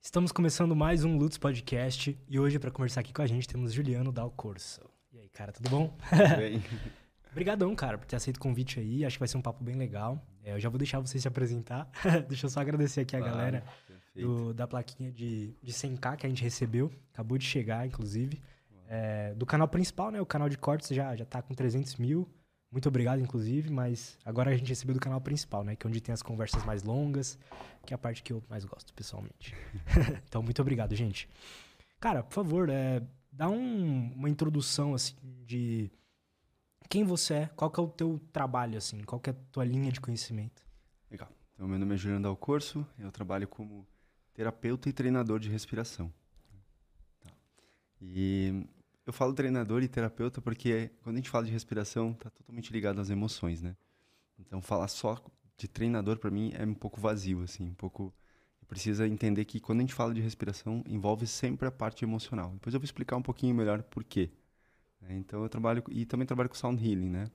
Estamos começando mais um Lutz Podcast e hoje para conversar aqui com a gente temos Juliano Dal Corso. E aí, cara, tudo bom? Tudo bem. Obrigadão, cara, por ter aceito o convite aí. Acho que vai ser um papo bem legal. É, eu já vou deixar você se apresentar. Deixa eu só agradecer aqui a Claro, galera perfeito. do- da plaquinha de, de 100k que a gente recebeu. Acabou de chegar, inclusive. É, do canal principal, né? O canal de cortes já, já tá com 300 mil. Muito obrigado, inclusive. Mas agora a gente recebeu do canal principal, né? Que é onde tem as conversas mais longas, que é a parte que eu mais gosto, pessoalmente. então, muito obrigado, gente. Cara, por favor, é, dá um- uma introdução, assim, de quem você é, qual que é o teu trabalho, assim, qual que é a tua linha de conhecimento. Legal. Então, meu nome é Juliano Dal Corso, eu trabalho como terapeuta e treinador de respiração. Tá. E eu falo treinador e terapeuta porque quando a gente fala de respiração, está totalmente ligado às emoções, né? Então, falar só de treinador para mim é um pouco vazio, assim, um pouco... Precisa entender que quando a gente fala de respiração, envolve sempre a parte emocional. Depois eu vou explicar um pouquinho melhor por quê. né? Então, eu trabalho... E também trabalho com sound healing, né?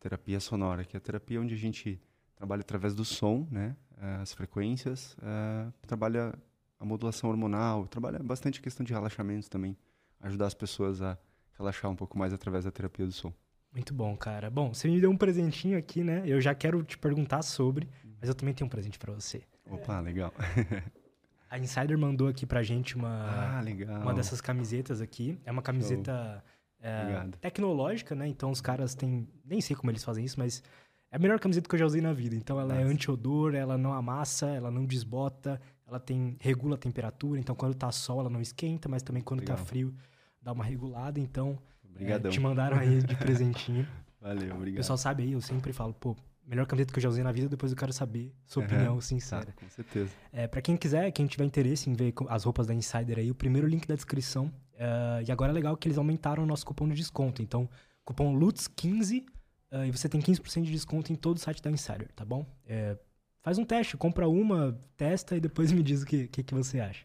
Terapia sonora, que é a terapia onde a gente trabalha através do som, né? As frequências, eh, trabalha a modulação hormonal, trabalha bastante a questão de relaxamento também, ajudar as pessoas a relaxar um pouco mais através da terapia do som. Muito bom, cara. Bom, você me deu um presentinho aqui, né? Eu já quero te perguntar sobre, mas eu também tenho um presente pra você. Opa, legal. A Insider mandou aqui pra gente uma, Ah, uma dessas camisetas aqui. É uma camiseta é, tecnológica, né? Então os caras têm. Nem sei como eles fazem isso, mas é a melhor camiseta que eu já usei na vida. Então ela é Massa. anti-odor, ela não amassa, ela não desbota, ela tem regula a temperatura. Então quando tá sol, ela não esquenta, mas também quando tá Legal. frio, dá uma regulada. Então é, Obrigadão. te mandaram aí de presentinho. Valeu, O obrigado. pessoal sabe aí, eu sempre falo, pô, melhor camiseta que eu já usei na vida, depois eu quero saber sua Aham, opinião Tá, sincera. com certeza. É, para quem quiser, quem tiver interesse em ver as roupas da Insider aí, o primeiro link da descrição. É, e agora é legal que eles aumentaram o nosso cupom de desconto. Então, cupom LUTS15 é, e você tem 15% de desconto em todo o site da Insider, tá bom? É, faz um teste, compra uma, testa e depois me diz o que, que, que você acha,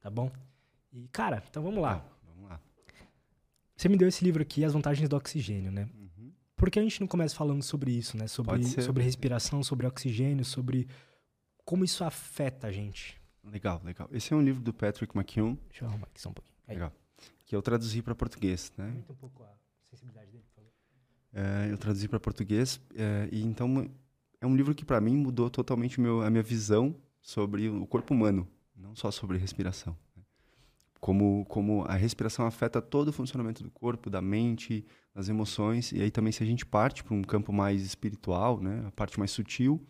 tá bom? E, cara, então vamos lá. Tá, vamos lá. Você me deu esse livro aqui, As Vantagens do Oxigênio, né? Uhum. Por que a gente não começa falando sobre isso, né? Sobre, sobre respiração, sobre oxigênio, sobre como isso afeta a gente. Legal, legal. Esse é um livro do Patrick McKeown, Deixa eu arrumar aqui só um pouquinho. Aí, legal, que eu traduzi para português, né? aumenta um pouco a sensibilidade dele, por favor. É, eu traduzi para português é, e então é um livro que para mim mudou totalmente meu, a minha visão sobre o corpo humano, não só sobre respiração. Como como a respiração afeta todo o funcionamento do corpo, da mente, das emoções e aí também se a gente parte para um campo mais espiritual, né, a parte mais sutil,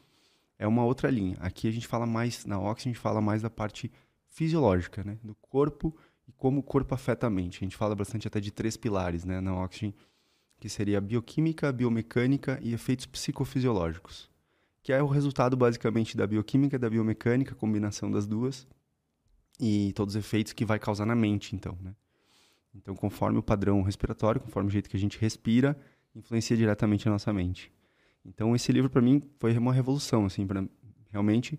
é uma outra linha. Aqui a gente fala mais na Ox, a gente fala mais da parte fisiológica, né, do corpo e como o corpo afeta a mente. A gente fala bastante até de três pilares, né, na Oxygen que seria a bioquímica, a biomecânica e efeitos psicofisiológicos, que é o resultado basicamente da bioquímica e da biomecânica, a combinação das duas, e todos os efeitos que vai causar na mente, então, né? Então, conforme o padrão respiratório, conforme o jeito que a gente respira, influencia diretamente a nossa mente. Então, esse livro para mim foi uma revolução, assim, para realmente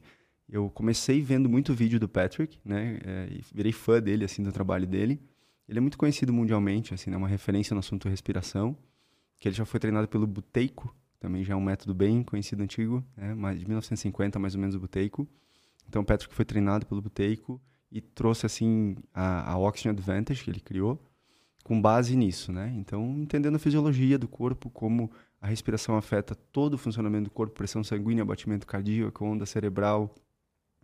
eu comecei vendo muito vídeo do Patrick, né? é, e virei fã dele, assim, do trabalho dele. Ele é muito conhecido mundialmente, assim, é uma referência no assunto respiração, que ele já foi treinado pelo Buteyko, também já é um método bem conhecido antigo, né, de 1950 mais ou menos o Buteyko. Então o Patrick foi treinado pelo Buteyko e trouxe assim a, a Oxygen Advantage que ele criou com base nisso, né? Então entendendo a fisiologia do corpo, como a respiração afeta todo o funcionamento do corpo, pressão sanguínea, batimento cardíaco, onda cerebral,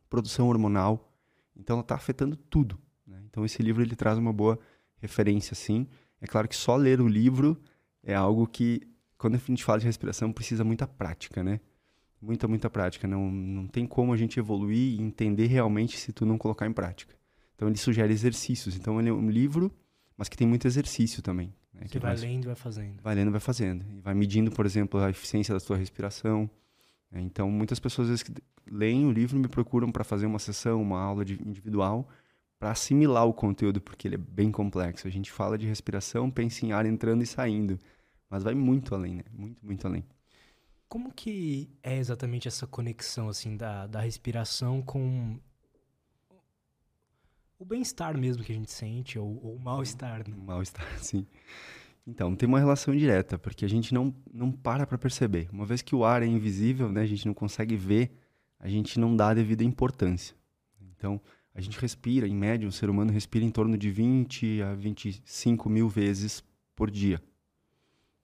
produção hormonal. Então ela está afetando tudo. né? Então esse livro ele traz uma boa referência, sim. É claro que só ler o livro é algo que, quando a gente fala de respiração, precisa muita prática, né? Muita, muita prática. Não, não tem como a gente evoluir e entender realmente se tu não colocar em prática. Então ele sugere exercícios. Então ele é um livro, mas que tem muito exercício também. Né? Você Que vai vai, lendo e vai fazendo. vai lendo, vai fazendo. E vai medindo, por exemplo, a eficiência da sua respiração. né? Então muitas pessoas, às vezes, que leem o livro me procuram para fazer uma sessão, uma aula de individual, para assimilar o conteúdo, porque ele é bem complexo. A gente fala de respiração, pensa em ar entrando e saindo, mas vai muito além, né? Muito, muito além. Como que é exatamente essa conexão, assim, da, da respiração com o bem-estar mesmo que a gente sente, ou, ou o mal-estar, né? Mal-estar, sim. Então, tem uma relação direta, porque a gente não, não para para perceber. Uma vez que o ar é invisível, né, a gente não consegue ver, a gente não dá a devida importância. Então, A gente respira, em média, um ser humano respira em torno de 20 a 25 mil vezes por dia.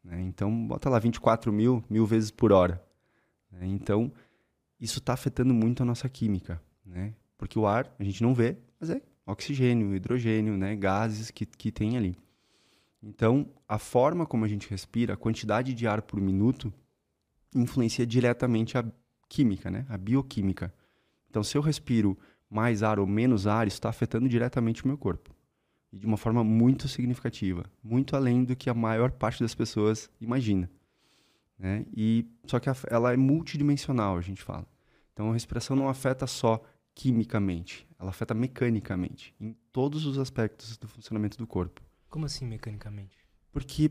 Né? Então, bota lá 24 mil, mil vezes por hora. Né? Então, isso está afetando muito a nossa química. Né? Porque o ar a gente não vê, mas é oxigênio, hidrogênio, né? gases que, que tem ali. Então, a forma como a gente respira, a quantidade de ar por minuto, influencia diretamente a química, né? a bioquímica. Então, se eu respiro mais ar ou menos ar, isso está afetando diretamente o meu corpo. E de uma forma muito significativa, muito além do que a maior parte das pessoas imagina. Né? E, só que a, ela é multidimensional, a gente fala. Então a respiração não afeta só quimicamente, ela afeta mecanicamente, em todos os aspectos do funcionamento do corpo. Como assim mecanicamente? Porque,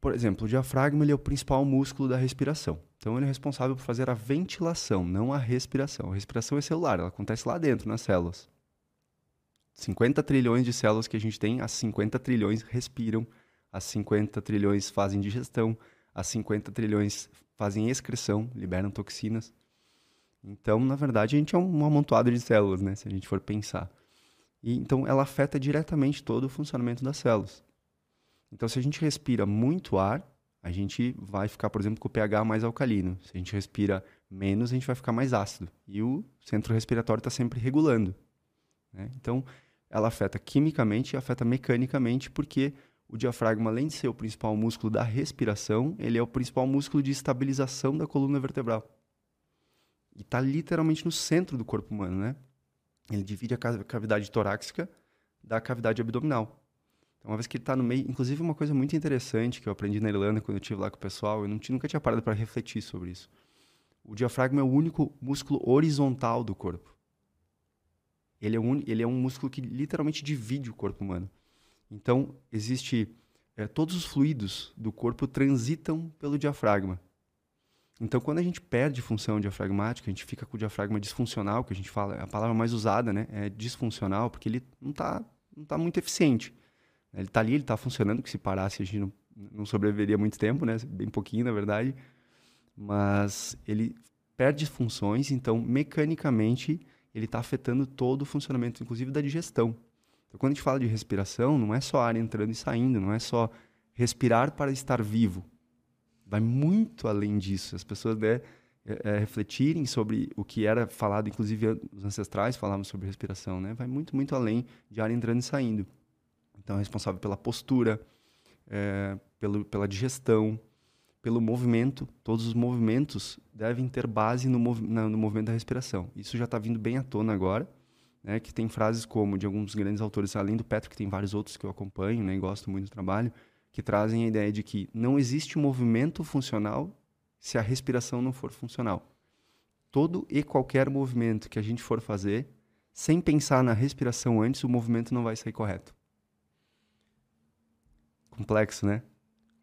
por exemplo, o diafragma ele é o principal músculo da respiração. Então ele é responsável por fazer a ventilação, não a respiração. A respiração é celular, ela acontece lá dentro, nas células. 50 trilhões de células que a gente tem, as 50 trilhões respiram, as 50 trilhões fazem digestão, as 50 trilhões fazem excreção, liberam toxinas. Então, na verdade, a gente é um amontoado de células, né, se a gente for pensar. E, então, ela afeta diretamente todo o funcionamento das células. Então, se a gente respira muito ar, a gente vai ficar, por exemplo, com o pH mais alcalino. Se a gente respira menos, a gente vai ficar mais ácido. E o centro respiratório está sempre regulando. Né? Então, ela afeta quimicamente e afeta mecanicamente, porque o diafragma, além de ser o principal músculo da respiração, ele é o principal músculo de estabilização da coluna vertebral. E está literalmente no centro do corpo humano, né? Ele divide a cavidade torácica da cavidade abdominal. Então, uma vez que ele está no meio, inclusive uma coisa muito interessante que eu aprendi na Irlanda quando eu estive lá com o pessoal, eu não, nunca tinha parado para refletir sobre isso. O diafragma é o único músculo horizontal do corpo. Ele é um, ele é um músculo que literalmente divide o corpo humano. Então, existe. É, todos os fluidos do corpo transitam pelo diafragma. Então, quando a gente perde função diafragmática, a gente fica com o diafragma disfuncional, que a gente fala, é a palavra mais usada, né? É disfuncional, porque ele não está não tá muito eficiente. Ele está ali, ele está funcionando, que se parasse a gente não, não sobreviveria muito tempo, né? Bem pouquinho, na verdade. Mas ele perde funções, então mecanicamente ele está afetando todo o funcionamento, inclusive da digestão. Então, quando a gente fala de respiração, não é só ar entrando e saindo, não é só respirar para estar vivo. Vai muito além disso. As pessoas né, é, é, refletirem sobre o que era falado, inclusive os ancestrais falavam sobre respiração, né? Vai muito, muito além de ar entrando e saindo. Então, é responsável pela postura, é, pelo, pela digestão, pelo movimento. Todos os movimentos devem ter base no, mov na, no movimento da respiração. Isso já está vindo bem à tona agora, né? que tem frases como de alguns grandes autores, além do Patrick, tem vários outros que eu acompanho né? e gosto muito do trabalho, que trazem a ideia de que não existe movimento funcional se a respiração não for funcional. Todo e qualquer movimento que a gente for fazer, sem pensar na respiração antes, o movimento não vai sair correto. Complexo, né?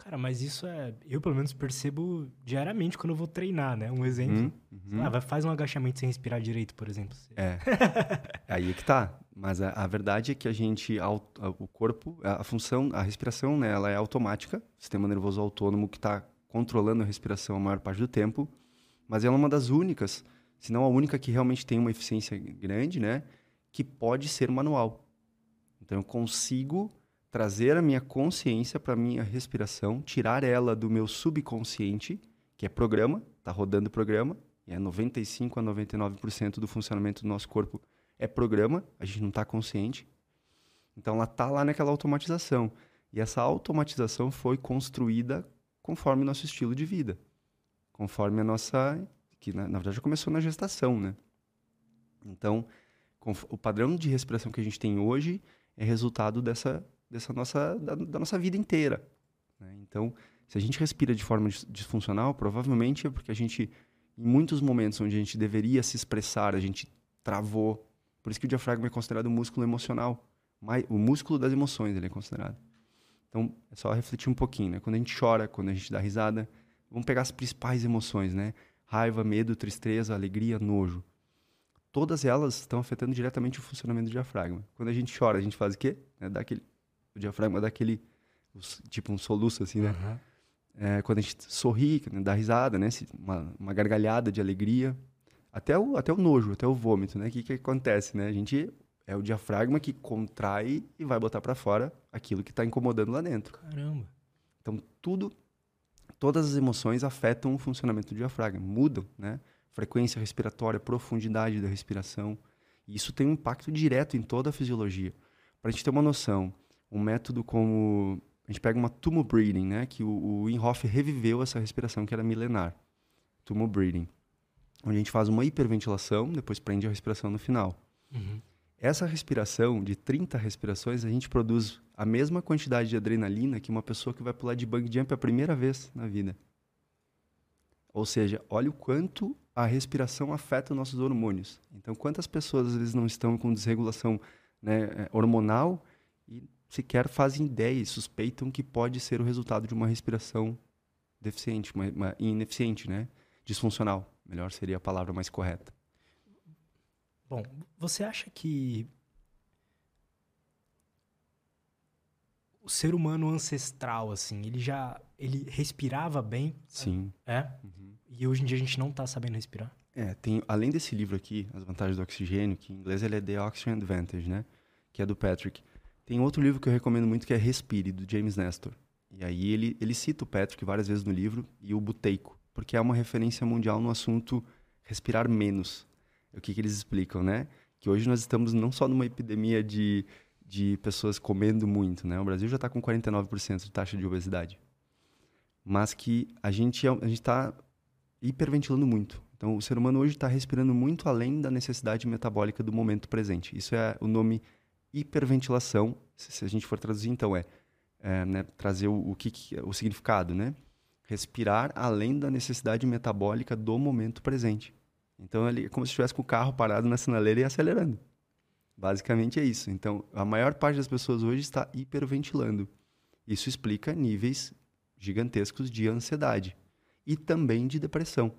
Cara, mas isso é. Eu, pelo menos, percebo diariamente quando eu vou treinar, né? Um exemplo. Uhum, uhum. Ah, faz um agachamento sem respirar direito, por exemplo. É. Aí é que tá. Mas a, a, verdade é que a gente. A, a, o corpo, a, função, a respiração, né? Ela é automática. Sistema nervoso autônomo que está controlando a respiração a maior parte do tempo. Mas ela é uma das únicas, se não a única que realmente tem uma eficiência grande, né? Que pode ser manual. Então eu consigo trazer a minha consciência para a minha respiração, tirar ela do meu subconsciente, que é programa, está rodando programa, e é 95 a 99% do funcionamento do nosso corpo é programa, a gente não está consciente. Então ela está lá naquela automatização. E essa automatização foi construída conforme o nosso estilo de vida, conforme a nossa. que na, na verdade já começou na gestação, né? Então, o padrão de respiração que a gente tem hoje é resultado dessa dessa nossa, da, da nossa vida inteira. Né? Então, se a gente respira de forma disfuncional, provavelmente é porque a gente, em muitos momentos onde a gente deveria se expressar, a gente travou. Por isso que o diafragma é considerado um músculo emocional. O músculo das emoções ele é considerado. Então, é só refletir um pouquinho, né? Quando a gente chora, quando a gente dá risada, vamos pegar as principais emoções, né? Raiva, medo, tristeza, alegria, nojo. Todas elas estão afetando diretamente o funcionamento do diafragma. Quando a gente chora, a gente faz o quê? É dar aquele o diafragma dá aquele, tipo um soluço assim, né? Uhum. É, quando a gente sorri, dá risada, né? Uma, uma, gargalhada de alegria. Até o, até o nojo, até o vômito, né? O que, que acontece, né? A gente É o diafragma que contrai e vai botar para fora aquilo que está incomodando lá dentro. Caramba. Então, tudo, todas as emoções afetam o funcionamento do diafragma, mudam, né? Frequência respiratória, profundidade da respiração. E isso tem um impacto direto em toda a fisiologia. Para a gente ter uma noção, um método como a gente pega uma tumor breathing, né? Que o, o Inhofe reviveu essa respiração que era milenar. Tumor breathing. Onde a gente faz uma hiperventilação, depois prende a respiração no final. Uhum. Essa respiração, de 30 respirações, a gente produz a mesma quantidade de adrenalina que uma pessoa que vai pular de bang jump a primeira vez na vida. Ou seja, olha o quanto a respiração afeta os nossos hormônios. Então, quantas pessoas às vezes não estão com desregulação né, hormonal e sequer fazem ideia e suspeitam que pode ser o resultado de uma respiração deficiente, uma, uma ineficiente, né? Disfuncional, melhor seria a palavra mais correta. Bom, você acha que o ser humano ancestral, assim, ele já ele respirava bem? Sim. É? Uhum. E hoje em dia a gente não está sabendo respirar? É, tem, além desse livro aqui, As Vantagens do Oxigênio, que em inglês ele é The Oxygen Advantage, né? Que é do Patrick. Tem outro livro que eu recomendo muito que é Respire, do James Nestor. E aí ele, ele cita o Patrick várias vezes no livro e o Buteico, porque é uma referência mundial no assunto respirar menos. O que, que eles explicam, né? Que hoje nós estamos não só numa epidemia de, de pessoas comendo muito, né? O Brasil já está com 49% de taxa de obesidade. Mas que a gente é, a está hiperventilando muito. Então, o ser humano hoje está respirando muito além da necessidade metabólica do momento presente. Isso é o nome hiperventilação. Se a gente for traduzir, então, é, é né, trazer o, o, que, o significado, né? Respirar além da necessidade metabólica do momento presente. Então, é como se estivesse com o carro parado na sinaleira e acelerando. Basicamente é isso. Então, a maior parte das pessoas hoje está hiperventilando. Isso explica níveis gigantescos de ansiedade e também de depressão.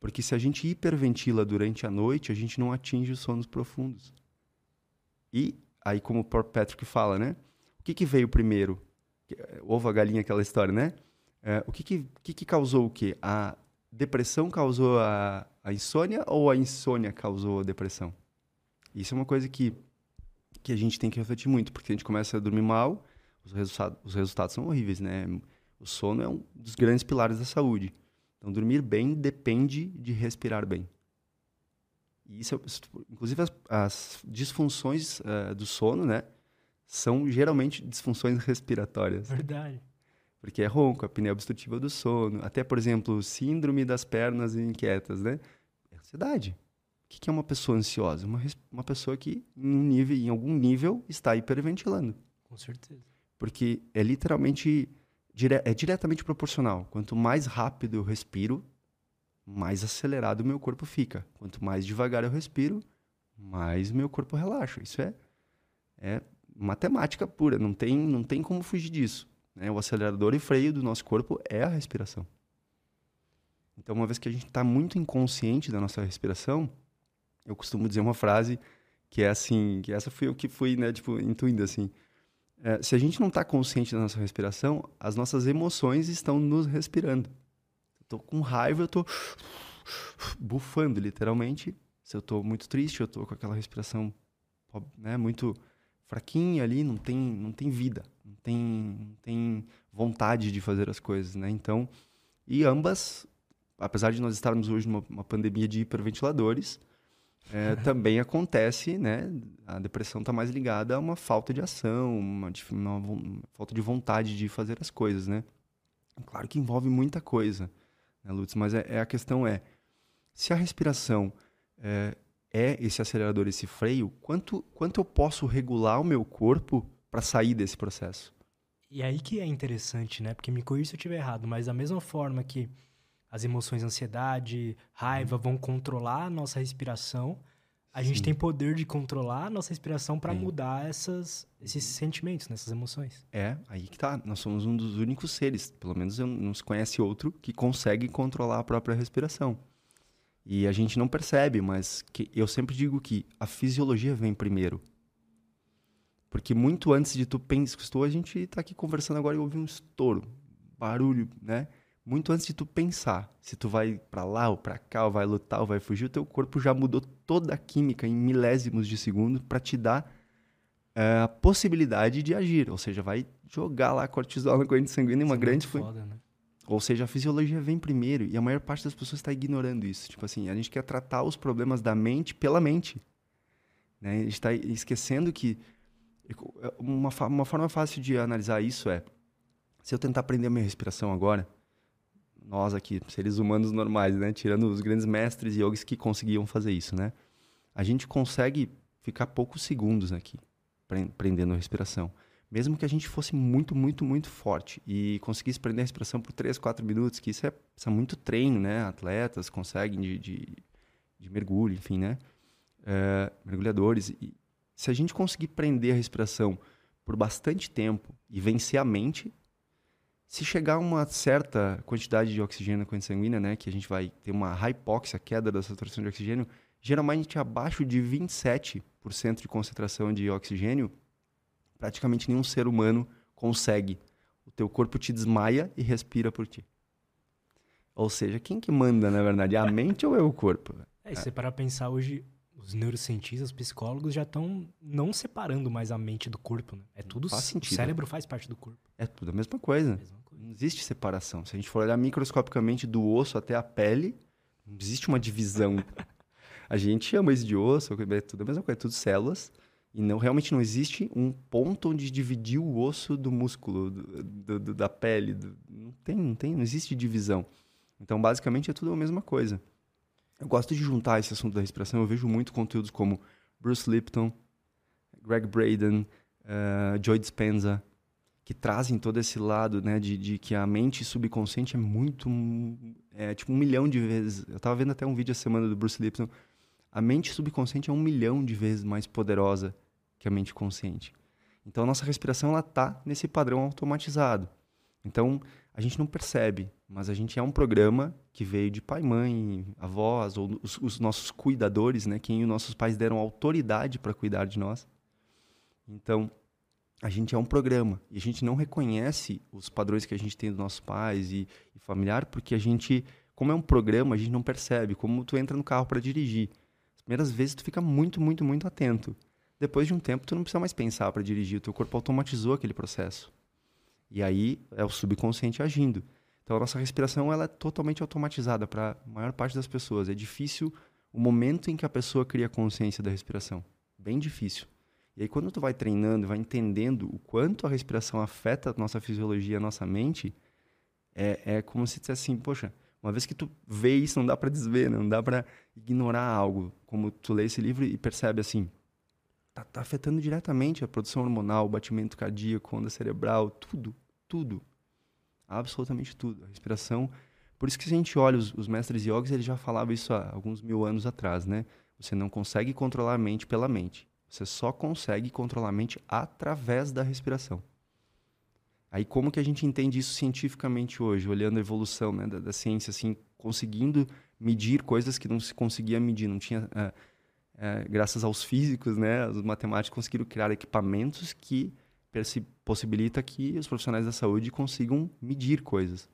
Porque se a gente hiperventila durante a noite, a gente não atinge os sonos profundos. E aí, como o próprio Patrick fala, né? O que, que veio primeiro? Ovo a galinha, aquela história, né? É, o que, que, que, que causou o quê? A depressão causou a, a insônia ou a insônia causou a depressão? Isso é uma coisa que, que a gente tem que refletir muito, porque a gente começa a dormir mal, os, resultados, os resultados são horríveis, né? O sono é um dos grandes pilares da saúde. Então, dormir bem depende de respirar bem. E isso, inclusive, as, as disfunções uh, do sono, né? São geralmente disfunções respiratórias. Verdade. Porque é ronco, a apneia obstrutiva do sono. Até, por exemplo, síndrome das pernas inquietas, né? É ansiedade. O que é uma pessoa ansiosa? Uma, uma pessoa que, em, um nível, em algum nível, está hiperventilando. Com certeza. Porque é literalmente, dire, é diretamente proporcional. Quanto mais rápido eu respiro, mais acelerado o meu corpo fica. Quanto mais devagar eu respiro, mais meu corpo relaxa. Isso é, é matemática pura, não tem, não tem como fugir disso. Né? O acelerador e freio do nosso corpo é a respiração. Então, uma vez que a gente está muito inconsciente da nossa respiração, eu costumo dizer uma frase que é assim, que essa foi o que fui, né, tipo, intuindo assim. É, se a gente não está consciente da nossa respiração, as nossas emoções estão nos respirando tô com raiva, eu tô bufando, literalmente. Se eu tô muito triste, eu tô com aquela respiração né, muito fraquinha ali, não tem, não tem vida, não tem, não tem vontade de fazer as coisas, né? Então, e ambas, apesar de nós estarmos hoje numa pandemia de hiperventiladores, é, também acontece, né? A depressão está mais ligada a uma falta de ação, uma, uma, uma, falta de vontade de fazer as coisas, né? Claro que envolve muita coisa né, Lutz? Mas é, é, a questão é, se a respiração é, é, esse acelerador, esse freio, quanto, quanto eu posso regular o meu corpo para sair desse processo? E aí que é interessante, né? Porque me corrija se eu estiver errado, mas da mesma forma que as emoções, ansiedade, raiva vão controlar a nossa respiração, a Sim. gente tem poder de controlar a nossa respiração para mudar essas, esses sentimentos, nessas emoções. É, aí que tá. Nós somos um dos únicos seres, pelo menos não se conhece outro, que consegue controlar a própria respiração. E a gente não percebe, mas que eu sempre digo que a fisiologia vem primeiro. Porque muito antes de tu pensar, a gente está aqui conversando agora e ouve um estouro, barulho, né? Muito antes de tu pensar se tu vai para lá ou para cá, ou vai lutar ou vai fugir, o teu corpo já mudou toda a química em milésimos de segundo para te dar uh, a possibilidade de agir, ou seja, vai jogar lá cortisol na corrente sanguínea em uma é grande foda, né? ou seja, a fisiologia vem primeiro e a maior parte das pessoas está ignorando isso. Tipo assim, a gente quer tratar os problemas da mente pela mente. Né? A gente está esquecendo que uma, uma forma fácil de analisar isso é se eu tentar aprender a minha respiração agora, nós aqui, seres humanos normais, né? Tirando os grandes mestres e yogis que conseguiam fazer isso, né? A gente consegue ficar poucos segundos aqui, prendendo a respiração. Mesmo que a gente fosse muito, muito, muito forte e conseguisse prender a respiração por 3, 4 minutos, que isso é, isso é muito treino, né? Atletas conseguem de, de, de mergulho, enfim, né? É, mergulhadores. E se a gente conseguir prender a respiração por bastante tempo e vencer a mente, se chegar uma certa quantidade de oxigênio na corrente sanguínea, né, que a gente vai ter uma hypoxia, queda da saturação de oxigênio, geralmente abaixo de 27% de concentração de oxigênio, praticamente nenhum ser humano consegue. O teu corpo te desmaia e respira por ti. Ou seja, quem que manda, na verdade? A mente ou é o corpo? É, e se para pensar hoje, os neurocientistas, os psicólogos já estão não separando mais a mente do corpo, né? É tudo faz sentido. O cérebro faz parte do corpo. É tudo a mesma coisa. A mesma coisa. Não existe separação. Se a gente for olhar microscopicamente do osso até a pele, não existe uma divisão. a gente chama isso de osso, é tudo a mesma coisa, é tudo células. E não, realmente não existe um ponto onde dividir o osso do músculo, do, do, do, da pele. não tem, não tem, não existe divisão. Então, basicamente, é tudo a mesma coisa. Eu gosto de juntar esse assunto da respiração. Eu vejo muito conteúdos como Bruce Lipton, Greg Braden, uh, Joy Dispenza, que trazem todo esse lado, né, de, de, que a mente subconsciente é muito, é tipo um milhão de vezes. Eu estava vendo até um vídeo a semana do Bruce Lipton. A mente subconsciente é um milhão de vezes mais poderosa que a mente consciente. Então a nossa respiração ela tá nesse padrão automatizado. Então a gente não percebe, mas a gente é um programa que veio de pai, mãe, avós ou os, os nossos cuidadores, né, quem os nossos pais deram autoridade para cuidar de nós. Então a gente é um programa e a gente não reconhece os padrões que a gente tem dos nossos pais e, e familiar porque a gente, como é um programa, a gente não percebe. Como tu entra no carro para dirigir, as primeiras vezes tu fica muito, muito, muito atento depois de um tempo tu não precisa mais pensar para dirigir, o teu corpo automatizou aquele processo. E aí é o subconsciente agindo. Então a nossa respiração ela é totalmente automatizada para a maior parte das pessoas. É difícil o momento em que a pessoa cria consciência da respiração. Bem difícil. E aí quando tu vai treinando, vai entendendo o quanto a respiração afeta a nossa fisiologia, a nossa mente, é, é como se dissesse assim, poxa, uma vez que tu vê isso, não dá para desver, né? não dá para ignorar algo. Como tu lê esse livro e percebe assim, tá, tá afetando diretamente a produção hormonal, o batimento cardíaco, onda cerebral, tudo, tudo. Absolutamente tudo. A respiração. Por isso que se a gente olha os, os mestres yogis, eles já falavam isso há alguns mil anos atrás, né? Você não consegue controlar a mente pela mente. Você só consegue controlar a mente através da respiração. Aí como que a gente entende isso cientificamente hoje, olhando a evolução né, da, da ciência, assim, conseguindo medir coisas que não se conseguia medir, não tinha uh, é, graças aos físicos, né, os matemáticos conseguiram criar equipamentos que possibilita que os profissionais da saúde consigam medir coisas.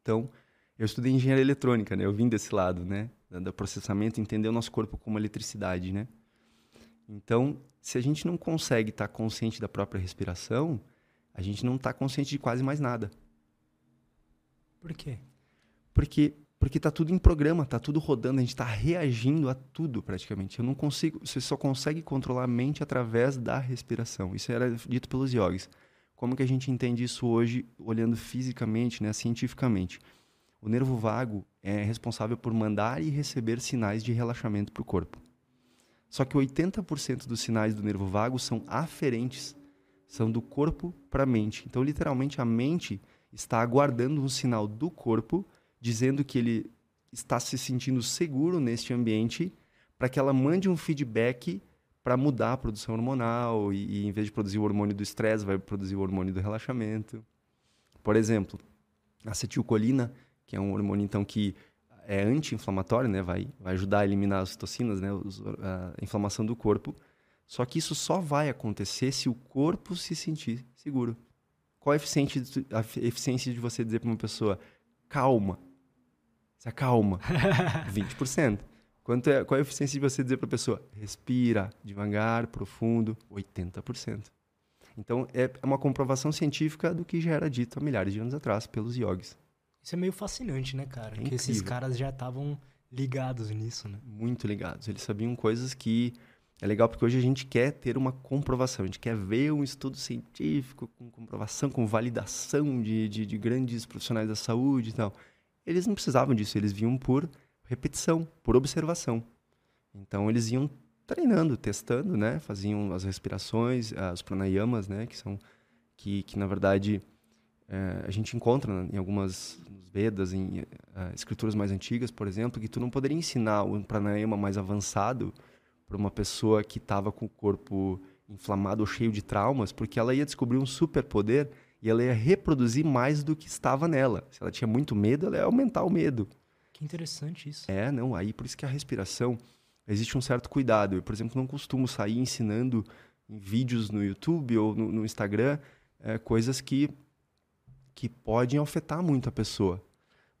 Então, eu estudei engenharia eletrônica, né? Eu vim desse lado, né? Do processamento, entender o nosso corpo como eletricidade, né? Então, se a gente não consegue estar consciente da própria respiração, a gente não está consciente de quase mais nada. Por quê? Porque porque tá tudo em programa, tá tudo rodando, a gente está reagindo a tudo praticamente. Eu não consigo, você só consegue controlar a mente através da respiração. Isso era dito pelos yogis. Como que a gente entende isso hoje, olhando fisicamente, né, cientificamente? O nervo vago é responsável por mandar e receber sinais de relaxamento para o corpo. Só que 80% dos sinais do nervo vago são aferentes, são do corpo para a mente. Então, literalmente, a mente está aguardando um sinal do corpo dizendo que ele está se sentindo seguro neste ambiente para que ela mande um feedback para mudar a produção hormonal e, e, em vez de produzir o hormônio do estresse, vai produzir o hormônio do relaxamento. Por exemplo, a acetilcolina, que é um hormônio então que é anti-inflamatório, né, vai, vai ajudar a eliminar as toxinas, né, os, a inflamação do corpo. Só que isso só vai acontecer se o corpo se sentir seguro. Qual a eficiência de, a eficiência de você dizer para uma pessoa acalma. Se acalma. 20%. Quanto é, qual é a eficiência de você dizer para a pessoa, respira devagar, profundo? 80%. Então, é uma comprovação científica do que já era dito há milhares de anos atrás pelos yogis. Isso é meio fascinante, né, cara? É que esses caras já estavam ligados nisso, né? Muito ligados. Eles sabiam coisas que é legal porque hoje a gente quer ter uma comprovação, a gente quer ver um estudo científico com comprovação, com validação de, de, de grandes profissionais da saúde e tal. Eles não precisavam disso, eles vinham por repetição, por observação. Então eles iam treinando, testando, né? Faziam as respirações, as pranayamas, né? Que são que, que na verdade é, a gente encontra em algumas Vedas, em uh, escrituras mais antigas, por exemplo, que tu não poderia ensinar um pranayama mais avançado para uma pessoa que estava com o corpo inflamado ou cheio de traumas, porque ela ia descobrir um superpoder e ela ia reproduzir mais do que estava nela. Se ela tinha muito medo, ela ia aumentar o medo. Que interessante isso. É, não, aí por isso que a respiração existe um certo cuidado. Eu, por exemplo, não costumo sair ensinando em vídeos no YouTube ou no, no Instagram é, coisas que que podem afetar muito a pessoa.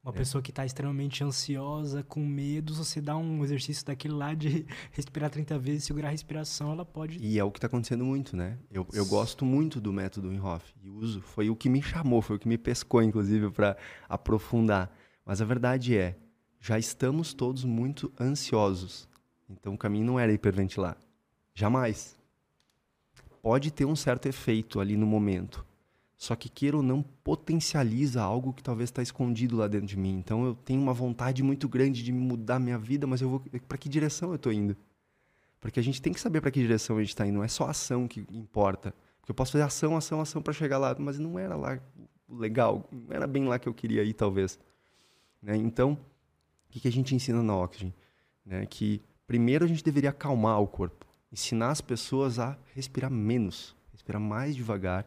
Uma é. pessoa que está extremamente ansiosa, com medo, você dá um exercício daquele lá de respirar 30 vezes, segurar a respiração, ela pode. E é o que está acontecendo muito, né? Eu, eu gosto muito do método Winhoff e uso. Foi o que me chamou, foi o que me pescou, inclusive, para aprofundar. Mas a verdade é, já estamos todos muito ansiosos. Então o caminho não era hiperventilar. Jamais. Pode ter um certo efeito ali no momento só que queira ou não potencializa algo que talvez está escondido lá dentro de mim. Então eu tenho uma vontade muito grande de mudar minha vida, mas eu vou para que direção eu estou indo? Porque a gente tem que saber para que direção a gente está indo. Não é só ação que importa. Porque eu posso fazer ação, ação, ação para chegar lá, mas não era lá legal, não era bem lá que eu queria ir talvez. Né? Então, o que, que a gente ensina na Oxygen? Né? Que primeiro a gente deveria acalmar o corpo, ensinar as pessoas a respirar menos, respirar mais devagar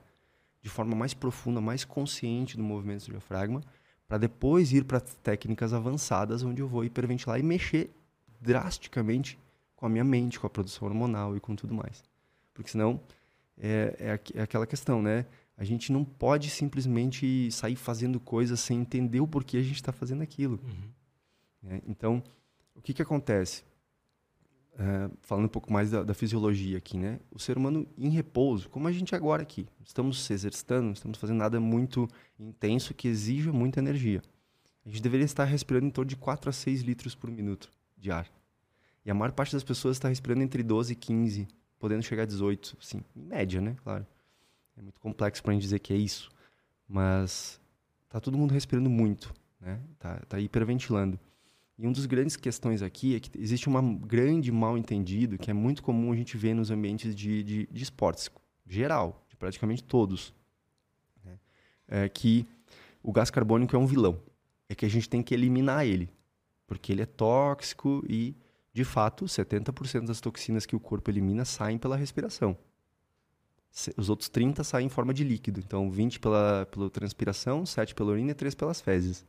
de forma mais profunda, mais consciente do movimento do diafragma, para depois ir para técnicas avançadas, onde eu vou hiperventilar e mexer drasticamente com a minha mente, com a produção hormonal e com tudo mais. Porque senão é, é, é aquela questão, né? A gente não pode simplesmente sair fazendo coisas sem entender o porquê a gente está fazendo aquilo. Uhum. Né? Então, o que, que acontece? Uh, falando um pouco mais da, da, fisiologia aqui, né? O ser humano em repouso, como a gente agora aqui, estamos se exercitando, não estamos fazendo nada muito intenso que exija muita energia. A gente deveria estar respirando em torno de 4 a 6 litros por minuto de ar. E a maior parte das pessoas está respirando entre 12 e 15, podendo chegar a 18, sim, em média, né? Claro. É muito complexo para a gente dizer que é isso, mas tá todo mundo respirando muito, né? Tá, tá hiperventilando. E uma das grandes questões aqui é que existe um grande mal entendido que é muito comum a gente ver nos ambientes de, de, de esportes, geral, de praticamente todos, né? é que o gás carbônico é um vilão. É que a gente tem que eliminar ele, porque ele é tóxico e, de fato, 70% das toxinas que o corpo elimina saem pela respiração. Os outros 30 saem em forma de líquido. Então, 20 pela, pela transpiração, 7 pela urina e 3 pelas fezes.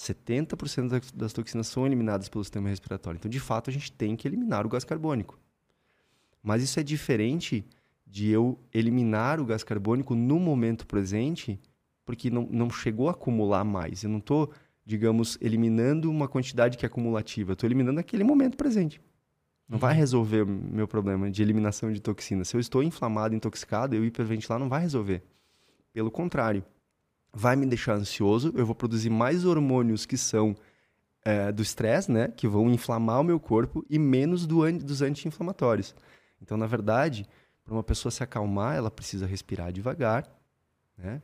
70% das toxinas são eliminadas pelo sistema respiratório. Então, de fato, a gente tem que eliminar o gás carbônico. Mas isso é diferente de eu eliminar o gás carbônico no momento presente, porque não, não chegou a acumular mais. Eu não estou, digamos, eliminando uma quantidade que é acumulativa. Eu estou eliminando aquele momento presente. Não vai uhum. resolver o meu problema de eliminação de toxinas. Se eu estou inflamado, intoxicado, eu hiperventilar não vai resolver. Pelo contrário, vai me deixar ansioso, eu vou produzir mais hormônios que são é, do estresse, né? Que vão inflamar o meu corpo e menos do an dos anti-inflamatórios. Então, na verdade, para uma pessoa se acalmar, ela precisa respirar devagar, né?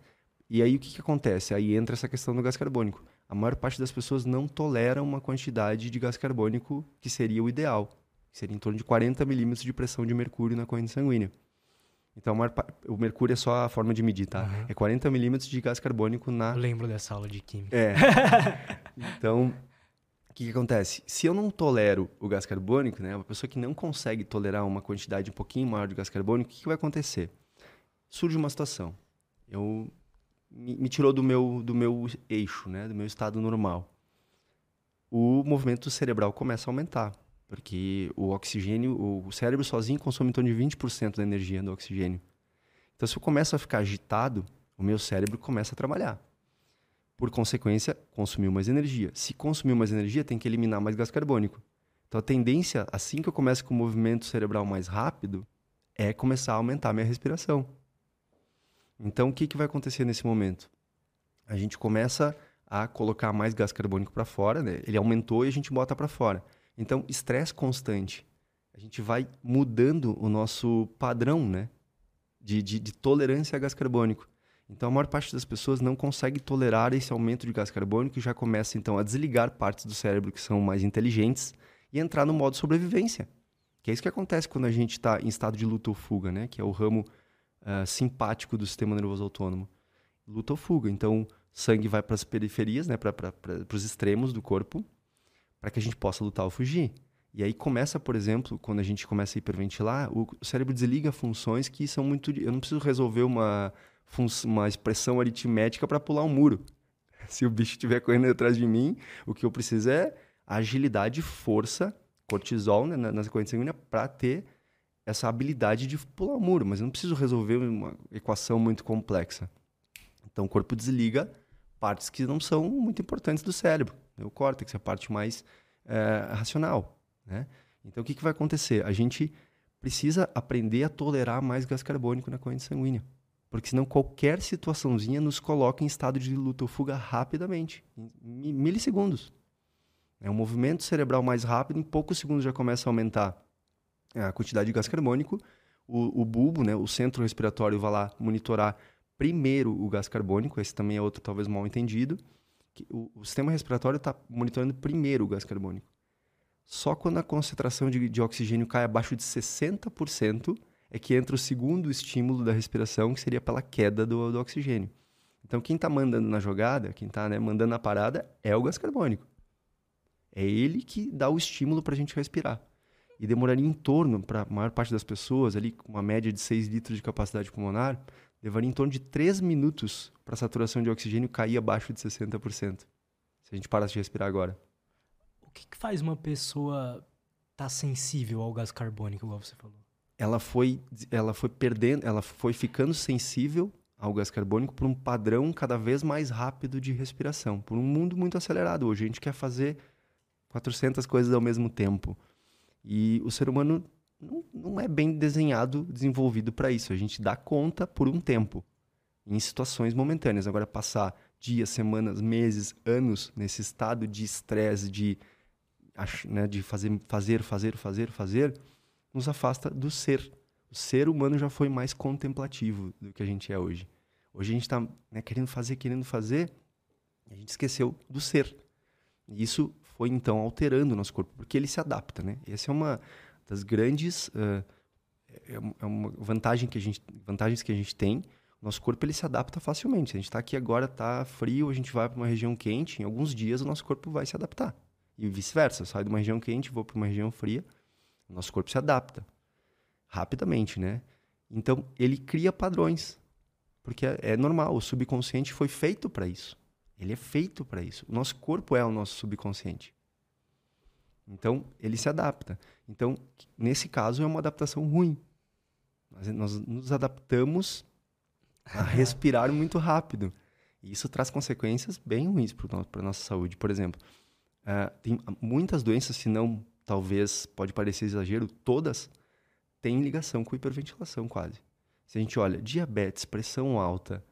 E aí o que, que acontece? Aí entra essa questão do gás carbônico. A maior parte das pessoas não tolera uma quantidade de gás carbônico que seria o ideal, que seria em torno de 40 milímetros de pressão de mercúrio na corrente sanguínea. Então, o mercúrio é só a forma de medir, tá? Uhum. É 40 milímetros de gás carbônico na... Eu lembro dessa aula de química. É. então, o que, que, acontece? Se eu não tolero o gás carbônico, né? Uma pessoa que não consegue tolerar uma quantidade um pouquinho maior de gás carbônico, o que, que vai acontecer? Surge uma situação. Eu... Me, me tirou do meu, do meu eixo, né? Do meu estado normal. O movimento cerebral começa a aumentar porque o oxigênio, o cérebro sozinho consome em torno de 20% da energia do oxigênio. Então, se eu começo a ficar agitado, o meu cérebro começa a trabalhar. Por consequência, consumiu mais energia. Se consumiu mais energia, tem que eliminar mais gás carbônico. Então a tendência, assim que eu começo com o movimento cerebral mais rápido, é começar a aumentar a minha respiração. Então o que, que vai acontecer nesse momento? A gente começa a colocar mais gás carbônico para fora, né? ele aumentou e a gente bota para fora. Então, estresse constante. A gente vai mudando o nosso padrão né? de, de, de tolerância a gás carbônico. Então, a maior parte das pessoas não consegue tolerar esse aumento de gás carbônico e já começa, então, a desligar partes do cérebro que são mais inteligentes e entrar no modo sobrevivência. Que é isso que acontece quando a gente está em estado de luta ou fuga, né? Que é o ramo uh, simpático do sistema nervoso autônomo. Luta ou fuga. Então, sangue vai para as periferias, né? Para os extremos do corpo, para que a gente possa lutar ou fugir. E aí começa, por exemplo, quando a gente começa a hiperventilar, o cérebro desliga funções que são muito... Eu não preciso resolver uma uma expressão aritmética para pular um muro. Se o bicho estiver correndo atrás de mim, o que eu preciso é agilidade, força, cortisol né, na sequência sanguínea para ter essa habilidade de pular o um muro. Mas eu não preciso resolver uma equação muito complexa. Então o corpo desliga partes que não são muito importantes do cérebro. O córtex é a parte mais é, racional. Né? Então o que, que vai acontecer? A gente precisa aprender a tolerar mais gás carbônico na corrente sanguínea. Porque senão qualquer situaçãozinha nos coloca em estado de luta ou fuga rapidamente, em milissegundos. É um movimento cerebral mais rápido, em poucos segundos já começa a aumentar a quantidade de gás carbônico. O, o bulbo, né, o centro respiratório, vai lá monitorar primeiro o gás carbônico, esse também é outro talvez mal entendido. O, o sistema respiratório está monitorando primeiro o gás carbônico. Só quando a concentração de, de oxigênio cai abaixo de 60%, é que entra o segundo estímulo da respiração, que seria pela queda do, do oxigênio. Então, quem está mandando na jogada, quem está né, mandando na parada, é o gás carbônico. É ele que dá o estímulo para a gente respirar. E demoraria em torno, para a maior parte das pessoas, ali com uma média de 6 litros de capacidade pulmonar, levaria em torno de 3 minutos para a saturação de oxigênio cair abaixo de 60%. Se a gente parasse de respirar agora. O que, que faz uma pessoa estar tá sensível ao gás carbônico, igual você falou? ela foi, ela foi perdendo, ela foi ficando sensível ao gás carbônico por um padrão cada vez mais rápido de respiração, por um mundo muito acelerado. Hoje a gente quer fazer 400 coisas ao mesmo tempo. E o ser humano não, não é bem desenhado, desenvolvido para isso. A gente dá conta por um tempo, em situações momentâneas. Agora, passar dias, semanas, meses, anos nesse estado de estresse, de, né, de fazer, fazer, fazer, fazer, fazer nos afasta do ser. O ser humano já foi mais contemplativo do que a gente é hoje. Hoje a gente está né, querendo fazer, querendo fazer, e a gente esqueceu do ser. E isso foi então alterando o nosso corpo, porque ele se adapta, né? Essa é uma das grandes uh, é uma vantagem que a gente, vantagens que a gente tem. Nosso corpo ele se adapta facilmente. Se a gente está aqui agora, está frio, a gente vai para uma região quente, em alguns dias o nosso corpo vai se adaptar. E vice-versa, sai de uma região quente, vou para uma região fria, o nosso corpo se adapta rapidamente, né? Então, ele cria padrões. Porque é, é normal, o subconsciente foi feito para isso. Ele é feito para isso. O nosso corpo é o nosso subconsciente. Então, ele se adapta. Então, nesse caso, é uma adaptação ruim. Nós, nós nos adaptamos a respirar muito rápido. E isso traz consequências bem ruins para a nossa saúde. Por exemplo, uh, tem muitas doenças, se não talvez pode parecer exagero, todas têm ligação com hiperventilação quase. Se a gente olha diabetes, pressão alta,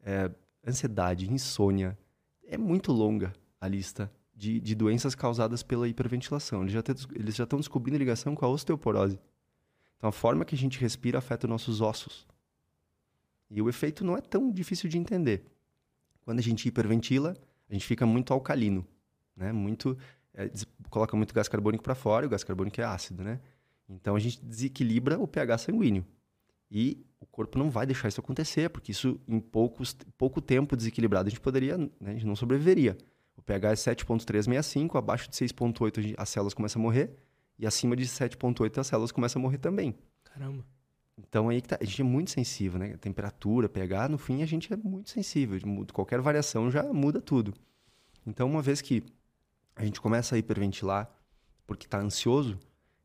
é, ansiedade, insônia, é muito longa a lista de, de doenças causadas pela hiperventilação. Eles já, te, eles já estão descobrindo ligação com a osteoporose. Então, a forma que a gente respira afeta nossos ossos. E o efeito não é tão difícil de entender. Quando a gente hiperventila, a gente fica muito alcalino, né? Muito é, coloca muito gás carbônico para fora, e o gás carbônico é ácido, né? Então a gente desequilibra o pH sanguíneo. E o corpo não vai deixar isso acontecer, porque isso em poucos, pouco tempo desequilibrado a gente poderia, né, a gente não sobreviveria. O pH é 7.365, abaixo de 6.8 as células começam a morrer, e acima de 7.8 as células começam a morrer também. Caramba. Então aí que tá, a gente é muito sensível, né? Temperatura, pH, no fim a gente é muito sensível. Qualquer variação já muda tudo. Então uma vez que a gente começa a hiperventilar porque está ansioso,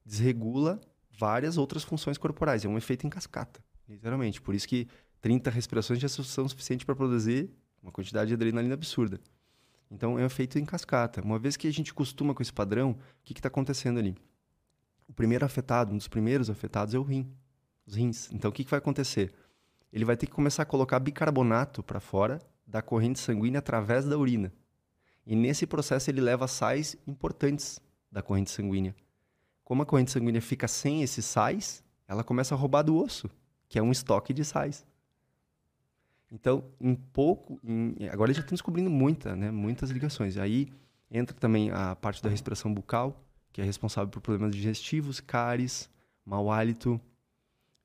desregula várias outras funções corporais. É um efeito em cascata, literalmente. Por isso que 30 respirações já são suficientes para produzir uma quantidade de adrenalina absurda. Então é um efeito em cascata. Uma vez que a gente costuma com esse padrão, o que está acontecendo ali? O primeiro afetado, um dos primeiros afetados é o rim, os rins. Então o que, que vai acontecer? Ele vai ter que começar a colocar bicarbonato para fora da corrente sanguínea através da urina. E nesse processo ele leva sais importantes da corrente sanguínea. Como a corrente sanguínea fica sem esses sais, ela começa a roubar do osso, que é um estoque de sais. Então, em pouco, em, agora já estão descobrindo muita, né, muitas ligações. Aí entra também a parte da respiração bucal, que é responsável por problemas digestivos, cáries, mau hálito,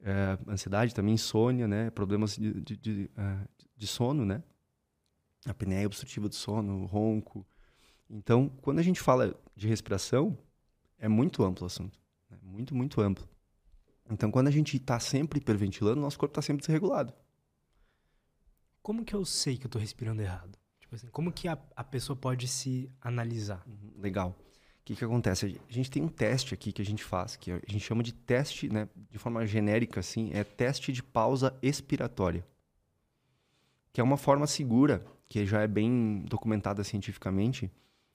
é, ansiedade também, insônia, né, problemas de, de, de, uh, de sono, né, apneia obstrutiva do sono, ronco. Então, quando a gente fala de respiração, é muito amplo o assunto, né? muito, muito amplo. Então, quando a gente está sempre hiperventilando, nosso corpo está sempre desregulado. Como que eu sei que eu tô respirando errado? Tipo assim, como que a, a pessoa pode se analisar? Uhum, legal. O que, que acontece? A gente tem um teste aqui que a gente faz, que a gente chama de teste, né, de forma genérica, assim, é teste de pausa expiratória. Que é uma forma segura, que já é bem documentada cientificamente,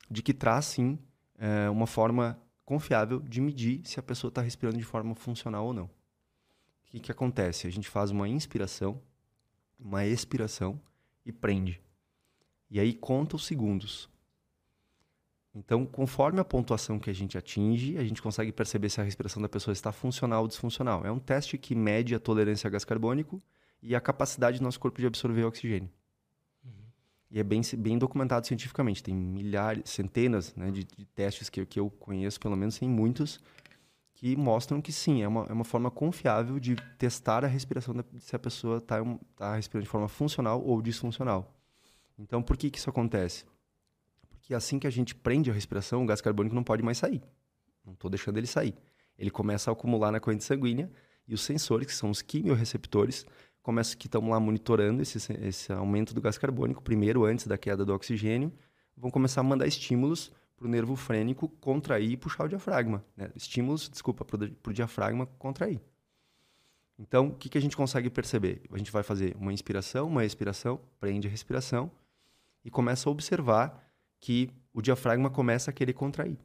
de que traz, sim, é, uma forma confiável de medir se a pessoa está respirando de forma funcional ou não. O que, que acontece? A gente faz uma inspiração uma expiração e prende. E aí conta os segundos. Então, conforme a pontuação que a gente atinge, a gente consegue perceber se a respiração da pessoa está funcional ou disfuncional. É um teste que mede a tolerância a gás carbônico e a capacidade do nosso corpo de absorver oxigênio. Uhum. E é bem, bem documentado cientificamente. Tem milhares, centenas né, de, de, testes que, que eu conheço, pelo menos tem muitos, que mostram que sim, é uma, é uma forma confiável de testar a respiração, da, se a pessoa está tá respirando de forma funcional ou disfuncional. Então, por que, que isso acontece? Porque assim que a gente prende a respiração, o gás carbônico não pode mais sair. Não estou deixando ele sair. Ele começa a acumular na corrente sanguínea e os sensores, que são os quimiorreceptores, começam que estão lá monitorando esse, esse aumento do gás carbônico, primeiro antes da queda do oxigênio, vão começar a mandar estímulos para o nervo frênico contrair e puxar o diafragma. Né? Estímulos, desculpa, para o diafragma contrair. Então, o que, que a gente consegue perceber? A gente vai fazer uma inspiração, uma expiração, prende a respiração e começa a observar que o diafragma começa a querer contrair.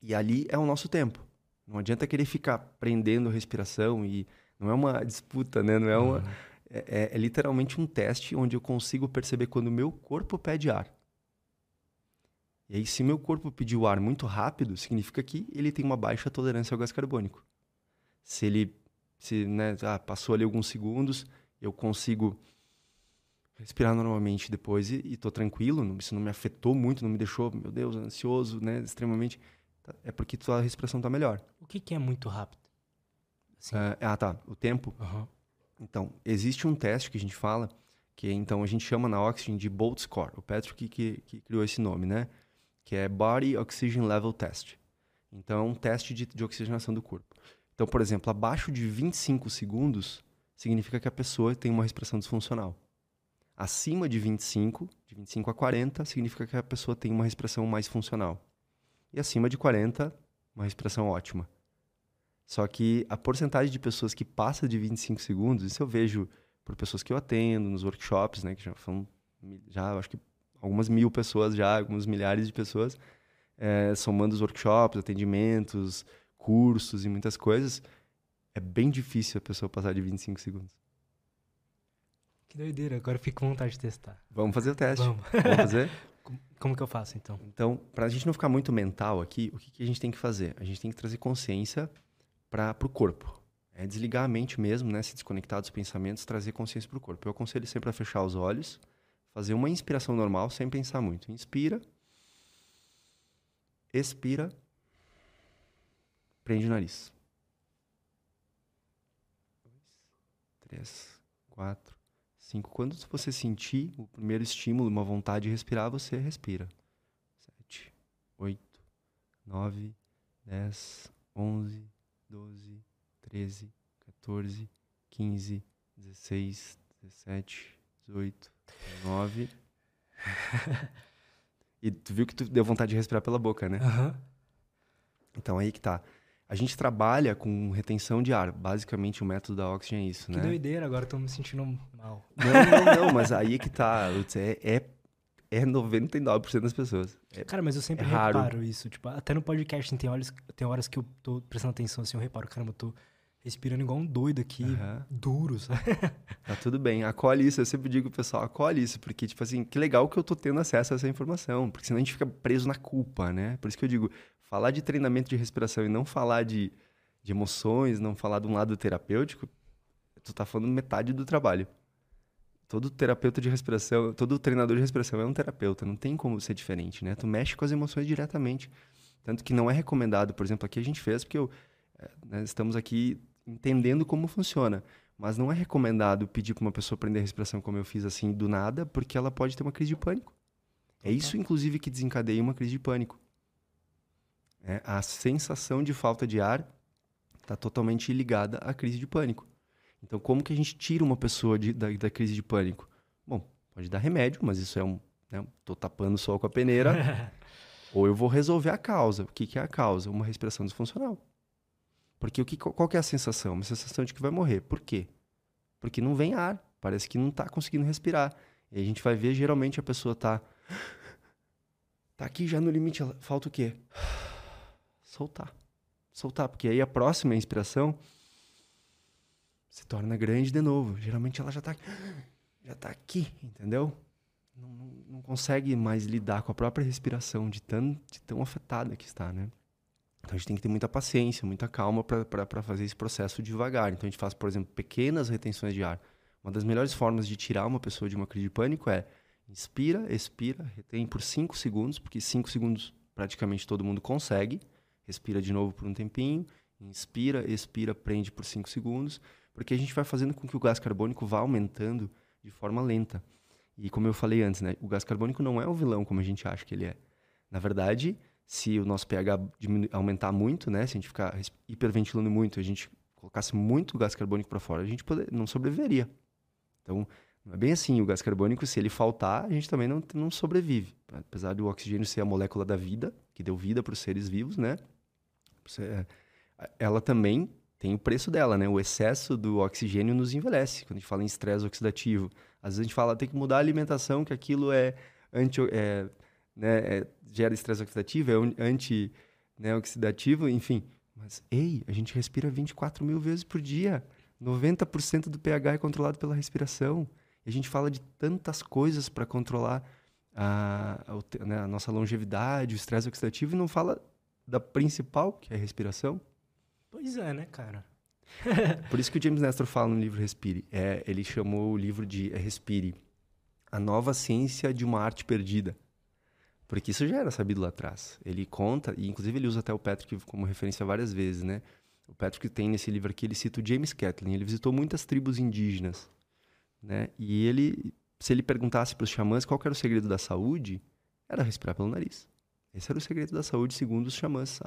E ali é o nosso tempo. Não adianta querer ficar prendendo a respiração e não é uma disputa, né? Não é uma uhum. é, é, é literalmente um teste onde eu consigo perceber quando o meu corpo pede ar. E aí, se meu corpo pedir o ar muito rápido, significa que ele tem uma baixa tolerância ao gás carbônico. Se ele se, né, ah, passou ali alguns segundos, eu consigo respirar normalmente depois e estou tranquilo, não, isso não me afetou muito, não me deixou, meu Deus, ansioso, né, extremamente, tá, é porque tua respiração está melhor. O que, que, é muito rápido? Assim. Uh, ah, tá, o tempo. Uhum. Então, existe um teste que a gente fala, que então a gente chama na Oxygen de Bolt Score. O Patrick que, que criou esse nome, né? Que é Body Oxygen Level Test. Então, é um teste de, de oxigenação do corpo. Então, por exemplo, abaixo de 25 segundos significa que a pessoa tem uma respiração disfuncional. Acima de 25, de 25 a 40, significa que a pessoa tem uma respiração mais funcional. E acima de 40, uma respiração ótima. Só que a porcentagem de pessoas que passa de 25 segundos, isso eu vejo por pessoas que eu atendo nos workshops, né, que já são já acho que algumas mil pessoas já, alguns milhares de pessoas, é, somando os workshops, atendimentos, cursos e muitas coisas, é bem difícil a pessoa passar de 25 segundos. Que doideira, agora eu fico com vontade de testar. Vamos fazer o teste. Vamos, Vamos fazer? Como que eu faço, então? Então, para a gente não ficar muito mental aqui, o que, que, a gente tem que fazer? A gente tem que trazer consciência para o corpo. É desligar a mente mesmo, né? Se desconectar dos pensamentos, trazer consciência para o corpo. Eu aconselho sempre a fechar os olhos, Fazer uma inspiração normal sem pensar muito. Inspira. Expira. Prende o nariz. Três, quatro, cinco. Quando você sentir o primeiro estímulo, uma vontade de respirar, você respira. Sete, oito, nove, dez, onze, doze, treze, 14, 15, 16, 17, 18, 9. e tu viu que tu deu vontade de respirar pela boca, né? Uhum. Então aí que tá. A gente trabalha com retenção de ar. Basicamente, o método da Oxygen é isso, que né? Que doideira, agora eu tô me sentindo mal. Não, não, não, mas aí que tá. Lutz, é, é, é 99% das pessoas. É, Cara, mas eu sempre é raro. reparo isso. Tipo, até no podcast tem horas, tem horas que eu tô prestando atenção, assim, eu reparo, caramba, eu tô respirando igual um doido aqui, Aham. duro, sabe? Tá tudo bem, acolhe isso. Eu sempre digo pro pessoal, acolhe isso, porque, tipo assim, que legal que eu tô tendo acesso a essa informação, porque senão a gente fica preso na culpa, né? Por isso que eu digo, falar de treinamento de respiração e não falar de, de emoções, não falar de um lado terapêutico, tu tá falando metade do trabalho. Todo terapeuta de respiração, todo treinador de respiração é um terapeuta, não tem como ser diferente, né? Tu mexe com as emoções diretamente. Tanto que não é recomendado, por exemplo, aqui a gente fez porque eu, eh, né, estamos aqui entendendo como funciona. Mas não é recomendado pedir para uma pessoa aprender respiração como eu fiz assim do nada, porque ela pode ter uma crise de pânico. É isso, inclusive, que desencadeia uma crise de pânico. É, a sensação de falta de ar está totalmente ligada à crise de pânico. Então, como que a gente tira uma pessoa de- da, da crise de pânico? Bom, pode dar remédio, mas isso é um. Né, tô tapando o sol com a peneira. ou eu vou resolver a causa. O que, que é a causa? Uma respiração disfuncional. Porque o que, qual que é a sensação? Uma sensação de que vai morrer. Por quê? Porque não vem ar. Parece que não está conseguindo respirar. E a gente vai ver, geralmente, a pessoa tá. Tá aqui já no limite. Falta o quê? Soltar. Soltar. Porque aí a próxima inspiração se torna grande de novo. Geralmente ela já tá. Já tá aqui, entendeu? Não, não, não consegue mais lidar com a própria respiração de tão, de tão afetada que está, né? Então a gente tem que ter muita paciência, muita calma para fazer esse processo devagar. Então a gente faz, por exemplo, pequenas retenções de ar. Uma das melhores formas de tirar uma pessoa de uma crise de pânico é inspira, expira, retém por 5 segundos, porque 5 segundos praticamente todo mundo consegue. Respira de novo por um tempinho, inspira, expira, prende por 5 segundos, porque a gente vai fazendo com que o gás carbônico vá aumentando de forma lenta. E como eu falei antes, né, o gás carbônico não é o vilão como a gente acha que ele é. Na verdade, se o nosso pH aumentar muito, né, se a gente ficar hiperventilando muito, a gente colocasse muito gás carbônico para fora, a gente poder, não sobreviveria. Então, não é bem assim. O gás carbônico, se ele faltar, a gente também não, não sobrevive. Apesar do oxigênio ser a molécula da vida, que deu vida para os seres vivos, né? É, ela também tem o preço dela, né? O excesso do oxigênio nos envelhece. Quando a gente fala em estresse oxidativo, às vezes a gente fala tem que mudar a alimentação, que aquilo é anti, é, né, é, gera estresse oxidativo, é un- anti né, enfim. Mas, ei, a gente respira 24 mil vezes por dia. 90% do pH é controlado pela respiração. E a gente fala de tantas coisas para controlar a, a, né, a nossa longevidade, o estresse oxidativo, e não fala da principal, que é a respiração. Pois é, né, cara? Por isso que o James Nestor fala no livro Respire. É, ele chamou o livro de Respire, a nova ciência de uma arte perdida. Porque isso já era sabido lá atrás. Ele conta, e inclusive ele usa até o Patrick como referência várias vezes, né? O Patrick tem nesse livro aqui, ele cita o James Catlin. Ele visitou muitas tribos indígenas, né? E ele, se ele perguntasse para os xamãs qual era o segredo da saúde, era respirar pelo nariz. Esse era o segredo da saúde, segundo os xamãs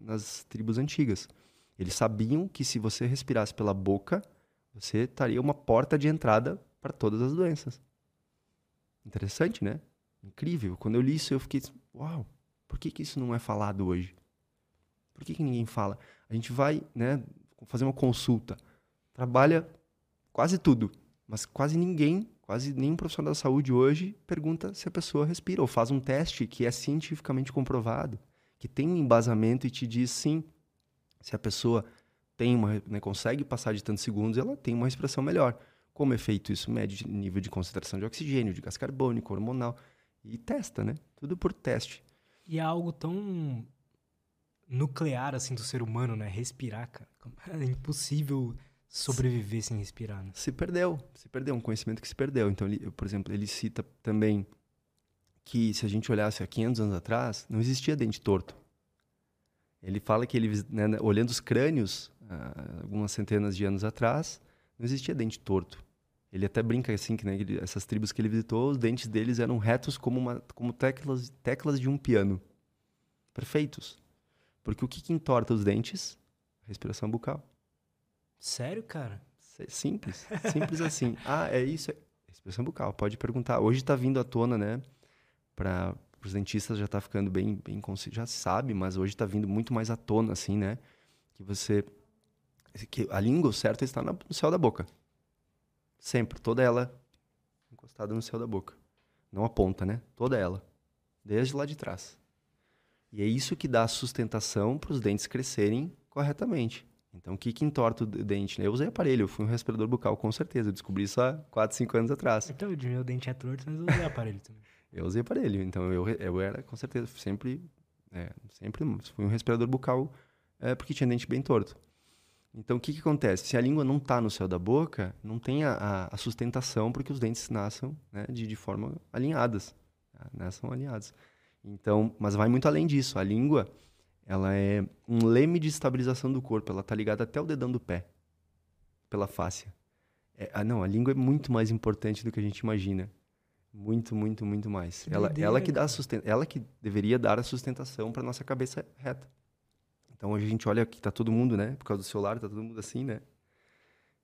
nas tribos antigas. Eles sabiam que se você respirasse pela boca, você estaria uma porta de entrada para todas as doenças. Interessante, né? Incrível. Quando eu li isso, eu fiquei, uau, por que, que isso não é falado hoje? Por que, que ninguém fala? A gente vai né, fazer uma consulta, trabalha quase tudo, mas quase ninguém, quase nenhum profissional da saúde hoje pergunta se a pessoa respira ou faz um teste que é cientificamente comprovado, que tem um embasamento e te diz sim, se a pessoa tem uma, né, consegue passar de tantos segundos, ela tem uma respiração melhor. Como é feito isso? Mede de nível de concentração de oxigênio, de gás carbônico, hormonal. E testa, né? Tudo por teste. E é algo tão nuclear, assim, do ser humano, né? Respirar, cara. É impossível sobreviver sem respirar, né? Se perdeu. Se perdeu. Um conhecimento que se perdeu. Então, ele, por exemplo, ele cita também que se a gente olhasse há 500 anos atrás, não existia dente torto. Ele fala que ele, né, olhando os crânios, ah, algumas centenas de anos atrás, não existia dente torto. Ele até brinca assim que né, ele- essas tribos que ele visitou, os dentes deles eram retos como, uma, como teclas, teclas de um piano. Perfeitos. Porque o que, que entorta os dentes? Respiração bucal. Sério, cara? Simples, simples assim. Ah, é isso? É respiração bucal, pode perguntar. Hoje está vindo à tona, né? Para os dentistas já está ficando bem, bem já sabe, mas hoje está vindo muito mais à tona, assim, né? que você que a língua certa está no céu da boca. Sempre, toda ela encostada no céu da boca. Não a ponta, né? Toda ela, desde lá de trás. E é isso que dá sustentação para os dentes crescerem corretamente. Então, o que, que entorta o dente? Né? Eu usei aparelho, eu fui um respirador bucal, com certeza. Eu descobri isso há 4, 5 anos atrás. Então, o meu dente é torto, mas eu usei aparelho também. eu usei aparelho, então eu, eu era, com certeza, sempre, é, sempre fui um respirador bucal é, porque tinha dente bem torto. Então, o que, que acontece? Se a língua não está no céu da boca, não tem a, a sustentação para que os dentes nasçam né, de, de forma alinhadas. Tá? Nasçam alinhados. Então, mas vai muito além disso. A língua, ela é um leme de estabilização do corpo. Ela está ligada até o dedão do pé, pela fáscia. É, ah, não, a língua é muito mais importante do que a gente imagina. Muito, muito, muito mais. Ela, ela que dá sustenta, ela que deveria dar a sustentação para nossa cabeça reta. Então hoje a gente olha que tá todo mundo, né? Por causa do celular, tá todo mundo assim, né?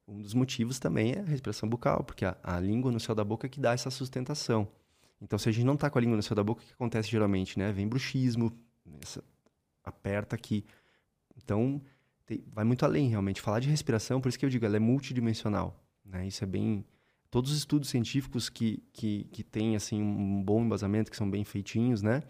Um dos motivos também é a respiração bucal, porque a, a língua no céu da boca é que dá essa sustentação. Então, se a gente não tá com a língua no céu da boca, o que acontece geralmente, né? Vem bruxismo, essa, aperta aqui. Então, tem, vai muito além, realmente. Falar de respiração, por isso que eu digo, ela é multidimensional. Né? Isso é bem... Todos os estudos científicos que, que, que têm, assim, um bom embasamento, que são bem feitinhos, né?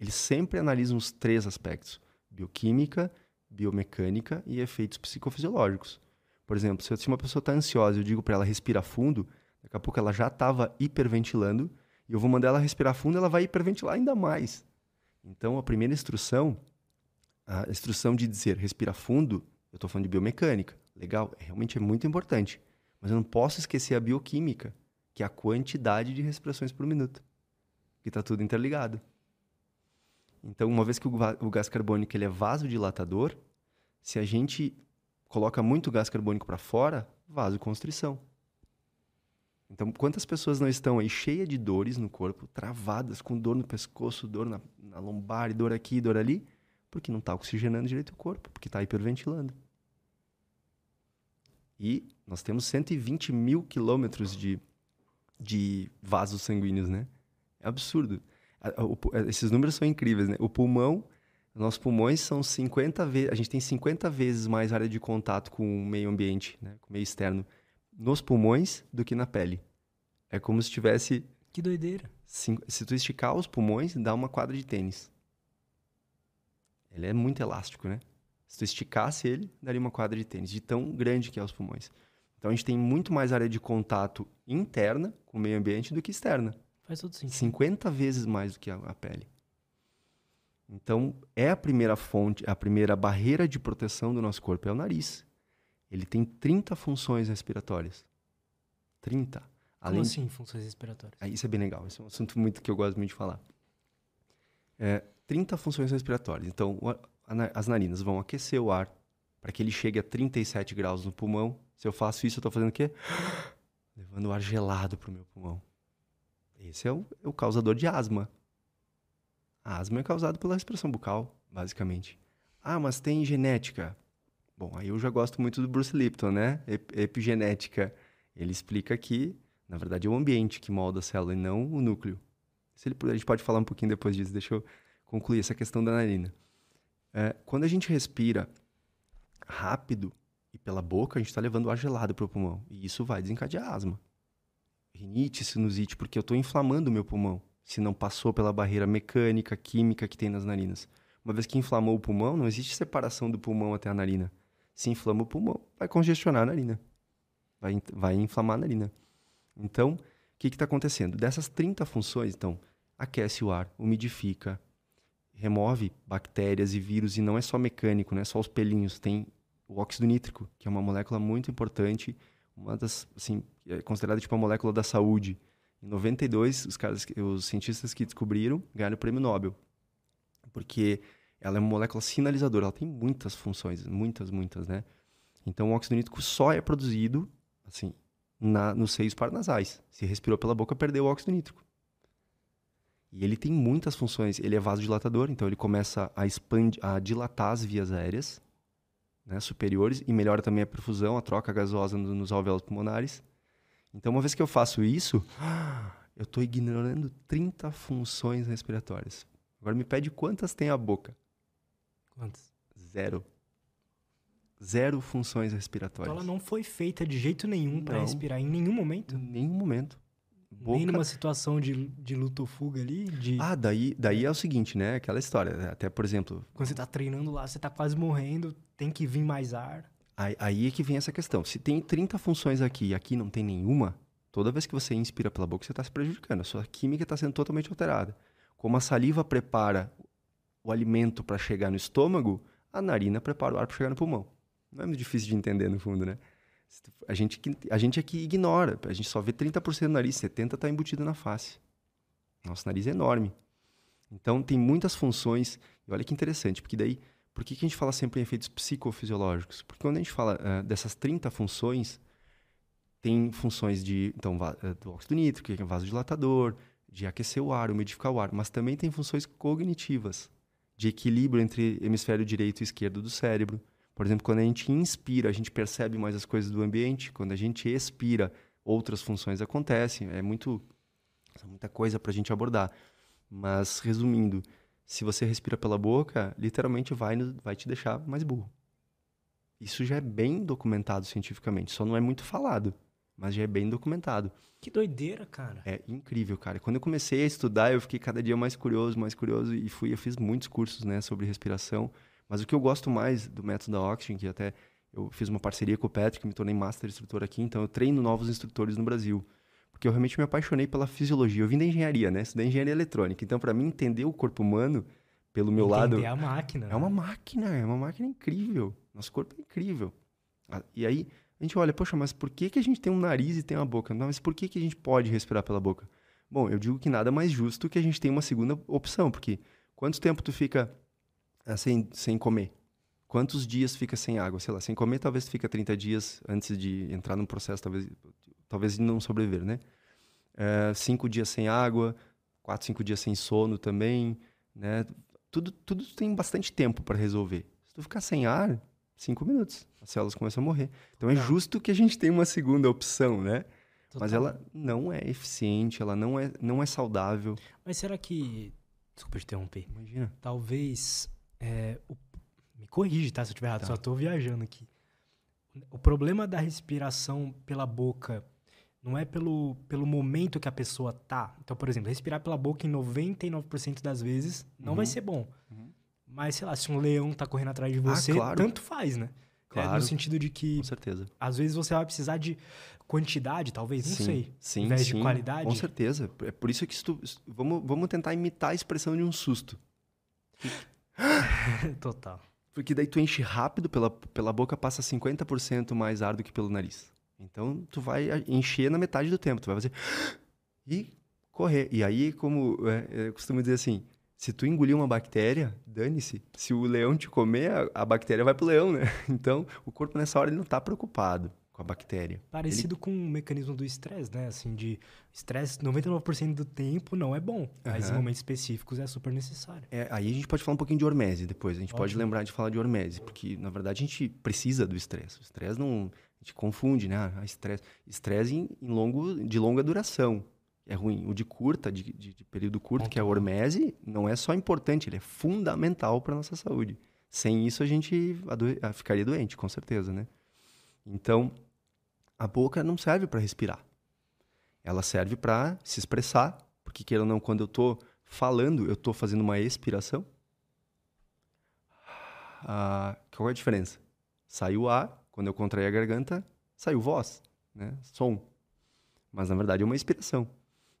Eles sempre analisam os três aspectos bioquímica, biomecânica e efeitos psicofisiológicos. Por exemplo, se uma pessoa está ansiosa, eu digo para ela respirar fundo, daqui a pouco ela já estava hiperventilando, e eu vou mandar ela respirar fundo, ela vai hiperventilar ainda mais. Então, a primeira instrução, a instrução de dizer respira fundo, eu estou falando de biomecânica. Legal, realmente é muito importante. Mas eu não posso esquecer a bioquímica, que é a quantidade de respirações por minuto. Que está tudo interligado. Então, uma vez que o, gás carbônico ele é vasodilatador, se a gente coloca muito gás carbônico para fora, vasoconstrição. Então, quantas pessoas não estão aí cheias de dores no corpo, travadas, com dor no pescoço, dor na, na lombar, dor aqui, dor ali, porque não está oxigenando direito o corpo, porque está hiperventilando. E nós temos 120 mil quilômetros de, de vasos sanguíneos, né? É absurdo esses números são incríveis, né? O pulmão, nossos pulmões são 50 vezes, a gente tem 50 vezes mais área de contato com o meio ambiente, né? com o meio externo, nos pulmões do que na pele. É como se tivesse... Que doideira. Cinco, se tu esticar os pulmões, dá uma quadra de tênis. Ele é muito elástico, né? Se tu esticasse ele, daria uma quadra de tênis, de tão grande que é os pulmões. Então a gente tem muito mais área de contato interna com o meio ambiente do que externa. Faz todo sentido. 50 vezes mais do que a, a pele. Então, é a primeira fonte, a primeira barreira de proteção do nosso corpo é o nariz. Ele tem 30 funções respiratórias. 30. Além Como assim, funções respiratórias? Ah, isso é bem legal. Esse é um assunto muito que eu gosto muito de falar. É, 30 funções respiratórias. Então, as narinas vão aquecer o ar para que ele chegue a 37 graus no pulmão. Se eu faço isso, eu estou fazendo o quê? Levando o ar gelado para o meu pulmão. Esse é o, é o causador de asma. A asma é causada pela respiração bucal, basicamente. Ah, mas tem genética. Bom, aí eu já gosto muito do Bruce Lipton, né? Epigenética. Ele explica que, na verdade, é o ambiente que molda a célula e não o núcleo. Se ele, a gente pode falar um pouquinho depois disso. Deixa eu concluir essa questão da narina. É, quando a gente respira rápido e pela boca, a gente está levando ar gelado para o pulmão. E isso vai desencadear asma rinite, sinusite, porque eu estou inflamando o meu pulmão, se não passou pela barreira mecânica, química que tem nas narinas. Uma vez que inflamou o pulmão, não existe separação do pulmão até a narina. Se inflama o pulmão, vai congestionar a narina. Vai, vai inflamar a narina. Então, o que está acontecendo? Dessas 30 funções, então, aquece o ar, umidifica, remove bactérias e vírus, e não é só mecânico, não é só os pelinhos, tem o óxido nítrico, que é uma molécula muito importante uma das, assim, é considerada tipo a molécula da saúde. Em 92, os caras, os cientistas que descobriram ganharam o prêmio Nobel. Porque ela é uma molécula sinalizadora, ela tem muitas funções, muitas, muitas, né? Então o óxido nítrico só é produzido, assim, na, nos seios paranasais. Se respirou pela boca, perdeu o óxido nítrico. E ele tem muitas funções. Ele é vasodilatador, então ele começa a expandir, a dilatar as vias aéreas né, superiores e melhora também a perfusão, a troca gasosa nos alvéolos pulmonares. Então, uma vez que eu faço isso, eu estou ignorando 30 funções respiratórias. Agora me pede quantas tem a boca. Quantas? Zero. Zero funções Então respiratórias. ela não foi feita de jeito nenhum para respirar em nenhum momento. Em nenhum momento. Nem numa situação de, de luta ou fuga ali, de Ah, daí, daí é o seguinte, né? Aquela história. né? Até, por exemplo, quando você tá treinando lá, você tá quase morrendo, tem que vir mais ar. aí, aí é que vem essa questão. Se tem 30 funções aqui e aqui não tem nenhuma, toda vez que você inspira pela boca, você está se prejudicando. A sua química está sendo totalmente alterada. Como a saliva prepara o alimento para chegar no estômago, a narina prepara o ar para chegar no pulmão. Não é muito difícil de entender, no fundo, né? A gente, a gente aqui ignora. A gente só vê 30% do nariz, 70% está embutido na face. Nosso nariz é enorme. Então, tem muitas funções. E olha que interessante, porque daí, por que, que a gente fala sempre em efeitos psicofisiológicos? Porque quando a gente fala ah, dessas 30 funções, tem funções de, então, eh, do óxido nítrico, que é vasodilatador, de aquecer o ar, umidificar o ar, mas também tem funções cognitivas, de equilíbrio entre hemisfério direito e esquerdo do cérebro. Por exemplo, quando a gente inspira, a gente percebe mais as coisas do ambiente, quando a gente expira, outras funções acontecem. É muito, muita coisa para a gente abordar. Mas, resumindo, se você respira pela boca, literalmente vai, vai te deixar mais burro. Isso já é bem documentado cientificamente, só não é muito falado, mas já é bem documentado. Que doideira, cara. É incrível, cara. Quando eu comecei a estudar, eu fiquei cada dia mais curioso, mais curioso e fui, eu fiz muitos cursos, né, sobre respiração. Mas o que eu gosto mais do método da Oxygen, que até eu fiz uma parceria com o Patrick, me tornei master instrutor aqui, então eu treino novos instrutores no Brasil. Porque eu realmente me apaixonei pela fisiologia. Eu vim da engenharia, né? Estudei engenharia eletrônica. Então, para mim entender o corpo humano pelo meu lado, Entender a máquina. é uma máquina, é uma máquina incrível. Nosso corpo é incrível. Ah, E aí a gente olha, poxa, mas por que, que a gente tem um nariz e tem uma boca? Não, mas por que, que a gente pode respirar pela boca? Bom, eu digo que nada mais justo que a gente tenha uma segunda opção, porque quanto tempo tu fica ah, sem, sem comer? Quantos dias fica sem água? Sei lá, sem comer talvez fica 30 dias antes de entrar num processo, talvez, talvez não sobreviver, né? Eh, cinco dias sem água, quatro, cinco dias sem sono também, né? Tudo, tudo tem bastante tempo para resolver. Se tu ficar sem ar, cinco minutos, as células começam a morrer. Então é Tá. justo que a gente tenha uma segunda opção, né? Mas Total. ela não é eficiente, ela não é, não é saudável. Mas será que. Desculpa te interromper. Imagina. Talvez. é, o- Me corrige, tá? Se eu estiver errado, Tá. só tô viajando aqui. O problema da respiração pela boca não é pelo, pelo momento que a pessoa tá. Então, por exemplo, respirar pela boca em 99% das vezes não vai Uhum. ser bom. Uhum. Mas, sei lá, se um leão tá correndo atrás de você, claro. tanto faz, né? É, Claro. no sentido de que, Com certeza. às vezes, você vai precisar de quantidade, talvez, não sim, sei. Sim, Em vez sim, de qualidade. Com certeza. É por isso que vamos, vamos tentar imitar a expressão de um susto. Total. Porque daí tu enche rápido pela, pela boca, passa 50% mais ar do que pelo nariz. Então tu vai encher na metade do tempo. Tu vai fazer e correr. E aí, como é, eu costumo dizer assim, se tu engolir uma bactéria, dane-se. Se o leão te comer, a, a bactéria vai pro leão, né? Então o corpo nessa hora ele não tá preocupado com a bactéria. Parecido com o mecanismo do estresse, né? Assim, de estresse 99% do tempo não é bom, mas em momentos específicos é super necessário. É, aí a gente pode falar um pouquinho de hormese depois. A gente pode Ótimo. lembrar de falar de hormese, porque na verdade a gente precisa do estresse. O estresse não. A gente confunde, né? Ah, estresse. Estresse em, em longo, de longa duração. É ruim. O de curta, de, de- de período curto, que é a hormese, não é só importante, ele é fundamental para nossa saúde. Sem isso a gente ficaria doente, com certeza, né? Então, a boca não serve para respirar. Ela serve para se expressar, porque queira ou não, quando eu tô falando, eu tô fazendo uma expiração. Ah, qual é a diferença? Saiu ar, quando eu contraí a garganta, saiu voz, né? Som. Mas na verdade é uma expiração.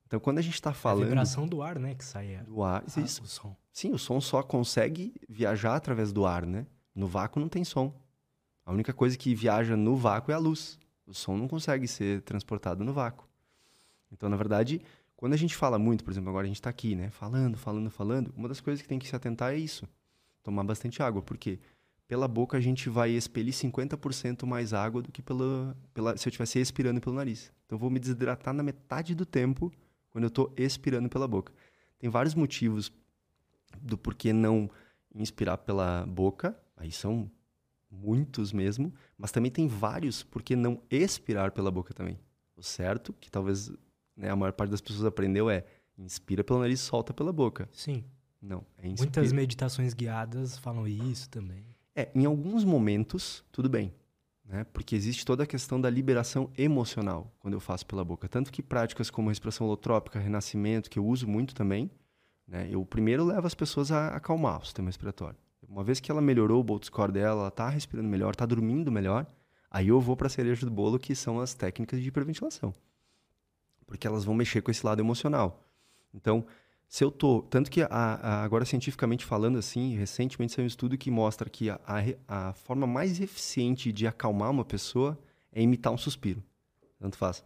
Então quando a gente está A falando vibração do ar, né? Que sai é, do ar, ah, isso. o som. Sim, o som só consegue viajar através do ar, né? No vácuo não tem som. A única coisa que viaja no vácuo é a luz. O som não consegue ser transportado no vácuo. Então, na verdade, quando a gente fala muito, por exemplo, agora a gente está aqui, né? Falando, falando, falando, uma das coisas que tem que se atentar é isso. Tomar bastante água, porque pela boca a gente vai expelir 50% mais água do que pela, pela, se eu estivesse expirando pelo nariz. Então, eu vou me desidratar na metade do tempo quando eu estou expirando pela boca. Tem vários motivos do porquê não inspirar pela boca, aí são muitos mesmo, mas também tem vários porquê não expirar pela boca também. O certo, que talvez né, a maior parte das pessoas aprendeu é inspira pelo nariz, solta pela boca. Sim. Não, é inspira. Muitas meditações guiadas falam isso também. É, em alguns momentos, tudo bem. Né? Porque existe toda a questão da liberação emocional quando eu faço pela boca. Tanto que práticas como respiração holotrópica, renascimento, que eu uso muito também, né? eu primeiro levo as pessoas a acalmar o sistema respiratório. Uma vez que ela melhorou o bolt score dela, ela está respirando melhor, está dormindo melhor, aí eu vou para a cereja do bolo, que são as técnicas de hiperventilação. Porque elas vão mexer com esse lado emocional. Então, se eu tô. Tanto que a, a, agora, cientificamente falando, assim, recentemente saiu um estudo que mostra que a, a, forma mais eficiente de acalmar uma pessoa é imitar um suspiro. Tanto faz.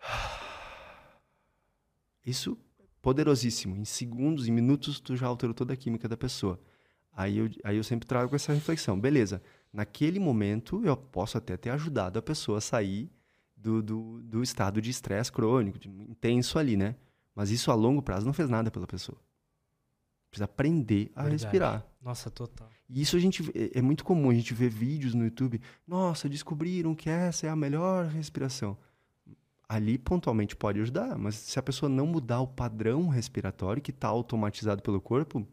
Isso poderosíssimo. Em segundos, em minutos, tu já alterou toda a química da pessoa. Aí eu, aí eu sempre trago essa reflexão. Beleza, naquele momento eu posso até ter ajudado a pessoa a sair do, do, do estado de estresse crônico, de, intenso ali, né? Mas isso a longo prazo não fez nada pela pessoa. Precisa aprender a Verdade. respirar. Nossa, total. E isso a gente é, é muito comum, a gente vê vídeos no YouTube. Nossa, descobriram que essa é a melhor respiração. Ali pontualmente pode ajudar, mas se a pessoa não mudar o padrão respiratório que está automatizado pelo corpo,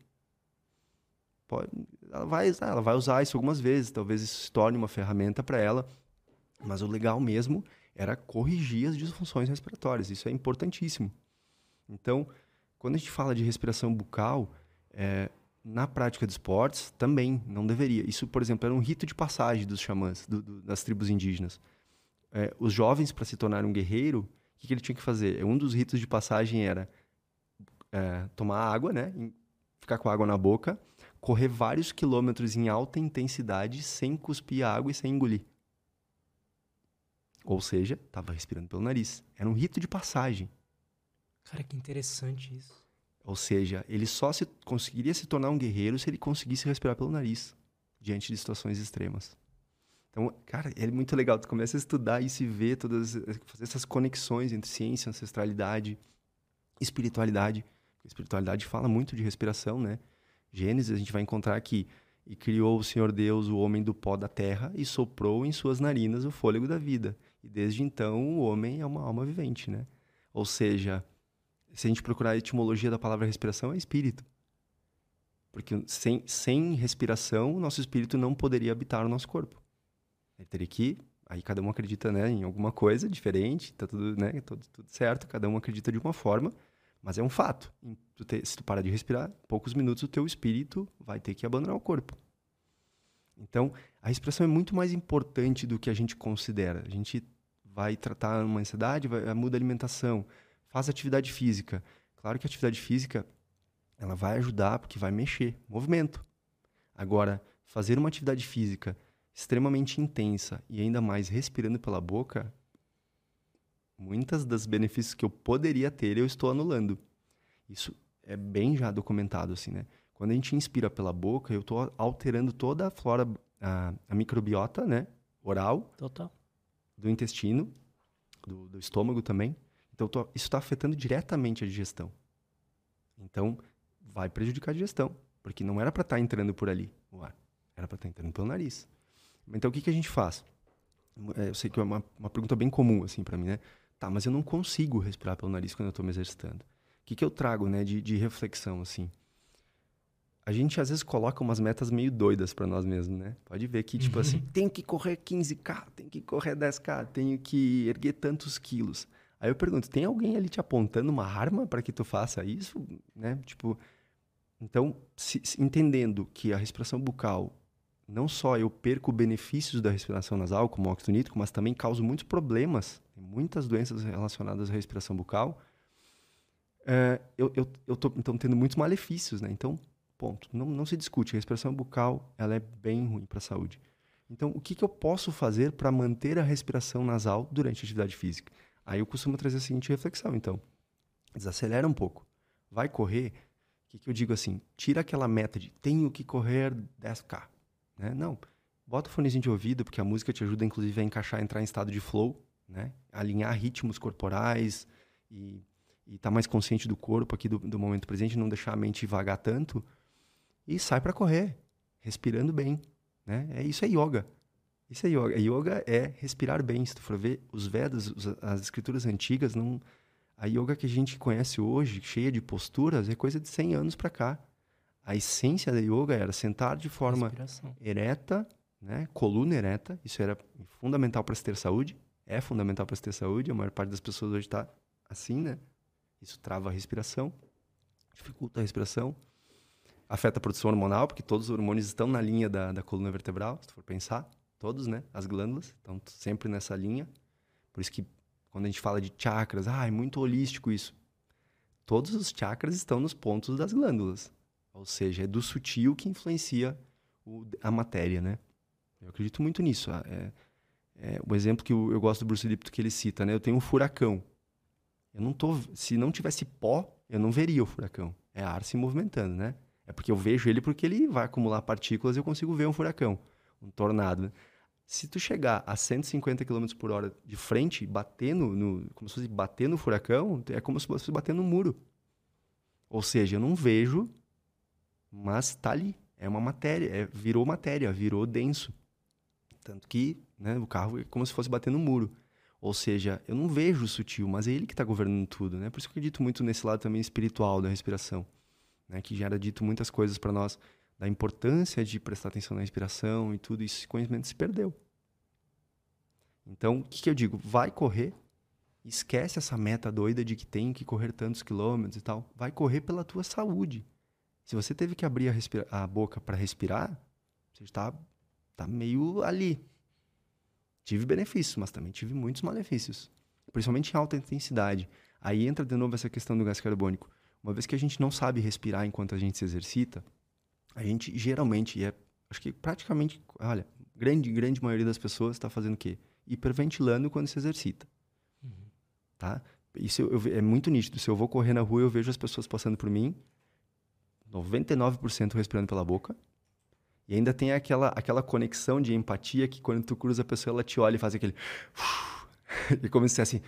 pode, ela, vai, ela vai usar isso algumas vezes. Talvez isso se torne uma ferramenta para ela. Mas o legal mesmo era corrigir as disfunções respiratórias. Isso é importantíssimo. Então, quando a gente fala de respiração bucal, é, na prática de esportes também não deveria. Isso, por exemplo, era um rito de passagem dos xamãs, do, do, das tribos indígenas. É, os jovens, para se tornar um guerreiro, o que, que ele tinha que fazer? Um dos ritos de passagem era é, tomar água, né? ficar com água na boca, correr vários quilômetros em alta intensidade sem cuspir água e sem engolir. Ou seja, estava respirando pelo nariz. Era um rito de passagem. Cara, que interessante isso. Ou seja, ele só se, conseguiria se tornar um guerreiro se ele conseguisse respirar pelo nariz, diante de situações extremas. Então, cara, é muito legal. Tu começa a estudar e se ver todas fazer essas conexões entre ciência, ancestralidade, espiritualidade. A espiritualidade fala muito de respiração, né? Gênesis, a gente vai encontrar que e criou o Senhor Deus o homem do pó da terra e soprou em suas narinas o fôlego da vida. E desde então o homem é uma alma vivente, né? Ou seja, se a gente procurar a etimologia da palavra respiração, é espírito. Porque sem, sem respiração, o nosso espírito não poderia habitar o nosso corpo. Ele teria que. Aí cada um acredita né, em alguma coisa diferente, tá tudo, né, tudo, tudo certo, cada um acredita de uma forma, mas é um fato. se tu parar de respirar, poucos minutos o teu espírito vai ter que abandonar o corpo. Então, a respiração é muito mais importante do que a gente considera. A gente vai tratar uma ansiedade, vai, muda a alimentação, faz atividade física. Claro que a atividade física ela vai ajudar porque vai mexer, movimento. Agora, fazer uma atividade física extremamente intensa e ainda mais respirando pela boca, muitas das benefícios que eu poderia ter eu estou anulando. Isso é bem já documentado assim, né? Quando a gente inspira pela boca, eu estou alterando toda a flora, a, a microbiota, né? Oral. Total do intestino, do, do estômago também. Então, tô, isso está afetando diretamente a digestão. Então, vai prejudicar a digestão, porque não era para estar tá entrando por ali o ar, era para estar tá entrando pelo nariz. Então, o que, que a gente faz? É, eu sei que é uma, uma pergunta bem comum assim para mim, né? Tá, mas eu não consigo respirar pelo nariz quando eu estou me exercitando. O que, que eu trago, né, de, de reflexão assim? a gente às vezes coloca umas metas meio doidas para nós mesmos, né? Pode ver que, tipo assim, tem que correr 15K, tem que correr 10K, tenho que erguer tantos quilos. Aí eu pergunto, tem alguém ali te apontando uma arma para que tu faça isso, né? Tipo, então, se, se, entendendo que a respiração bucal, não só eu perco benefícios da respiração nasal, como óxido nítrico, mas também causa muitos problemas, muitas doenças relacionadas à respiração bucal, é, eu, eu, eu tô então tendo muitos malefícios, né? Então, Ponto. Não, não se discute. A respiração bucal ela é bem ruim para a saúde. Então, o que, que eu posso fazer para manter a respiração nasal durante a atividade física? Aí eu costumo trazer a seguinte reflexão, então. Desacelera um pouco. Vai correr, o que, que eu digo assim? Tira aquela meta de tenho que correr 10K. Né? Não. Bota o fonezinho de ouvido, porque a música te ajuda, inclusive, a encaixar, entrar em estado de flow, né? alinhar ritmos corporais e estar tá mais consciente do corpo aqui do, do momento presente, não deixar a mente vagar tanto e sai para correr, respirando bem. Né? É isso é yoga. Isso é yoga. Yoga é respirar bem. Se tu for ver os Vedas, as escrituras antigas, não a yoga que a gente conhece hoje, cheia de posturas, é coisa de 100 anos para cá. A essência da yoga era sentar de forma Respiração. ereta, né? coluna ereta. Isso era fundamental para se ter saúde. É fundamental para se ter saúde. A maior parte das pessoas hoje está assim, né? Isso trava a respiração, dificulta a respiração, afeta a produção hormonal, porque todos os hormônios estão na linha da, da coluna vertebral, se tu for pensar. Todos, né? As glândulas estão sempre nessa linha. Por isso que quando a gente fala de chakras, ah, é muito holístico isso. Todos os chakras estão nos pontos das glândulas. Ou seja, é do sutil que influencia o, a matéria, né? Eu acredito muito nisso. Ah, É, é, o exemplo que eu, eu gosto do Bruce Lipton que ele cita, né? Eu tenho um furacão. Eu não tô, se não tivesse pó, eu não veria o furacão. É ar se movimentando, né? É porque eu vejo ele porque ele vai acumular partículas e eu consigo ver um furacão, um tornado. Né? Se tu chegar a 150 km por hora de frente, bater no, no- como se fosse bater no furacão, é como se fosse bater no muro. Ou seja, eu não vejo, mas tá ali. É uma matéria, é- virou matéria, virou denso. Tanto que né, o carro é como se fosse bater no muro. Ou seja, eu não vejo o sutil, mas é ele que está governando tudo, né? Por isso que eu acredito muito nesse lado também espiritual da respiração, né? Que já era dito muitas coisas para nós da importância de prestar atenção na respiração e tudo, e esse conhecimento se perdeu. Então, o que, que eu digo? Vai correr, esquece essa meta doida de que tem que correr tantos quilômetros e tal. Vai correr pela tua saúde. Se você teve que abrir a, a boca para respirar, você está tá meio ali. Tive benefícios, mas também tive muitos malefícios, principalmente em alta intensidade. Aí entra de novo essa questão do gás carbônico. Uma vez que a gente não sabe respirar enquanto a gente se exercita, a gente geralmente, e é, acho que praticamente, olha, grande, grande maioria das pessoas está fazendo o quê? Hiperventilando quando se exercita. Tá? Isso eu- eu é muito nítido. Se eu vou correr na rua, eu vejo as pessoas passando por mim, 99% respirando pela boca. E ainda tem aquela, aquela conexão de empatia que quando tu cruza a pessoa, ela te olha e faz aquele... e como se assim...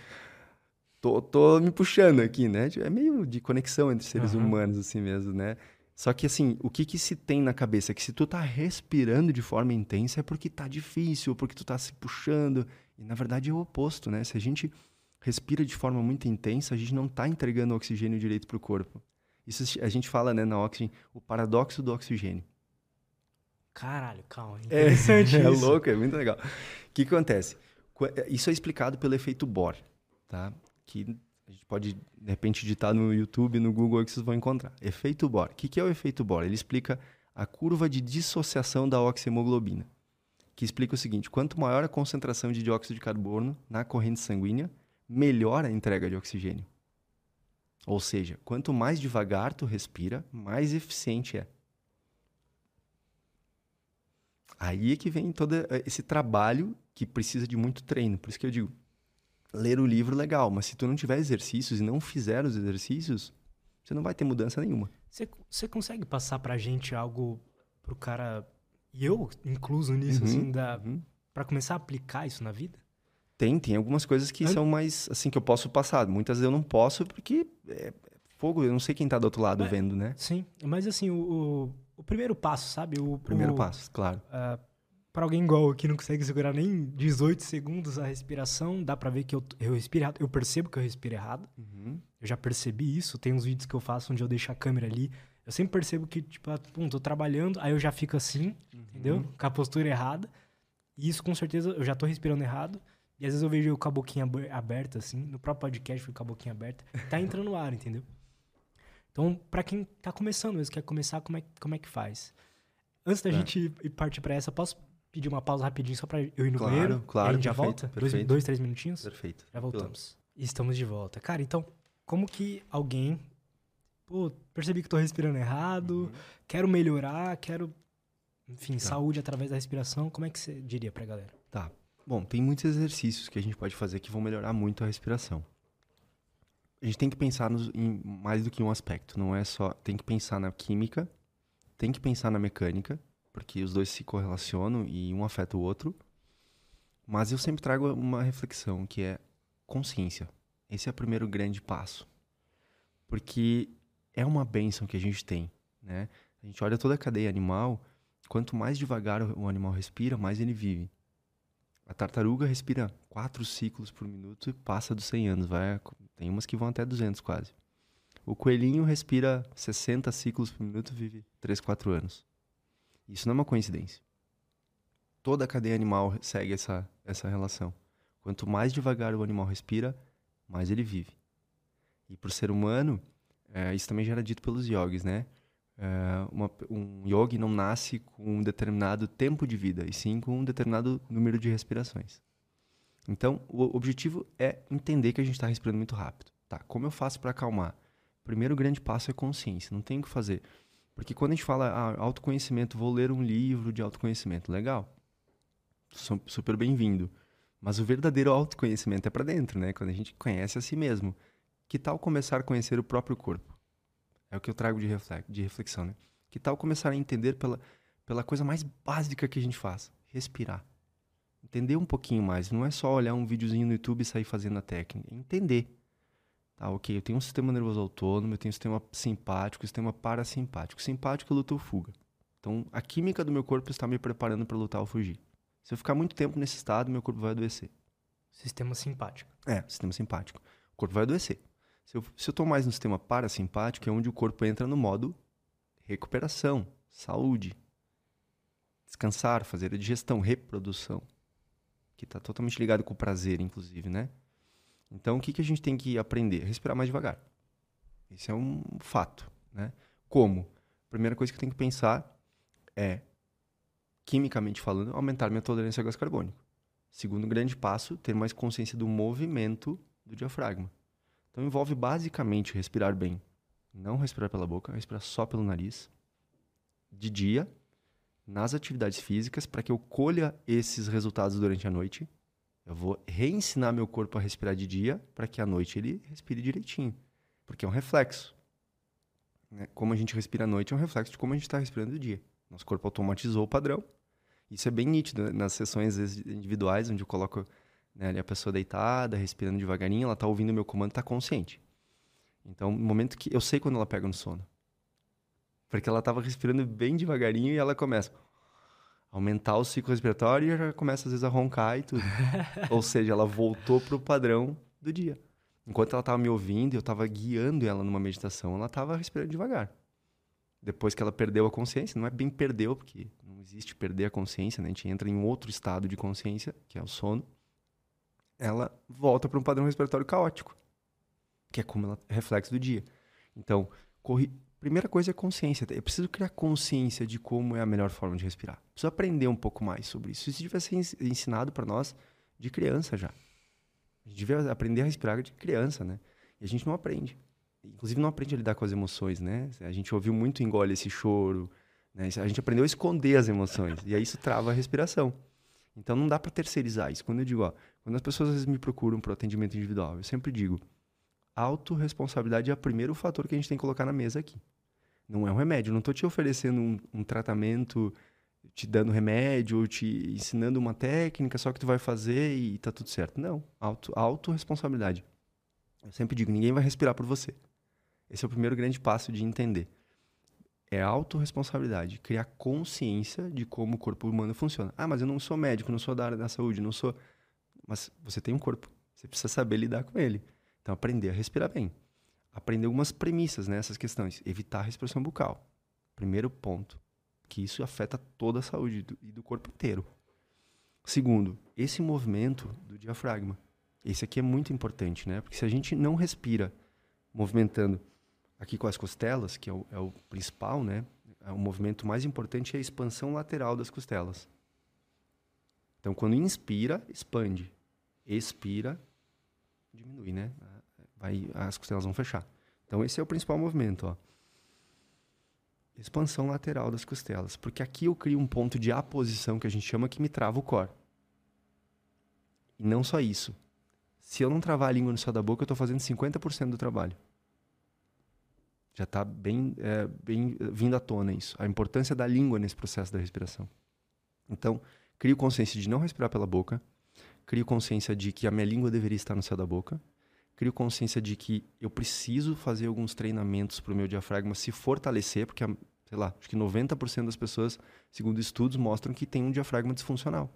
Tô, tô me puxando aqui, né? É meio de conexão entre seres Aham. humanos, assim mesmo, né? Só que, assim, o que que se tem na cabeça? Que se tu tá respirando de forma intensa é porque tá difícil, porque tu tá se puxando. E, na verdade, é o oposto, né? Se a gente respira de forma muito intensa, a gente não tá entregando oxigênio direito pro corpo. Isso a gente fala, né, na Oxygen, o paradoxo do oxigênio. Caralho, calma. Interessante é isso. louco, é muito legal. O que, acontece? Qu- Isso é explicado pelo efeito Bohr, tá? Que a gente pode, de repente, digitar no YouTube, no Google, que vocês vão encontrar. Efeito Bohr. O que, que é o efeito Bohr? Ele explica a curva de dissociação da oxihemoglobina, que explica o seguinte, quanto maior a concentração de dióxido de carbono na corrente sanguínea, melhor a entrega de oxigênio. Ou seja, quanto mais devagar tu respira, mais eficiente é. Aí é que vem todo esse trabalho que precisa de muito treino. Por isso que eu digo, ler o livro legal, mas se tu não tiver exercícios e não fizer os exercícios, você não vai ter mudança nenhuma. Você, você consegue passar pra gente algo pro cara, e eu incluso nisso, Uhum, assim, da, uhum. pra começar a aplicar isso na vida? Tem, tem algumas coisas que são mais assim que eu posso passar. Muitas eu não posso porque é fogo, eu não sei quem tá do outro lado É. vendo, né? Sim, mas assim, o, o, o primeiro passo, sabe? O Primeiro o, passo, claro. Pra alguém igual que não consegue segurar nem 18 segundos a respiração, dá pra ver que eu, eu respiro errado. Eu percebo que eu respiro errado. Uhum. Eu já percebi isso. Tem uns vídeos que eu faço onde eu deixo a câmera ali. Eu sempre percebo que, tipo, ah, pum, tô trabalhando, aí eu já fico assim, entendeu? Com a postura errada. E isso, com certeza, eu já tô respirando errado. E às vezes eu vejo eu com a boquinha abe- aberta, assim. No próprio podcast, eu fico com a boquinha aberta. Tá entrando ar, entendeu? Então, pra quem tá começando mesmo, quer começar, como é, como é que faz? Antes da É. gente ir- ir partir pra essa, posso pedir uma pausa rapidinho só pra eu ir no Claro, banheiro? Claro, a gente já perfeito, volta? Dois, perfeito. dois, três minutinhos? Perfeito. Já voltamos. E estamos de volta. Cara, então, como que alguém. Pô, percebi que tô respirando errado, Uhum. quero melhorar, quero. Enfim, Tá. saúde através da respiração. Como é que você diria pra galera? Bom, tem muitos exercícios que a gente pode fazer que vão melhorar muito a respiração. A gente tem que pensar nos- em mais do que um aspecto. Não é só. Tem que pensar na química, tem que pensar na mecânica, porque os dois se correlacionam e um afeta o outro. Mas eu sempre trago uma reflexão que é consciência. Esse é o primeiro grande passo. Porque é uma bênção que a gente tem, né? A gente olha toda a cadeia animal, quanto mais devagar o animal respira, mais ele vive. A tartaruga respira quatro ciclos por minuto e passa dos 100 anos. Vai, tem umas que vão até 200 quase. O coelhinho respira 60 ciclos por minuto, vive 3, 4 anos. Isso não é uma coincidência. Toda a cadeia animal segue essa, essa relação. Quanto mais devagar o animal respira, mais ele vive. E para o ser humano, é, isso também já era dito pelos yogis, né? É, uma, um yogi não nasce com um determinado tempo de vida, e sim com um determinado número de respirações. Então, o objetivo é entender que a gente está respirando muito rápido. Tá, como eu faço para acalmar? O primeiro grande passo é consciência, não tem o que fazer. Porque quando a gente fala ah, autoconhecimento, vou ler um livro de autoconhecimento, legal. Super bem-vindo. Mas o verdadeiro autoconhecimento é para dentro, né? Quando a gente conhece a si mesmo. Que tal começar a conhecer o próprio corpo? É o que eu trago de, de reflexão, né? Que tal começar a entender pela, pela coisa mais básica que a gente faz? Respirar. Entender um pouquinho mais. Não é só olhar um videozinho no YouTube e sair fazendo a técnica. É entender. Tá, ok, eu tenho um sistema nervoso autônomo, eu tenho um sistema simpático, um sistema parasimpático. Simpático, luta ou fuga. Então, a química do meu corpo está me preparando para lutar ou fugir. Se eu ficar muito tempo nesse estado, meu corpo vai adoecer. Sistema simpático. É, sistema simpático. O corpo vai adoecer. Se eu, se eu tô mais no sistema parasimpático, é onde o corpo entra no modo recuperação, saúde, descansar, fazer a digestão, reprodução. Que está totalmente ligado com o prazer, inclusive, né? Então, o que, que a gente tem que aprender? Respirar mais devagar. Esse é um fato, né? Como? A primeira coisa que eu tenho que pensar é, quimicamente falando, aumentar minha tolerância a gás carbônico. Segundo grande passo, ter mais consciência do movimento do diafragma. Então, envolve basicamente respirar bem. Não respirar pela boca, respirar só pelo nariz. De dia, nas atividades físicas, para que eu colha esses resultados durante a noite eu vou reensinar meu corpo a respirar de dia para que à noite ele respire direitinho. Porque é um reflexo. Né? Como a gente respira à noite é um reflexo de como a gente está respirando de dia. Nosso corpo automatizou o padrão. Isso é bem nítido né? nas sessões individuais, onde eu coloco né, ali a pessoa deitada, respirando devagarinho, ela está ouvindo o meu comando, está consciente. Então, no momento que eu sei quando ela pega no sono. Porque ela estava respirando bem devagarinho e ela começa aumentar o ciclo respiratório e já começa às vezes a roncar e tudo. Ou seja, ela voltou pro padrão do dia. Enquanto ela estava me ouvindo, eu estava guiando ela numa meditação, ela estava respirando devagar. Depois que ela perdeu a consciência, não é bem perdeu, porque não existe perder a consciência, né? A gente entra em outro estado de consciência, que é o sono. Ela volta para um padrão respiratório caótico, que é como ela é reflexo do dia. Então, corri Primeira coisa é consciência. Eu preciso criar consciência de como é a melhor forma de respirar. Preciso aprender um pouco mais sobre isso. Isso devia ser ensinado para nós de criança já. A gente devia aprender a respirar de criança, né? E a gente não aprende. Inclusive não aprende a lidar com as emoções, né? A gente ouviu muito engole esse choro, né? A gente aprendeu a esconder as emoções. e aí isso trava a respiração. Então não dá para terceirizar isso. Quando eu digo, ó, quando as pessoas às vezes me procuram para atendimento individual, eu sempre digo, autorresponsabilidade é o primeiro fator que a gente tem que colocar na mesa aqui. Não é um remédio. não estou te oferecendo um, um, tratamento, te dando remédio, ou te ensinando uma técnica só que tu vai fazer e tá tudo certo. Não. Auto, autorresponsabilidade. Eu sempre digo, ninguém vai respirar por você. Esse é o primeiro grande passo de entender. É autorresponsabilidade, criar consciência de como o corpo humano funciona. Ah, mas eu não sou médico, não sou da área da saúde, não sou. Mas você tem um corpo. Você precisa saber lidar com ele. Então, aprender a respirar bem. Aprender algumas premissas nessas né, questões. Evitar a respiração bucal. Primeiro ponto. Que isso afeta toda a saúde do, e do corpo inteiro. Segundo, esse movimento do diafragma. Esse aqui é muito importante, né? Porque se a gente não respira movimentando aqui com as costelas, que é o, é o principal, né? É o movimento mais importante é a expansão lateral das costelas. Então, quando inspira, expande. Expira, diminui, né? vai, as costelas vão fechar. Então esse é o principal movimento, ó. Expansão lateral das costelas, porque aqui eu crio um ponto de aposição que a gente chama que me trava o core. E não só isso. Se eu não travar a língua no céu da boca, eu estou fazendo 50% do trabalho. Já está bem, é, bem vindo à tona isso. A importância da língua nesse processo da respiração. Então, crio consciência de não respirar pela boca, crio consciência de que a minha língua deveria estar no céu da boca, crio consciência de que eu preciso fazer alguns treinamentos para o meu diafragma se fortalecer, porque, sei lá, acho que 90% das pessoas, segundo estudos, mostram que tem um diafragma disfuncional.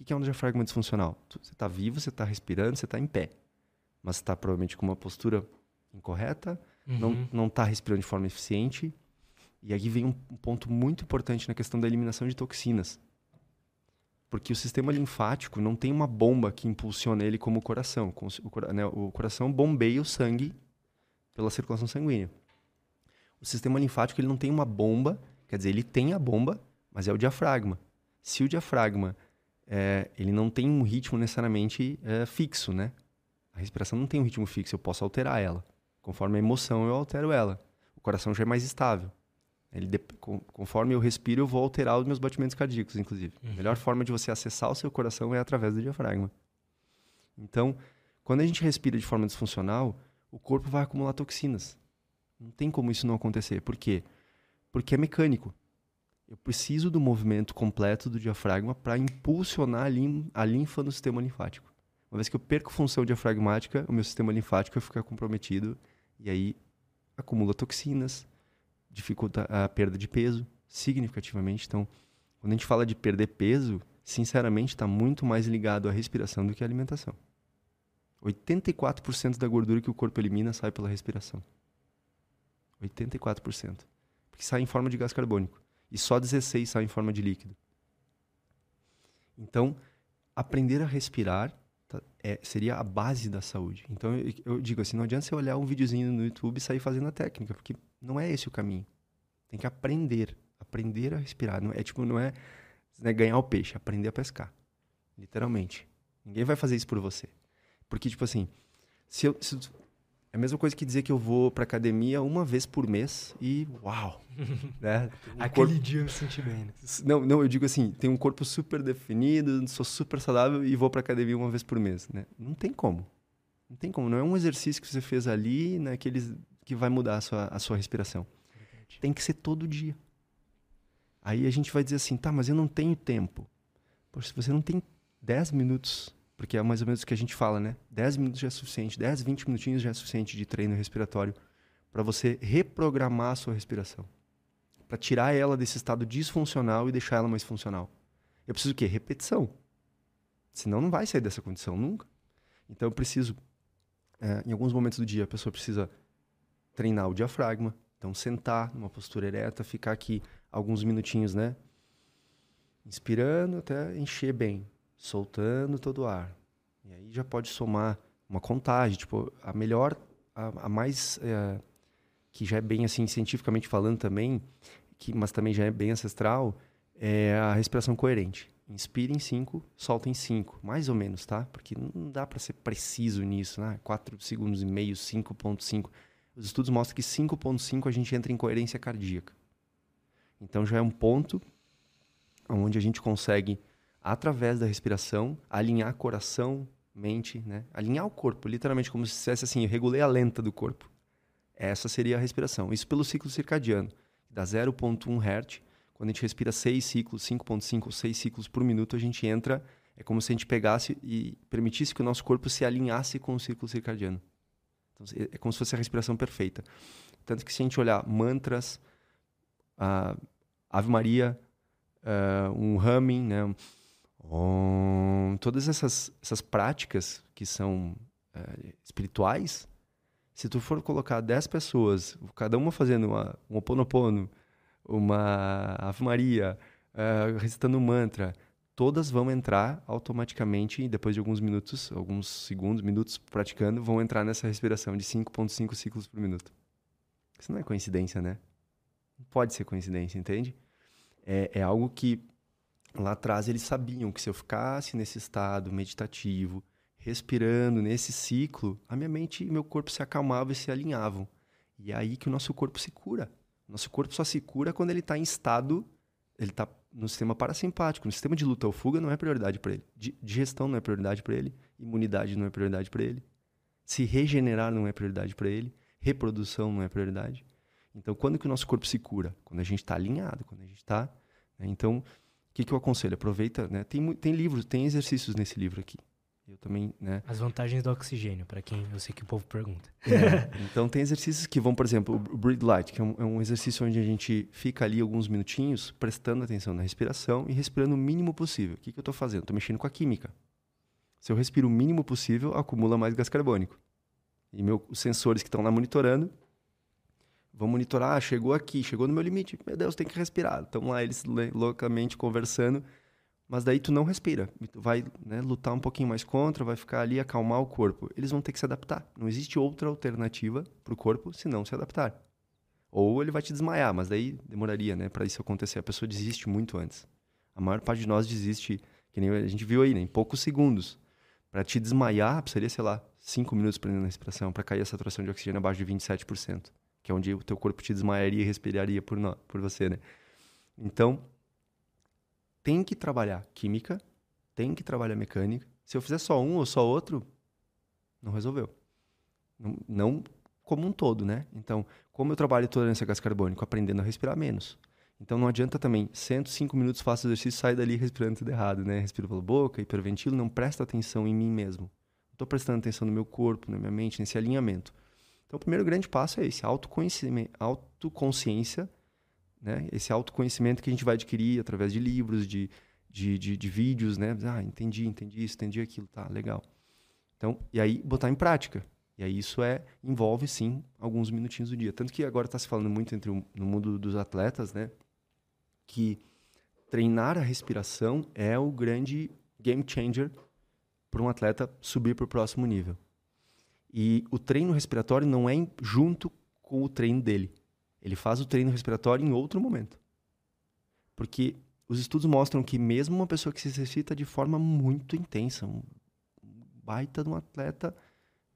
O que é um diafragma disfuncional? Você está vivo, você está respirando, você está em pé, mas está provavelmente com uma postura incorreta, uhum. não está respirando de forma eficiente. E aqui vem um ponto muito importante na questão da eliminação de toxinas. Porque o sistema linfático não tem uma bomba que impulsiona ele como o coração. O, né, o coração bombeia o sangue pela circulação sanguínea. O sistema linfático ele não tem uma bomba, quer dizer, ele tem a bomba, mas é o diafragma. Se o diafragma é, ele não tem um ritmo necessariamente é, fixo, né? A respiração não tem um ritmo fixo, eu posso alterar ela. Conforme a emoção, eu altero ela. O coração já é mais estável. Ele, conforme eu respiro, eu vou alterar os meus batimentos cardíacos, inclusive. Uhum. A melhor forma de você acessar o seu coração é através do diafragma. Então, quando a gente respira de forma disfuncional, o corpo vai acumular toxinas. Não tem como isso não acontecer. Por quê? Porque é mecânico. Eu preciso do movimento completo do diafragma para impulsionar a, lim a linfa no sistema linfático. Uma vez que eu perco função diafragmática, o meu sistema linfático fica comprometido e aí acumula toxinas, dificulta a perda de peso significativamente. Então, quando a gente fala de perder peso, sinceramente está muito mais ligado à respiração do que à alimentação. 84% da gordura que o corpo elimina sai pela respiração. 84%. Porque sai em forma de gás carbônico. E só 16 sai em forma de líquido. Então, aprender a respirar tá, é, seria a base da saúde. Então, eu, eu, digo assim, não adianta você olhar um videozinho no YouTube e sair fazendo a técnica, porque não é esse o caminho. Tem que aprender. Aprender a respirar. Não é tipo, não é né, ganhar o peixe, aprender a pescar. Literalmente. Ninguém vai fazer isso por você. Porque, tipo assim, se eu, se, é a mesma coisa que dizer que eu vou pra academia uma vez por mês e uau! né? Um Aquele corpo... dia eu me senti bem. Né? Não, não, eu digo assim, tenho um corpo super definido, sou super saudável e vou pra academia uma vez por mês. Né? Não tem como. Não tem como. Não é um exercício que você fez ali, naqueles que vai mudar a sua, a sua respiração. Verdade. Tem que ser todo dia. Aí a gente vai dizer assim, tá, mas eu não tenho tempo. Poxa, se você não tem 10 minutos porque é mais ou menos o que a gente fala, né? 10 minutos já é suficiente, 10, 20 minutinhos já é suficiente de treino respiratório para você reprogramar a sua respiração. Para tirar ela desse estado disfuncional e deixar ela mais funcional. Eu preciso o quê? Repetição. Senão não vai sair dessa condição nunca. Então eu preciso, é, em alguns momentos do dia, a pessoa precisa treinar o diafragma. Então sentar numa postura ereta, ficar aqui alguns minutinhos, né? Inspirando até encher bem soltando todo o ar. E aí já pode somar uma contagem, tipo, a melhor, a, a mais, é, que já é bem assim, cientificamente falando também, que, mas também já é bem ancestral, é a respiração coerente. Inspira em 5, solta em 5, mais ou menos, tá? Porque não dá para ser preciso nisso, né? 4 segundos e meio, 5.5. Os estudos mostram que 5.5 a gente entra em coerência cardíaca. Então já é um ponto onde a gente consegue através da respiração, alinhar coração, mente, né? Alinhar o corpo, literalmente como se dissesse assim, eu regulei a lenta do corpo. Essa seria a respiração. Isso pelo ciclo circadiano, dá 0.1 Hz. Quando a gente respira 6 ciclos, 5.5 ou 6 ciclos por minuto, a gente entra, é como se a gente pegasse e permitisse que o nosso corpo se alinhasse com o ciclo circadiano. Então, é como se fosse a respiração perfeita. Tanto que se a gente olhar mantras, uh, Ave Maria, uh, um humming, né? Om, todas essas, essas práticas que são é, espirituais, se tu for colocar 10 pessoas, cada uma fazendo uma, um oponopono, uma Ave Maria, uh, recitando um mantra, todas vão entrar automaticamente, depois de alguns minutos, alguns segundos, minutos praticando, vão entrar nessa respiração de 5.5 ciclos por minuto. Isso não é coincidência, né? Não pode ser coincidência, entende? É, é algo que lá atrás eles sabiam que se eu ficasse nesse estado meditativo, respirando nesse ciclo, a minha mente e meu corpo se acalmavam e se alinhavam. E é aí que o nosso corpo se cura. Nosso corpo só se cura quando ele está em estado, ele está no sistema parasimpático, no sistema de luta ou fuga não é prioridade para ele. Digestão não é prioridade para ele, imunidade não é prioridade para ele, se regenerar não é prioridade para ele, reprodução não é prioridade. Então, quando que o nosso corpo se cura? Quando a gente está alinhado, quando a gente está. Né? Então, o que, que eu aconselho? Aproveita, né? Tem, tem livros, tem exercícios nesse livro aqui. Eu também, né? As vantagens do oxigênio, para quem eu sei que o povo pergunta. É, então tem exercícios que vão, por exemplo, o Breathe Light, que é um, é um, exercício onde a gente fica ali alguns minutinhos prestando atenção na respiração e respirando o mínimo possível. O que, que eu estou fazendo? Estou mexendo com a química. Se eu respiro o mínimo possível, acumula mais gás carbônico. E meu, os sensores que estão lá monitorando Vão monitorar, ah, chegou aqui, chegou no meu limite. Meu Deus, tem que respirar. Estão lá eles loucamente conversando, mas daí tu não respira. Tu vai né, lutar um pouquinho mais contra, vai ficar ali, acalmar o corpo. Eles vão ter que se adaptar. Não existe outra alternativa para o corpo se não se adaptar. Ou ele vai te desmaiar, mas daí demoraria, né, para isso acontecer. A pessoa desiste muito antes. A maior parte de nós desiste, que nem a gente viu aí, né, em poucos segundos. Para te desmaiar, precisaria, sei lá, 5 minutos prendendo a respiração, para cair a saturação de oxigênio abaixo de 27%, que é onde o teu corpo te desmaiaria e respiraria por, no, por você, né? Então, tem que trabalhar química, tem que trabalhar mecânica. Se eu fizer só um ou só outro, não resolveu. Não, não como um todo, né? Então, como eu trabalho tolerância a gás carbônico, aprendendo a respirar menos. Então não adianta também, 105 minutos faço exercício, sai dali respirando tudo errado, né? Respiro pela boca, hiperventilo, não presta atenção em mim mesmo. Estou prestando atenção no meu corpo, na minha mente, nesse alinhamento. Então o primeiro grande passo é esse, autoconsciência, né? Esse autoconhecimento que a gente vai adquirir através de livros, de, de, de, de vídeos, né? Ah, entendi, entendi isso, entendi aquilo, tá, legal. Então, e aí botar em prática. E aí isso é envolve sim alguns minutinhos do dia. Tanto que agora está se falando muito entre o, no mundo dos atletas, né? Que treinar a respiração é o grande game changer para um atleta subir para o próximo nível. E o treino respiratório não é junto com o treino dele. Ele faz o treino respiratório em outro momento. Porque os estudos mostram que mesmo uma pessoa que se exercita de forma muito intensa, um baita de um atleta,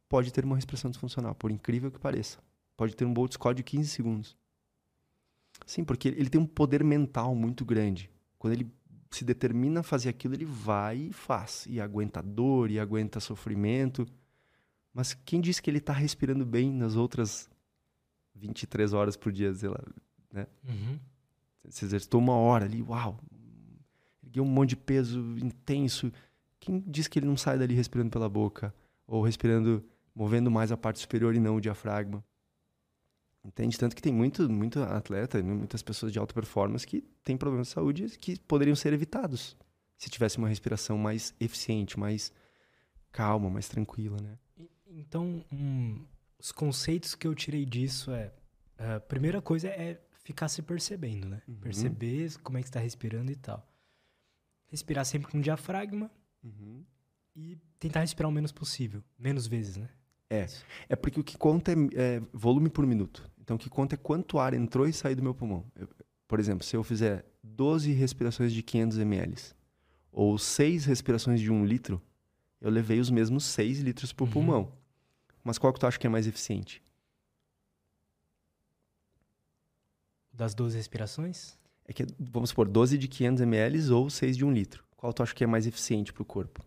pode ter uma respiração disfuncional, por incrível que pareça. Pode ter um Bolt score de 15 segundos. Sim, porque ele tem um poder mental muito grande. Quando ele se determina a fazer aquilo, ele vai e faz. E aguenta dor, e aguenta sofrimento. Mas quem disse que ele está respirando bem nas outras 23 horas por dia, sei lá, né? Uhum. Se exercitou uma hora ali, uau, ergueu um monte de peso intenso. Quem disse que ele não sai dali respirando pela boca? Ou respirando movendo mais a parte superior e não o diafragma. Entende? Tanto que tem muito, muito atleta, muitas pessoas de alta performance que têm problemas de saúde que poderiam ser evitados se tivesse uma respiração mais eficiente, mais calma, mais tranquila, né? Então, um, os conceitos que eu tirei disso é... A primeira coisa é ficar se percebendo, né? Uhum. Perceber como é que está respirando e tal. Respirar sempre com diafragma uhum. e tentar respirar o menos possível. Menos vezes, né? É. É porque o que conta é, é, volume por minuto. Então, o que conta é quanto ar entrou e saiu do meu pulmão. Eu, por exemplo, se eu fizer 12 respirações de 500 ml ou 6 respirações de 1 litro, eu levei os mesmos 6 litros por uhum. pulmão. Mas qual que tu acha que é mais eficiente? Das 12 respirações? É que, vamos supor, 12 de 500 ml ou 6 de 1 litro. Qual tu acha que é mais eficiente para o corpo?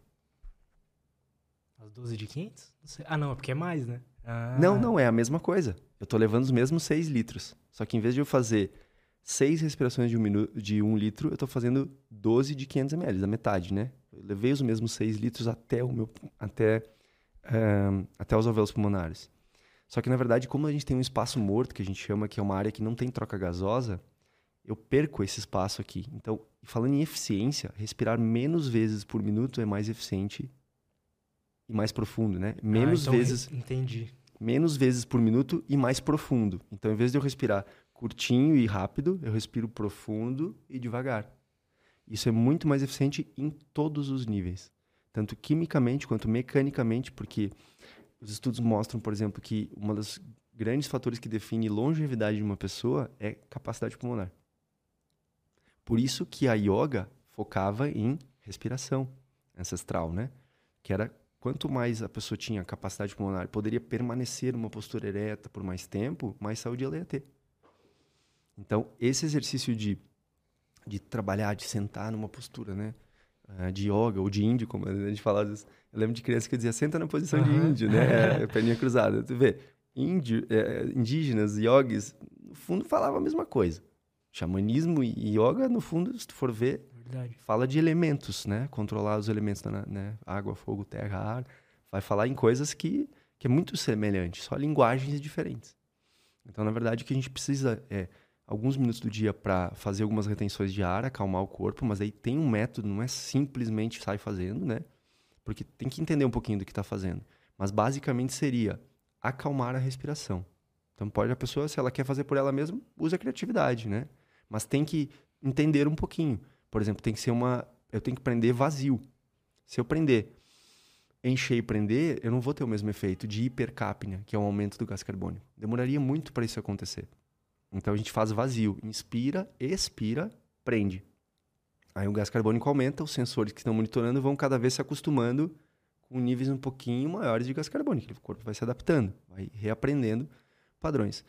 As 12 de 500? Não ah, não, é porque é mais, né? Ah. Não, não, é a mesma coisa. Eu tô levando os mesmos 6 litros. Só que em vez de eu fazer 6 respirações de 1 um minuto, de um litro, eu tô fazendo 12 de 500 ml, da metade, né? Eu levei os mesmos 6 litros até, o meu, até, até os alvéolos pulmonares. Só que, na verdade, como a gente tem um espaço morto, que a gente chama, que é uma área que não tem troca gasosa, eu perco esse espaço aqui. Então, falando em eficiência, respirar menos vezes por minuto é mais eficiente e mais profundo, né? Menos ah, então vezes. Entendi. Menos vezes por minuto e mais profundo. Então, em vez de eu respirar curtinho e rápido, eu respiro profundo e devagar. Isso é muito mais eficiente em todos os níveis, tanto quimicamente quanto mecanicamente, porque os estudos mostram, por exemplo, que um dos grandes fatores que define longevidade de uma pessoa é capacidade pulmonar. Por isso que a yoga focava em respiração ancestral, né? Que era quanto mais a pessoa tinha capacidade pulmonar, poderia permanecer numa postura ereta por mais tempo, mais saúde ela ia ter. Então, esse exercício de, de trabalhar, de sentar numa postura, né? Uh, de yoga ou de índio, como a gente fala às vezes. Eu lembro de criança que dizia, senta na posição uhum. de índio, né? É, perninha cruzada. Tu vê, índio, é, indígenas, yogis, no fundo falavam a mesma coisa. Xamanismo e yoga, no fundo, se tu for ver, Verdade. Fala de elementos, né? Controlar os elementos, né? Água, fogo, terra, ar. Vai falar em coisas que, que é muito semelhante, só linguagens diferentes. Então, na verdade, o que a gente precisa é alguns minutos do dia para fazer algumas retenções de ar, acalmar o corpo, mas aí tem um método, não é simplesmente sair fazendo, né? Porque tem que entender um pouquinho do que está fazendo. Mas basicamente seria acalmar a respiração. Então pode a pessoa, se ela quer fazer por ela mesma, usa a criatividade, né? Mas tem que entender um pouquinho. Por exemplo, tem que ser uma. Eu tenho que prender vazio. Se eu prender, encher e prender, eu não vou ter o mesmo efeito de hipercapnia, que é o aumento do gás carbônico. Demoraria muito para isso acontecer. Então a gente faz vazio, inspira, expira, prende. Aí o gás carbônico aumenta, os sensores que estão monitorando vão cada vez se acostumando com níveis um pouquinho maiores de gás carbônico. O corpo vai se adaptando, vai reaprendendo padrões.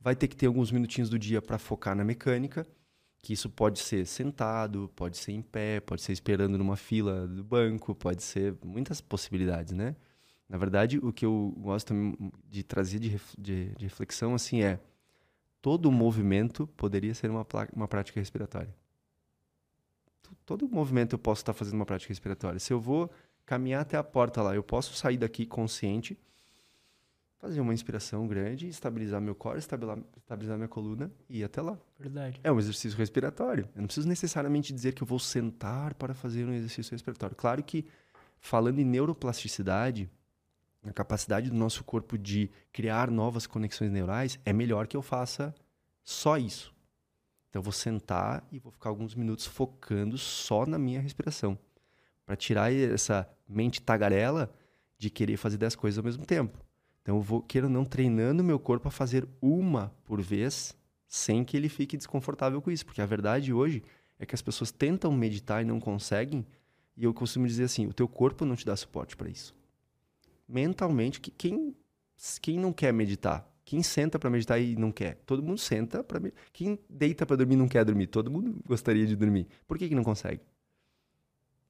Vai ter que ter alguns minutinhos do dia para focar na mecânica, que isso pode ser sentado, pode ser em pé, pode ser esperando numa fila do banco, pode ser muitas possibilidades, né? Na verdade, o que eu gosto de trazer de, de, de reflexão assim é todo movimento poderia ser uma, uma prática respiratória. Todo movimento eu posso estar fazendo uma prática respiratória. Se eu vou caminhar até a porta lá, eu posso sair daqui consciente fazer uma inspiração grande, estabilizar meu core, estabilizar, minha coluna e ir até lá. Verdade. É um exercício respiratório. Eu não preciso necessariamente dizer que eu vou sentar para fazer um exercício respiratório. Claro que, falando em neuroplasticidade, a capacidade do nosso corpo de criar novas conexões neurais, é melhor que eu faça só isso. Então, eu vou sentar e vou ficar alguns minutos focando só na minha respiração. Para tirar essa mente tagarela de querer fazer 10 coisas ao mesmo tempo. Então eu vou, queira não, treinando meu corpo a fazer uma por vez, sem que ele fique desconfortável com isso. Porque a verdade hoje é que as pessoas tentam meditar e não conseguem. E eu costumo dizer assim: o teu corpo não te dá suporte para isso. Mentalmente, quem, quem não quer meditar? Quem senta para meditar e não quer? Todo mundo senta para Quem deita para dormir e não quer dormir? Todo mundo gostaria de dormir. Por que, que não consegue?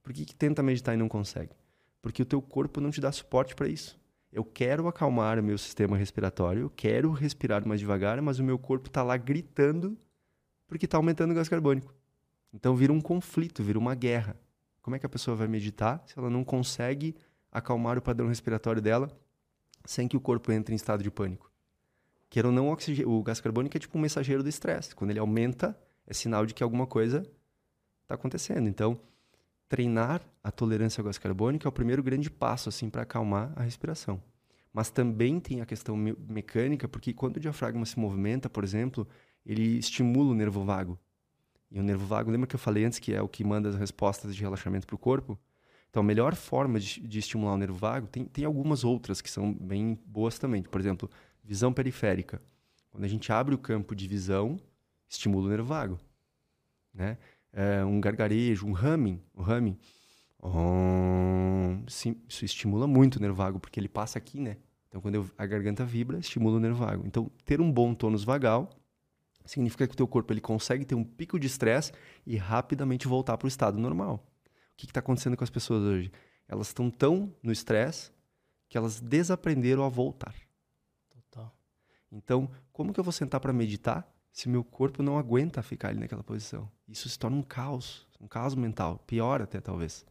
Por que, que tenta meditar e não consegue? Porque o teu corpo não te dá suporte para isso. Eu quero acalmar o meu sistema respiratório, eu quero respirar mais devagar, mas o meu corpo está lá gritando porque está aumentando o gás carbônico. Então vira um conflito, vira uma guerra. Como é que a pessoa vai meditar se ela não consegue acalmar o padrão respiratório dela sem que o corpo entre em estado de pânico? Quer ou não, o gás carbônico é tipo um mensageiro do estresse. Quando ele aumenta, é sinal de que alguma coisa está acontecendo. Então, treinar a tolerância ao gás carbônico é o primeiro grande passo assim para acalmar a respiração. Mas também tem a questão me mecânica, porque quando o diafragma se movimenta, por exemplo, ele estimula o nervo vago. E o nervo vago, lembra que eu falei antes que é o que manda as respostas de relaxamento para o corpo? Então, a melhor forma de, de, estimular o nervo vago, tem, tem algumas outras que são bem boas também. Por exemplo, visão periférica. Quando a gente abre o campo de visão, estimula o nervo vago. Né? é, um gargarejo, um humming, o humming, oh, sim, isso estimula muito o nervo vago, porque ele passa aqui, né? Então, quando eu, a garganta vibra, estimula o nervo vago. Então, ter um bom tônus vagal significa que o teu corpo ele consegue ter um pico de estresse e rapidamente voltar para o estado normal. O que está acontecendo com as pessoas hoje? Elas estão tão no estresse que elas desaprenderam a voltar. Total. Então, como que eu vou sentar para meditar se meu corpo não aguenta ficar ali naquela posição. Isso se torna um caos, um caos mental, pior até talvez.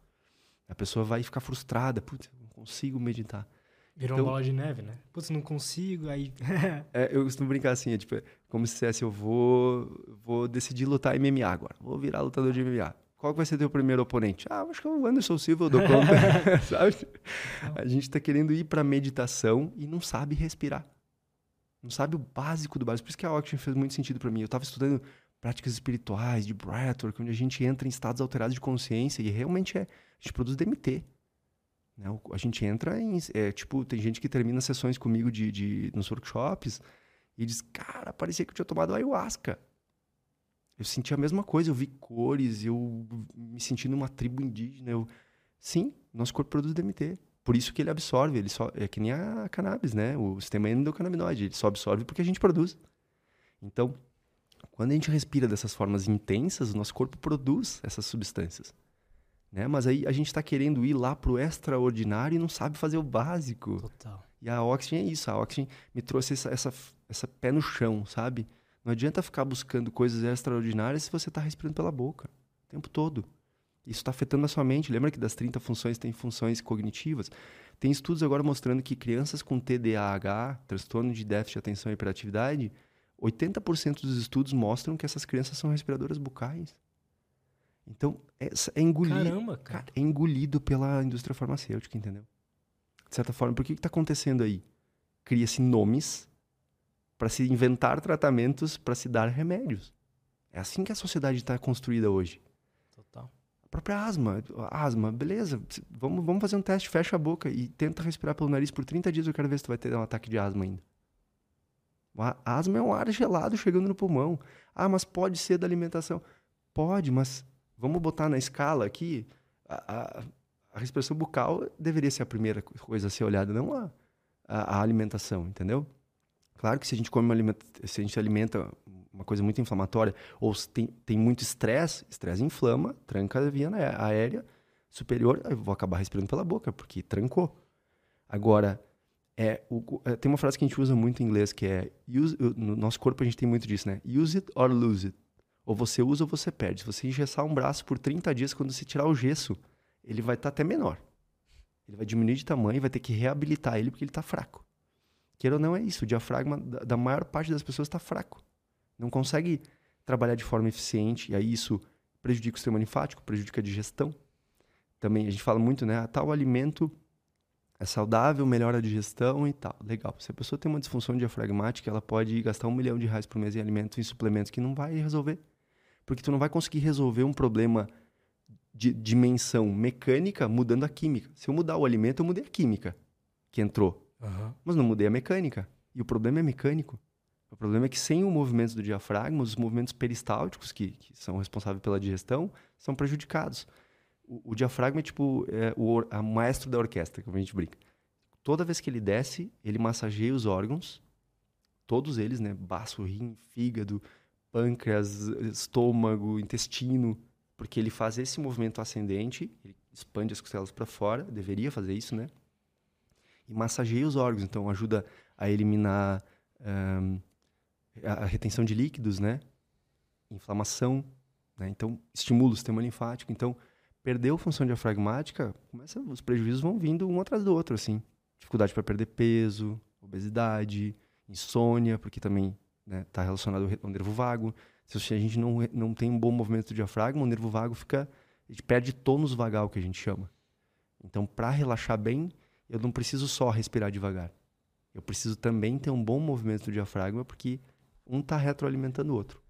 A pessoa vai ficar frustrada, putz, não consigo meditar. Virou então, uma bola de neve, né? Putz, não consigo, aí... é, eu costumo brincar assim, é, tipo, é como se dissesse, eu vou, vou decidir lutar MMA agora, vou virar lutador de MMA. Qual vai ser teu primeiro oponente? Ah, acho que é o Anderson Silva, eu dou conta, sabe? A gente está querendo ir para meditação e não sabe respirar. Não sabe o básico do básico. Por isso que a Oxygen fez muito sentido para mim. Eu estava estudando práticas espirituais, de breathwork, onde a gente entra em estados alterados de consciência e realmente é, a gente produz DMT. Né? A gente entra em. É, tipo, tem gente que termina sessões comigo de, de, nos workshops e diz: Cara, parecia que eu tinha tomado ayahuasca. Eu senti a mesma coisa, eu vi cores, eu me senti numa tribo indígena. Eu... Sim, nosso corpo produz DMT. Por isso que ele absorve, ele só é que nem a cannabis, né? O sistema endocannabinoide, ele só absorve porque a gente produz. Então, quando a gente respira dessas formas intensas, o nosso corpo produz essas substâncias. Né? Mas aí a gente está querendo ir lá pro extraordinário e não sabe fazer o básico. Total. E a Oxygen é isso. A Oxygen me trouxe essa, essa, essa pé no chão, sabe? Não adianta ficar buscando coisas extraordinárias se você está respirando pela boca o tempo todo. Isso está afetando a sua mente. Lembra que das 30 funções tem funções cognitivas? Tem estudos agora mostrando que crianças com TDAH, transtorno de déficit de atenção e hiperatividade, 80% dos estudos mostram que essas crianças são respiradoras bucais. Então, é, é engolido. Caramba, cara. É engolido pela indústria farmacêutica, entendeu? De certa forma, por que está acontecendo aí? Cria-se nomes para se inventar tratamentos, para se dar remédios. É assim que a sociedade está construída hoje. Total. A própria asma. Asma, beleza. Vamos, vamos fazer um teste, fecha a boca e tenta respirar pelo nariz por 30 dias. Eu quero ver se tu vai ter um ataque de asma ainda. A asma é um ar gelado chegando no pulmão. Ah, mas pode ser da alimentação. Pode, mas vamos botar na escala aqui. A, a, a respiração bucal deveria ser a primeira coisa a ser olhada, não a, a, a alimentação, entendeu? Claro que se a gente come uma alimenta, se a gente alimenta uma coisa muito inflamatória ou tem, tem muito estresse, estresse inflama, tranca a via aérea superior, eu vou acabar respirando pela boca, porque trancou. Agora, é, o, é, tem uma frase que a gente usa muito em inglês que é use, no nosso corpo a gente tem muito disso, né? Use it or lose it. Ou você usa ou você perde. Se você engessar um braço por 30 dias, quando você tirar o gesso, ele vai estar tá até menor. Ele vai diminuir de tamanho e vai ter que reabilitar ele porque ele está fraco. Queira ou não, é isso. O diafragma da, maior parte das pessoas está fraco. Não consegue trabalhar de forma eficiente. E aí isso prejudica o sistema linfático, prejudica a digestão. Também a gente fala muito, né? Ah, tal alimento é saudável, melhora a digestão e tal. Legal. Se a pessoa tem uma disfunção diafragmática, ela pode gastar um milhão de reais por mês em alimentos e suplementos que não vai resolver. Porque tu não vai conseguir resolver um problema de dimensão mecânica mudando a química. Se eu mudar o alimento, eu mudei a química que entrou. Uhum. Mas não mudei a mecânica. E o problema é mecânico. O problema é que sem o movimento do diafragma, os movimentos peristálticos, que, que são responsáveis pela digestão, são prejudicados. O, o diafragma é tipo é, o a maestro da orquestra, como a gente brinca. Toda vez que ele desce, ele massageia os órgãos, todos eles, né? Baço, rim, fígado, pâncreas, estômago, intestino, porque ele faz esse movimento ascendente, ele expande as costelas para fora, deveria fazer isso, né? E massageia os órgãos, então ajuda a eliminar um, a retenção de líquidos, né? Inflamação, né? Então estimula o sistema linfático. Então perdeu função diafragmática, começa, os prejuízos vão vindo um atrás do outro, assim. Dificuldade para perder peso, obesidade, insônia, porque também está né, tá relacionado ao nervo vago. Se a gente não, não tem um bom movimento do diafragma, o nervo vago fica. A gente perde tônus vagal, que a gente chama. Então, para relaxar bem, eu não preciso só respirar devagar. Eu preciso também ter um bom movimento do diafragma, porque um está retroalimentando o outro.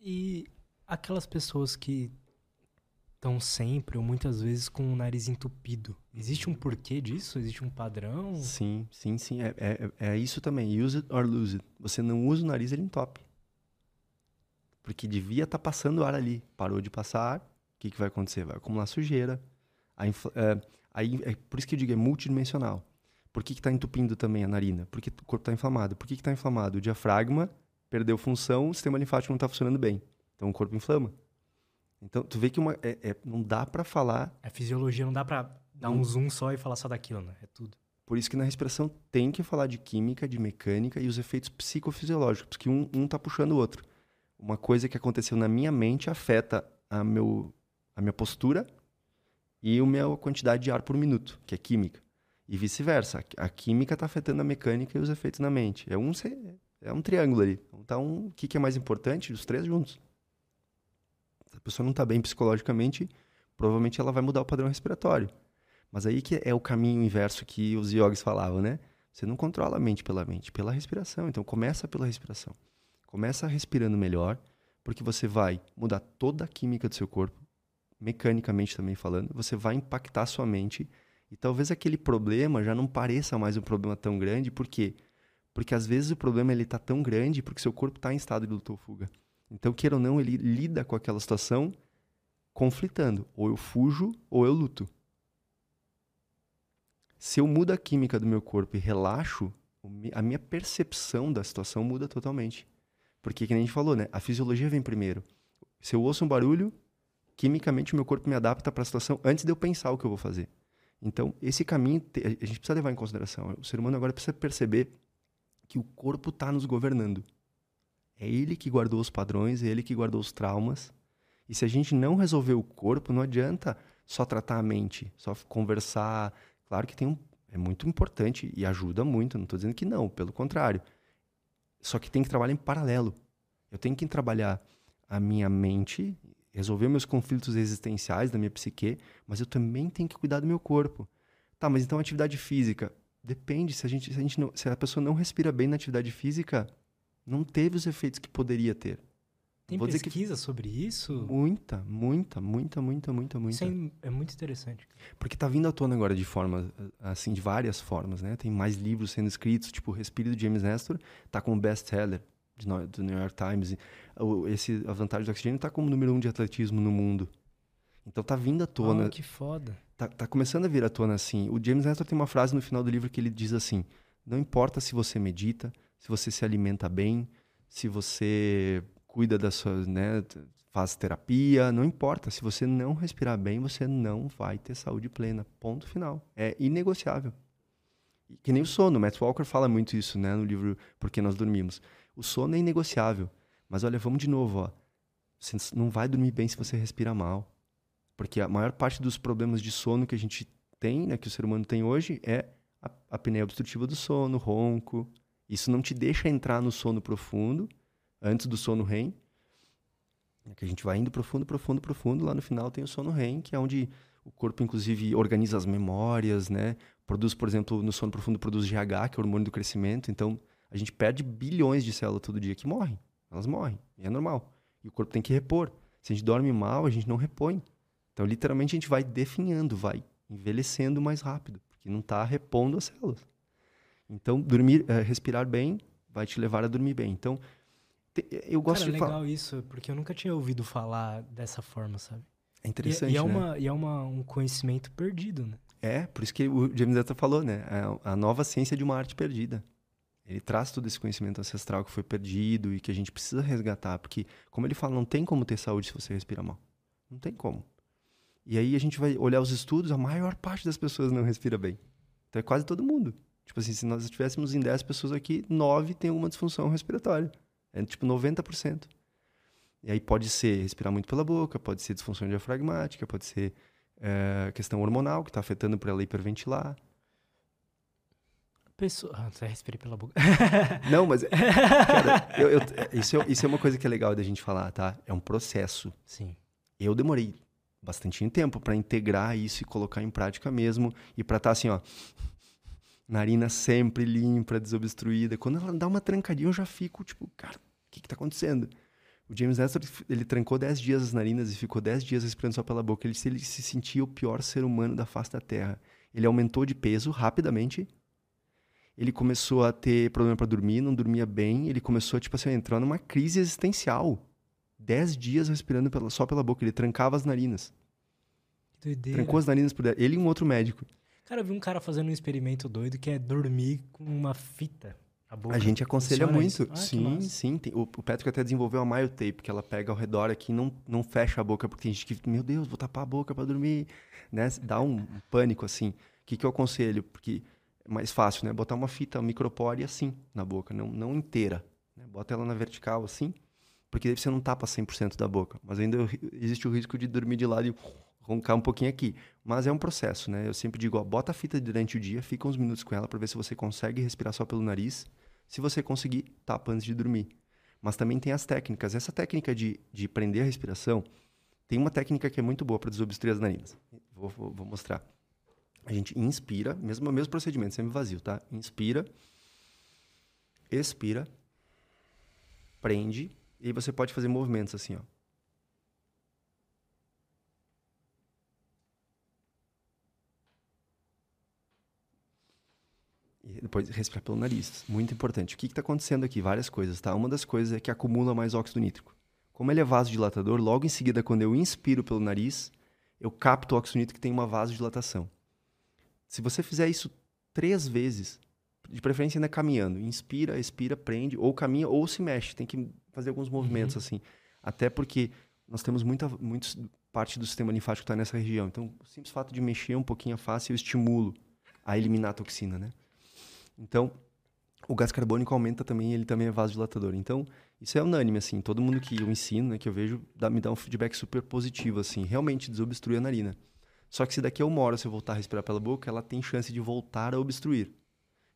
E aquelas pessoas que estão sempre ou muitas vezes com o nariz entupido. Existe um porquê disso? Existe um padrão? Sim, sim, sim. É, é, é isso também. Use it or lose it. Você não usa o nariz, ele entope. Porque devia estar tá passando ar ali. Parou de passar ar, o que, que vai acontecer? Vai acumular sujeira. Aí, é, aí, é por isso que eu digo, é multidimensional. Por que está entupindo também a narina? Porque o corpo está inflamado. Por que está inflamado? O diafragma perdeu função, o sistema linfático não está funcionando bem. Então o corpo inflama. Então tu vê que uma, é, é não dá para falar. A fisiologia não dá para dar um zoom só e falar só daquilo, né? É tudo. Por isso que na respiração tem que falar de química, de mecânica e os efeitos psicofisiológicos, porque um, um tá puxando o outro uma coisa que aconteceu na minha mente afeta a, meu, a minha postura e a minha quantidade de ar por minuto, que é química. E vice-versa. A química está afetando a mecânica e os efeitos na mente. É um, é um triângulo ali. Então, o que, que é mais importante? Os três juntos. Se a pessoa não está bem psicologicamente, provavelmente ela vai mudar o padrão respiratório. Mas aí que é o caminho inverso que os yogis falavam, né? Você não controla a mente pela mente, pela respiração. Então, começa pela respiração. Começa respirando melhor, porque você vai mudar toda a química do seu corpo, mecanicamente também falando, você vai impactar sua mente e talvez aquele problema já não pareça mais um problema tão grande, por quê? Porque às vezes o problema ele está tão grande porque seu corpo está em estado de luta ou fuga. Então, queira ou não, ele lida com aquela situação conflitando. Ou eu fujo ou eu luto. Se eu mudo a química do meu corpo e relaxo, a minha percepção da situação muda totalmente. Porque, como a gente falou, né? A fisiologia vem primeiro. Se eu ouço um barulho, quimicamente o meu corpo me adapta para a situação antes de eu pensar o que eu vou fazer. Então, esse caminho a gente precisa levar em consideração. O ser humano agora precisa perceber que o corpo está nos governando. É ele que guardou os padrões, é ele que guardou os traumas. E se a gente não resolver o corpo, não adianta só tratar a mente, só conversar. Claro que tem um, é muito importante e ajuda muito, não estou dizendo que não, pelo contrário. Só que tem que trabalhar em paralelo. Eu tenho que trabalhar a minha mente, resolver meus conflitos existenciais da minha psique, mas eu também tenho que cuidar do meu corpo. Tá, mas então atividade física. Depende, se a, gente, se, a gente não, se a pessoa não respira bem na atividade física, Não teve os efeitos que poderia ter. Tem Vou pesquisa sobre isso? Muita, muita, muita, muita, muita, muita. Isso é, é muito interessante. Porque tá vindo à tona agora de forma, assim, de várias formas, né? Tem mais livros sendo escritos, tipo, o Respiro de James Nestor tá como best-seller do New York Times. Esse, a vantagem do oxigênio tá como número um de atletismo no mundo. Então tá vindo à tona. Oh, que foda. Tá, tá começando a vir à tona assim. O James Nestor tem uma frase no final do livro que ele diz assim: Não importa se você medita, se você se alimenta bem, se você cuida das suas, né, faz terapia, não importa. Se você não respirar bem, você não vai ter saúde plena. Ponto final. É inegociável. Que nem o sono. Matt Walker fala muito isso, né, no livro Porque Nós Dormimos. O sono é inegociável. Mas olha, vamos de novo, ó. Você não vai dormir bem se você respira mal. Porque a maior parte dos problemas de sono que a gente tem, né, que o ser humano tem hoje, é a, apneia obstrutiva do sono, ronco. Isso não te deixa entrar no sono profundo antes do sono REM, é que a gente vai indo profundo, profundo, profundo, lá no final tem o sono REM, que é onde o corpo inclusive organiza as memórias, né? Produz, por exemplo, no sono profundo produz GH, que é o hormônio do crescimento, então a gente perde bilhões de células todo dia que morrem. Elas morrem, e é normal. E o corpo tem que repor. Se a gente dorme mal, a gente não repõe. Então, literalmente, a gente vai definhando, vai envelhecendo mais rápido, porque não está repondo as células. Então, dormir, é, respirar bem vai te levar a dormir bem. Então, eu gosto Cara, de legal isso, porque eu nunca tinha ouvido falar dessa forma, sabe? É interessante, e, e é né? Uma, e é uma, um conhecimento perdido, né? É, por isso que o James Dutta falou, né? A, a nova ciência de uma arte perdida. Ele traz todo esse conhecimento ancestral que foi perdido e que a gente precisa resgatar, porque, como ele fala, não tem como ter saúde se você respira mal. Não tem como. E aí a gente vai olhar os estudos, a maior parte das pessoas não respira bem. Então é quase todo mundo. Tipo assim, se nós estivéssemos em 10 pessoas aqui, 9 tem alguma disfunção respiratória. É tipo 90%. E aí pode ser respirar muito pela boca, pode ser disfunção diafragmática, pode ser é, questão hormonal que está afetando para ela hiperventilar. Pessoa... Ah, você respirei pela boca. Não, mas. Cara, eu, eu, isso, é, isso é uma coisa que é legal da gente falar, tá? É um processo. Sim. Eu demorei bastante tempo para integrar isso e colocar em prática mesmo. E para estar tá assim, ó. Narina sempre limpa, desobstruída. Quando ela dá uma trancadinha, eu já fico tipo, cara, o que, que tá acontecendo? O James Nestor, ele trancou 10 dias as narinas e ficou 10 dias respirando só pela boca. Ele, ele se sentia o pior ser humano da face da Terra. Ele aumentou de peso rapidamente ele começou a ter problema para dormir, não dormia bem, ele começou tipo assim, a entrar numa crise existencial. Dez dias respirando pela, só pela boca, ele trancava as narinas. Que doideira. Trancou as narinas por dentro. Ele e um outro médico. Cara, eu vi um cara fazendo um experimento doido que é dormir com uma fita. A, boca. a gente aconselha Funciona muito. Ah, sim, sim. Tem, o, o Patrick até desenvolveu a myotape, que ela pega ao redor aqui e não, não fecha a boca, porque tem gente que, meu Deus, vou tapar a boca para dormir. Né? Dá um, um pânico, assim. O que, que eu aconselho? Porque mais fácil, né? Botar uma fita micropore assim na boca, não, não inteira. Né? Bota ela na vertical assim, porque daí você não tapa 100% da boca. Mas ainda existe o risco de dormir de lado e roncar um pouquinho aqui. Mas é um processo, né? Eu sempre digo, ó, bota a fita durante o dia, fica uns minutos com ela para ver se você consegue respirar só pelo nariz. Se você conseguir, tapa antes de dormir. Mas também tem as técnicas. Essa técnica de, de prender a respiração, tem uma técnica que é muito boa para desobstruir as narinas. Vou, vou, vou mostrar. A gente inspira, mesmo mesmo procedimento, sempre vazio, tá? Inspira, expira, prende, e você pode fazer movimentos assim, ó. E depois respirar pelo nariz. Muito importante. O que está acontecendo aqui? Várias coisas, tá? Uma das coisas é que acumula mais óxido nítrico. Como ele é vasodilatador, logo em seguida, quando eu inspiro pelo nariz, eu capto o óxido nítrico que tem uma vasodilatação. Se você fizer isso três vezes, de preferência ainda caminhando, inspira, expira, prende, ou caminha ou se mexe. Tem que fazer alguns movimentos uhum. assim. Até porque nós temos muita muitos, parte do sistema linfático está nessa região. Então, o simples fato de mexer um pouquinho a face, eu estimulo a eliminar a toxina, né? Então, o gás carbônico aumenta também, ele também é vasodilatador. Então, isso é unânime, assim. Todo mundo que eu ensino, né, que eu vejo, dá, me dá um feedback super positivo, assim. Realmente desobstrui a narina. Só que se daqui a uma hora você voltar a respirar pela boca, ela tem chance de voltar a obstruir.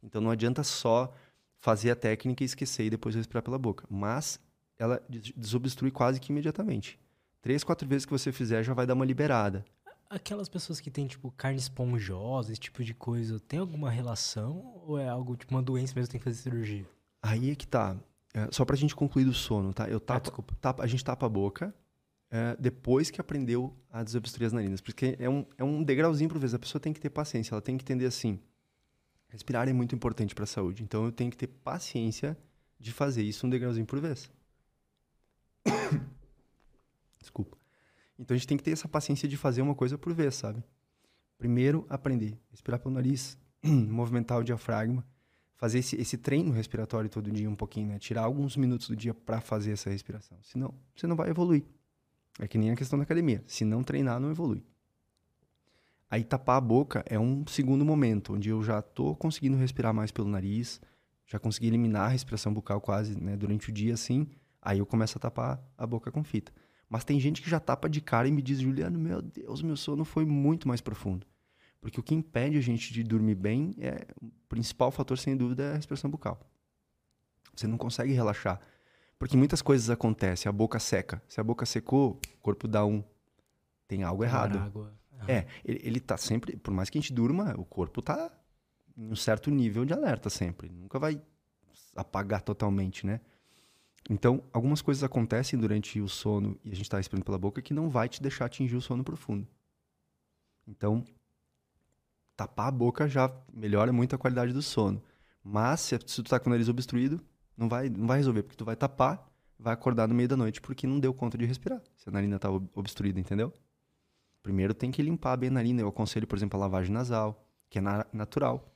Então não adianta só fazer a técnica e esquecer e depois respirar pela boca. Mas ela desobstrui quase que imediatamente. Três, quatro vezes que você fizer já vai dar uma liberada. Aquelas pessoas que têm, tipo, carne esponjosa, esse tipo de coisa, tem alguma relação? Ou é algo, tipo, uma doença mesmo tem que fazer cirurgia? Aí é que tá. é, só pra gente concluir do sono, tá? Eu Ah, tapo, desculpa. tapa- a gente tapa a boca é, depois que aprendeu a desobstruir as narinas. Porque é um, é um degrauzinho por vez. A pessoa tem que ter paciência, ela tem que entender assim. Respirar é muito importante para a saúde. Então eu tenho que ter paciência de fazer isso um degrauzinho por vez. Desculpa. Então a gente tem que ter essa paciência de fazer uma coisa por vez, sabe? Primeiro, aprender. Respirar pelo nariz, movimentar o diafragma, fazer esse, esse treino respiratório todo dia um pouquinho, né? Tirar alguns minutos do dia para fazer essa respiração. Senão, você não vai evoluir. É que nem a questão da academia. Se não treinar, não evolui. Aí tapar a boca é um segundo momento, onde eu já estou conseguindo respirar mais pelo nariz, já consegui eliminar a respiração bucal quase né, durante o dia, assim. Aí eu começo a tapar a boca com fita. Mas tem gente que já tapa de cara e me diz, Juliano, meu Deus, meu sono foi muito mais profundo. Porque o que impede a gente de dormir bem é o principal fator, sem dúvida, é a respiração bucal. Você não consegue relaxar. Porque muitas coisas acontecem, a boca seca. Se a boca secou, o corpo dá um. Tem algo errado. Água. É, ele, ele tá sempre, por mais que a gente durma, o corpo tá em um certo nível de alerta sempre. Nunca vai apagar totalmente, né? Então, algumas coisas acontecem durante o sono e a gente tá respirando pela boca que não vai te deixar atingir o sono profundo. Então, tapar a boca já melhora muito a qualidade do sono. Mas se, se tu tá com o nariz obstruído, não vai, não vai resolver, porque tu vai tapar, vai acordar no meio da noite porque não deu conta de respirar. Se a narina tá ob- obstruída, entendeu? Primeiro tem que limpar bem a narina. Eu aconselho, por exemplo, a lavagem nasal, que é na- natural.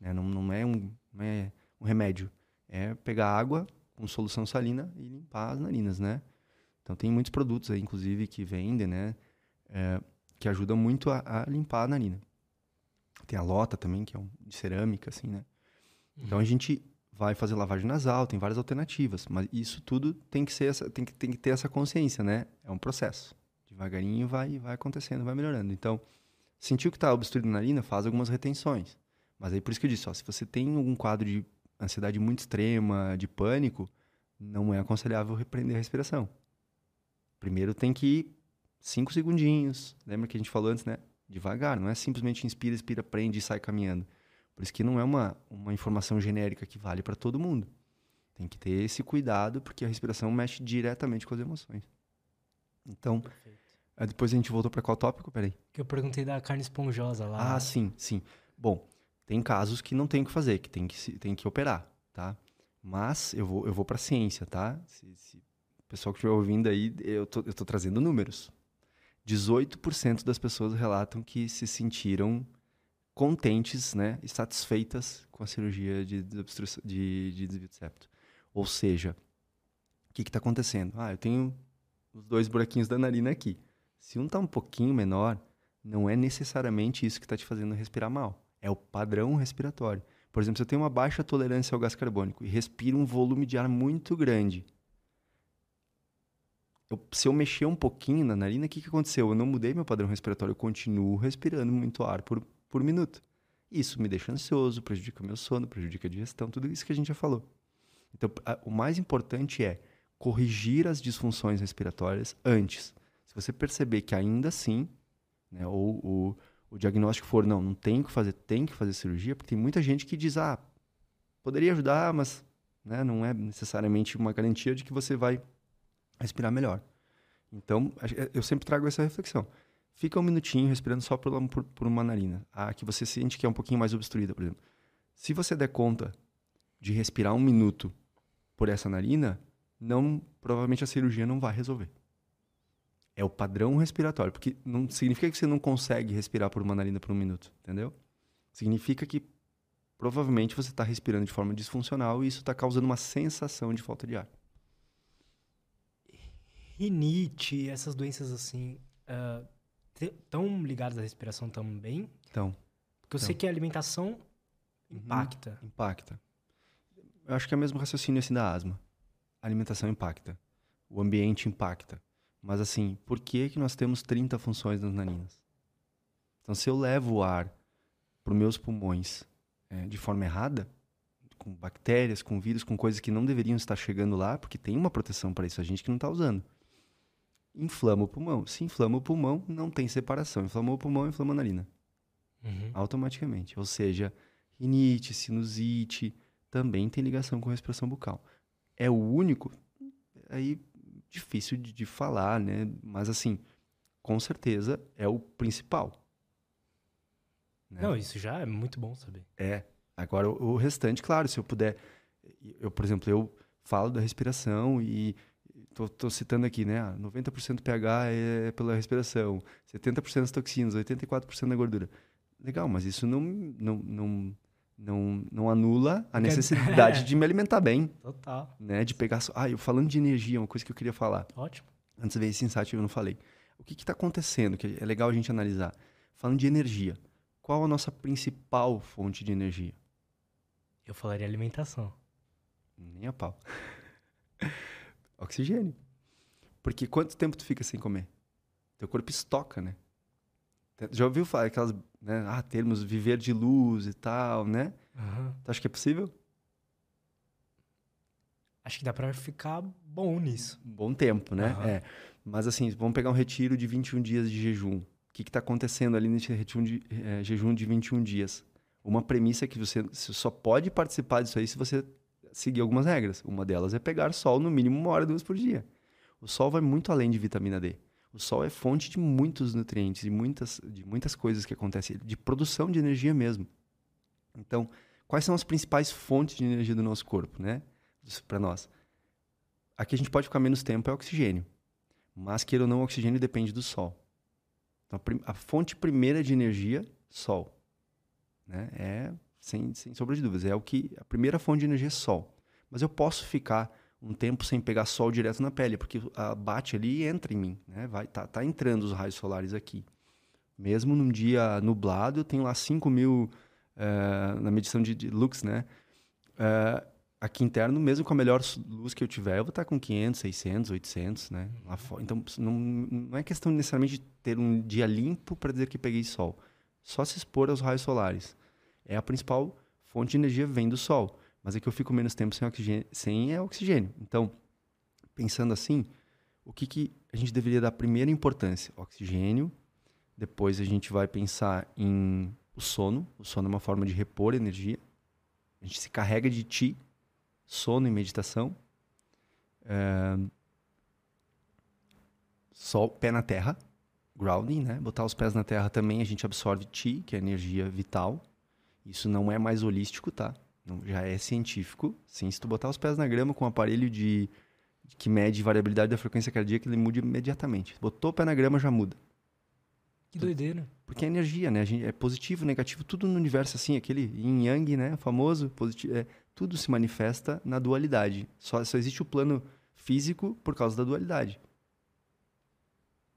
né? Não, não, é um, não é um remédio. É pegar água com solução salina e limpar as narinas, né? Então tem muitos produtos aí, inclusive, que vendem, né? é, que ajudam muito a, a limpar a narina. Tem a lota também, que é um, de cerâmica, assim, né? Então a gente vai fazer lavagem nasal, tem várias alternativas, mas isso tudo tem que ser essa, tem que, tem que ter essa consciência, né? É um processo. Devagarinho vai vai acontecendo, vai melhorando. Então, sentiu que está obstruído na narina, faz algumas retenções. Mas aí por isso que eu disse, ó, se você tem algum quadro de ansiedade muito extrema, de pânico, não é aconselhável repreender a respiração. Primeiro tem que ir cinco segundinhos. Lembra que a gente falou antes, né? Devagar, não é simplesmente inspira, expira, prende e sai caminhando. Por isso que não é uma, uma informação genérica que vale para todo mundo. Tem que ter esse cuidado, porque a respiração mexe diretamente com as emoções. Então, Perfeito. depois a gente voltou para qual tópico? Peraí. Que eu perguntei da carne esponjosa lá. Ah, sim, sim. Bom, tem casos que não tem o que fazer, que tem que, tem que operar, tá? Mas eu vou, eu vou para ciência, tá? Se, se o pessoal que estiver ouvindo aí, eu tô, eu tô trazendo números. 18% das pessoas relatam que se sentiram contentes, né, e satisfeitas com a cirurgia de, desobstrução- de, de desvio de septo. Ou seja, o que está acontecendo? Ah, eu tenho os dois buraquinhos da narina aqui. Se um está um pouquinho menor, não é necessariamente isso que está te fazendo respirar mal. É o padrão respiratório. Por exemplo, se eu tenho uma baixa tolerância ao gás carbônico e respiro um volume de ar muito grande, eu- se eu mexer um pouquinho na narina, o que, que aconteceu? Eu não mudei meu padrão respiratório, eu continuo respirando muito ar por, por minuto. Isso me deixa ansioso, prejudica meu sono, prejudica a digestão, tudo isso que a gente já falou. Então, a- o mais importante é corrigir as disfunções respiratórias antes. Se você perceber que ainda assim, né, ou o, o diagnóstico for, não, não tem que fazer, tem que fazer cirurgia, porque tem muita gente que diz, ah, poderia ajudar, mas né, não é necessariamente uma garantia de que você vai respirar melhor. Então, eu sempre trago essa reflexão. Fica um minutinho respirando só por, uma- por, por uma narina. A que você sente que é um pouquinho mais obstruída, por exemplo. Se você der conta de respirar um minuto por essa narina, não, provavelmente a cirurgia não vai resolver. É o padrão respiratório, porque não significa que você não consegue respirar por uma narina por um minuto, entendeu? Significa que provavelmente você está respirando de forma disfuncional e isso está causando uma sensação de falta de ar. Rinite, essas doenças assim, estão ligadas à respiração também? Então, Porque eu sei Então. que a alimentação impacta. impacta. Eu acho que é o mesmo raciocínio assim da asma. A alimentação impacta. O ambiente impacta. Mas assim, por que, que nós temos 30 funções nas narinas? Então, se eu levo o ar para os meus pulmões eh, de forma errada, com bactérias, com vírus, com coisas que não deveriam estar chegando lá, porque tem uma proteção para isso, a gente que não está usando. Inflama o pulmão. Se inflama o pulmão, não tem separação. Inflamou o pulmão, inflama a narina Uhum. automaticamente. Ou seja, rinite, sinusite, também tem ligação com respiração bucal. é o único, aí difícil de, de falar, né? Mas assim, com certeza é o principal. Né? Não, isso já é muito bom saber. É. Agora, o, o restante, claro, se eu puder. Eu, por exemplo, eu falo da respiração e Tô, tô, citando aqui, né? 90% do pH é pela respiração, 70% das toxinas, 84% da gordura. Legal, mas isso não, não, não, não, não anula a necessidade de me alimentar bem. Total. Né? De pegar. Ah, eu falando de energia, uma coisa que eu queria falar. Ótimo. Antes de ver esse insight, eu não falei. O que está acontecendo que é legal a gente analisar? Falando de energia, qual a nossa principal fonte de energia? Eu falaria alimentação. Nem a pau. Oxigênio. Porque quanto tempo tu fica sem comer? Teu corpo estoca, né? Já ouviu falar aquelas, né? Ah, termos viver de luz e tal, né? Uhum. Tu acha que é possível? Acho que dá pra ficar bom nisso. Um bom tempo, né? Uhum. É. Mas assim, vamos pegar um retiro de 21 dias de jejum. O que está acontecendo ali nesse retiro de, é, jejum de 21 dias? Uma premissa é que você só pode participar disso aí se você seguir algumas regras. Uma delas é pegar sol no mínimo uma hora, duas por dia. O sol vai muito além de vitamina D. O sol é fonte de muitos nutrientes, de muitas, de muitas coisas que acontecem, de produção de energia mesmo. Então, quais são as principais fontes de energia do nosso corpo, né? Para nós. Aqui a gente pode ficar menos tempo é oxigênio. Mas, queira ou não, o oxigênio depende do sol. Então, a, a fonte primeira de energia, sol. Né? É sem, sem sombra de dúvidas. É o que a primeira fonte de energia é sol. Mas eu posso ficar um tempo sem pegar sol direto na pele, porque a bate ali e entra em mim, né? Vai tá, tá entrando os raios solares aqui. Mesmo num dia nublado, eu tenho lá 5 mil uh, na medição de, de lux, né? Uh, aqui interno, mesmo com a melhor luz que eu tiver, eu vou estar com 500, 600, 800, né? Lá fora. Então, não, não é questão necessariamente de ter um dia limpo para dizer que peguei sol. Só se expor aos raios solares é a principal fonte de energia vem do sol. Mas é que eu fico menos tempo sem oxigênio, sem é oxigênio. Então, pensando assim, o que, que a gente deveria dar primeira importância? Oxigênio. Depois a gente vai pensar em o sono. O sono é uma forma de repor energia. A gente se carrega de ti, sono e meditação. É... Sol, pé na terra, grounding, né? Botar os pés na terra também a gente absorve ti, que é energia vital. Isso não é mais holístico, tá? Não, já é científico. Sim, se tu botar os pés na grama com um aparelho de, que mede variabilidade da frequência cardíaca, ele muda imediatamente. Botou o pé na grama, já muda. Que doideira. Porque é energia, né? é positivo, negativo, tudo no universo assim, aquele yin yang, né? Famoso, positivo, é, tudo se manifesta na dualidade. Só, só existe o plano físico por causa da dualidade.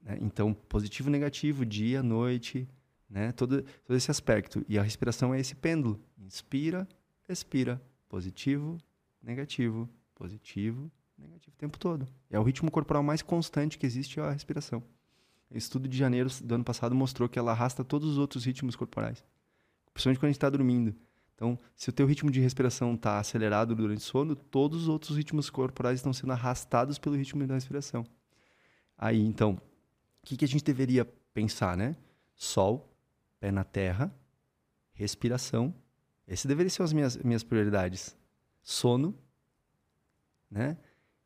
Né? Então, positivo, negativo, dia, noite, né? Todo, todo esse aspecto. E a respiração é esse pêndulo. Inspira, expira. Positivo, negativo, positivo, negativo o tempo todo. É o ritmo corporal mais constante que existe é a respiração. Estudo de janeiro do ano passado mostrou que ela arrasta todos os outros ritmos corporais. Principalmente quando a gente está dormindo. Então, se o teu ritmo de respiração está acelerado durante o sono, todos os outros ritmos corporais estão sendo arrastados pelo ritmo da respiração. Aí, então, o que, que a gente deveria pensar, né? Sol, pé na terra, respiração. Esse deveria ser as minhas, minhas prioridades. Sono, né?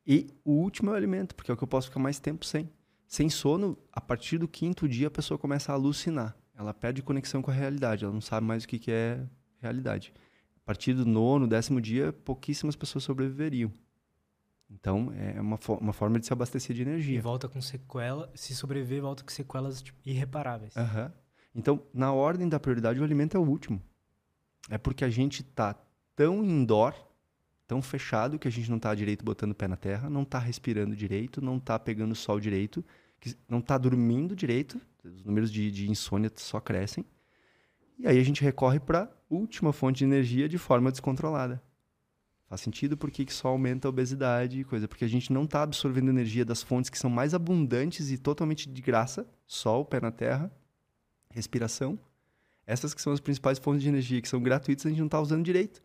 E o último é o alimento, porque é o que eu posso ficar mais tempo sem. Sem sono, a partir do quinto dia a pessoa começa a alucinar. Ela perde conexão com a realidade, ela não sabe mais o que, que é realidade. A partir do nono, décimo dia, pouquíssimas pessoas sobreviveriam. Então, é uma, fo uma forma de se abastecer de energia. E volta com sequela, se sobreviver, volta com sequelas tipo, irreparáveis. Aham. Uhum. Então, na ordem da prioridade, o alimento é o último. É porque a gente está tão indoor, tão fechado, que a gente não está direito botando o pé na terra, não está respirando direito, não está pegando sol direito, não está dormindo direito, os números de, de insônia só crescem. E aí a gente recorre para última fonte de energia de forma descontrolada. Faz sentido porque que só aumenta a obesidade e coisa, porque a gente não está absorvendo energia das fontes que são mais abundantes e totalmente de graça, sol, pé na terra, respiração. Essas que são as principais fontes de energia, que são gratuitas, a gente não está usando direito.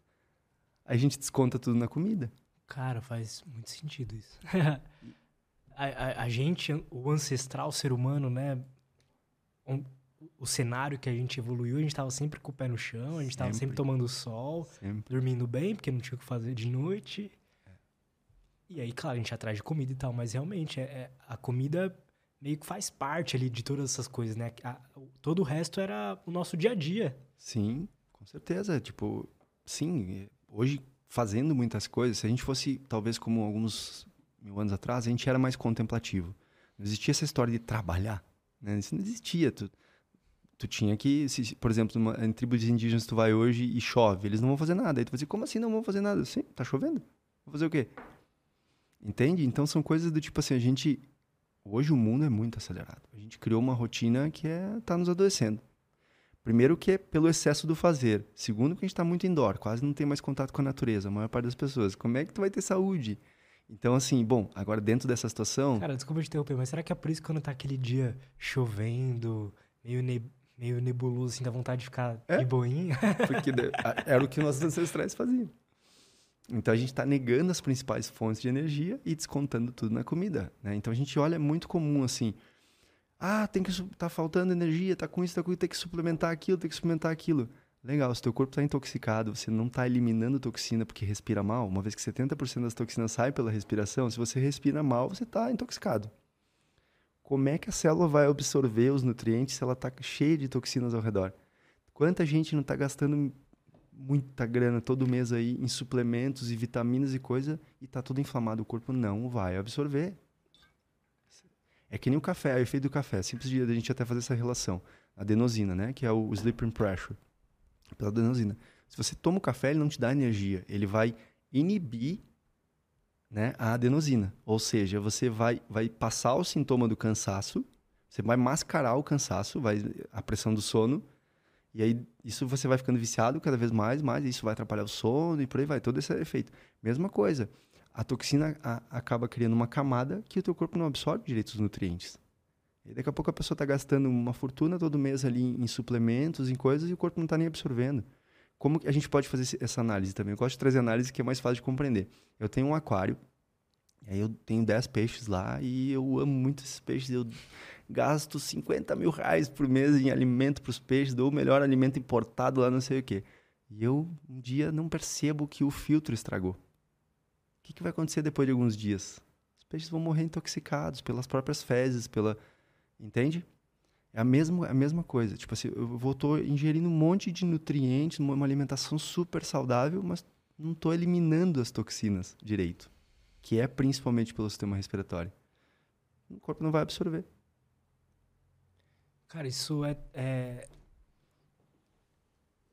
a gente desconta tudo na comida. Cara, faz muito sentido isso. a, a, a, gente, o ancestral ser humano, né? Um, o cenário que a gente evoluiu, a gente estava sempre com o pé no chão, a gente estava sempre. sempre tomando sol, sempre. dormindo bem, porque não tinha o que fazer de noite. E aí, claro, a gente atrás de comida e tal, mas realmente é, é, a comida meio que faz parte ali de todas essas coisas, né? A, todo o resto era o nosso dia a dia. Sim, com certeza. Tipo, sim, hoje fazendo muitas coisas, se a gente fosse talvez como alguns mil anos atrás, a gente era mais contemplativo. Não existia essa história de trabalhar, né? Isso não existia. Tu, tu tinha que, se, por exemplo, numa, em tribos indígenas tu vai hoje e chove, eles não vão fazer nada. Aí tu vai dizer, como assim não vão fazer nada? Sim, tá chovendo. Vou fazer o quê? Entende? Então são coisas do tipo assim, a gente hoje o mundo é muito acelerado. A gente criou uma rotina que é tá nos adoecendo. Primeiro que é pelo excesso do fazer. Segundo que a gente está muito indoor, quase não tem mais contato com a natureza, a maior parte das pessoas. Como é que tu vai ter saúde? Então, assim, bom, agora dentro dessa situação... Cara, desculpa te interromper, mas será que é por isso que quando tá aquele dia chovendo, meio, meio nebuloso, assim, dá vontade de ficar é? de boinha? Porque era o que nossos ancestrais faziam. Então a gente está negando as principais fontes de energia e descontando tudo na comida. Né? Então a gente olha é muito comum assim. Ah, tem que tá faltando energia, tá com isso, tá com isso, tem que suplementar aquilo, tem que suplementar aquilo. Legal, se teu corpo está intoxicado, você não está eliminando toxina porque respira mal, uma vez que 70% das toxinas saem pela respiração, se você respira mal, você está intoxicado. Como é que a célula vai absorver os nutrientes se ela está cheia de toxinas ao redor? Quanta gente não está gastando muita grana todo mês aí em suplementos e vitaminas e coisa e tá tudo inflamado, o corpo não vai absorver. É que nem o café, é o efeito do café. Simples de a gente até fazer essa relação. A adenosina, né? Que é o sleeping pressure. Pela adenosina. Se você toma o café, ele não te dá energia. Ele vai inibir né, a adenosina. Ou seja, você vai, vai passar o sintoma do cansaço, você vai mascarar o cansaço, vai a pressão do sono, e aí, isso você vai ficando viciado cada vez mais, mais, e isso vai atrapalhar o sono e por aí vai, todo esse efeito. Mesma coisa, a toxina a, acaba criando uma camada que o teu corpo não absorve direito os nutrientes. E daqui a pouco a pessoa está gastando uma fortuna todo mês ali em, em suplementos, em coisas, e o corpo não está nem absorvendo. Como a gente pode fazer essa análise também? Eu gosto de trazer análise que é mais fácil de compreender. Eu tenho um aquário, aí eu tenho 10 peixes lá, e eu amo muito esses peixes, eu gasto 50 mil reais por mês em alimento para os peixes, dou o melhor alimento importado lá, não sei o quê. E eu, um dia, não percebo que o filtro estragou. O que, que vai acontecer depois de alguns dias? Os peixes vão morrer intoxicados pelas próprias fezes, pela... Entende? É a mesma, é a mesma coisa. Tipo assim, eu vou tô ingerindo um monte de nutrientes, uma alimentação super saudável, mas não estou eliminando as toxinas direito, que é principalmente pelo sistema respiratório. O corpo não vai absorver. Cara, isso é. É,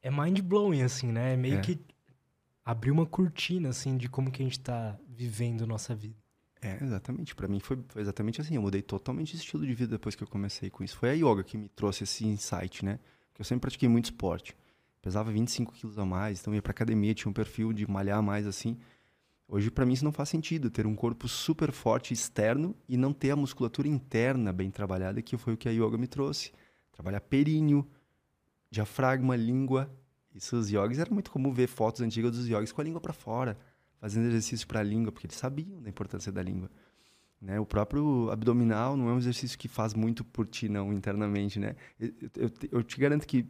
é mind-blowing, assim, né? É meio é. que abrir uma cortina, assim, de como que a gente tá vivendo nossa vida. É, exatamente. Para mim foi, foi, exatamente assim. Eu mudei totalmente de estilo de vida depois que eu comecei com isso. Foi a yoga que me trouxe esse insight, né? Porque eu sempre pratiquei muito esporte. Pesava 25 quilos a mais, então ia pra academia, tinha um perfil de malhar mais assim. Hoje, para mim, isso não faz sentido. Ter um corpo super forte externo e não ter a musculatura interna bem trabalhada, que foi o que a yoga me trouxe. Trabalhar períneo, diafragma, língua. Isso os yogis era muito comum ver fotos antigas dos yogis com a língua para fora, fazendo exercício para a língua, porque eles sabiam da importância da língua. Né? O próprio abdominal não é um exercício que faz muito por ti, não, internamente, né? Eu, eu, eu te garanto que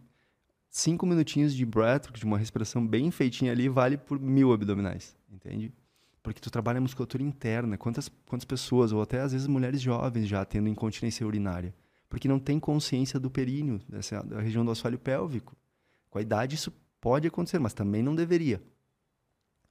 cinco minutinhos de breath, de uma respiração bem feitinha ali, vale por mil abdominais, entende? Porque tu trabalha a musculatura interna. Quantas, quantas pessoas, ou até às vezes mulheres jovens já tendo incontinência urinária? Porque não tem consciência do períneo, dessa, da região do assoalho pélvico. Com a idade isso pode acontecer, mas também não deveria.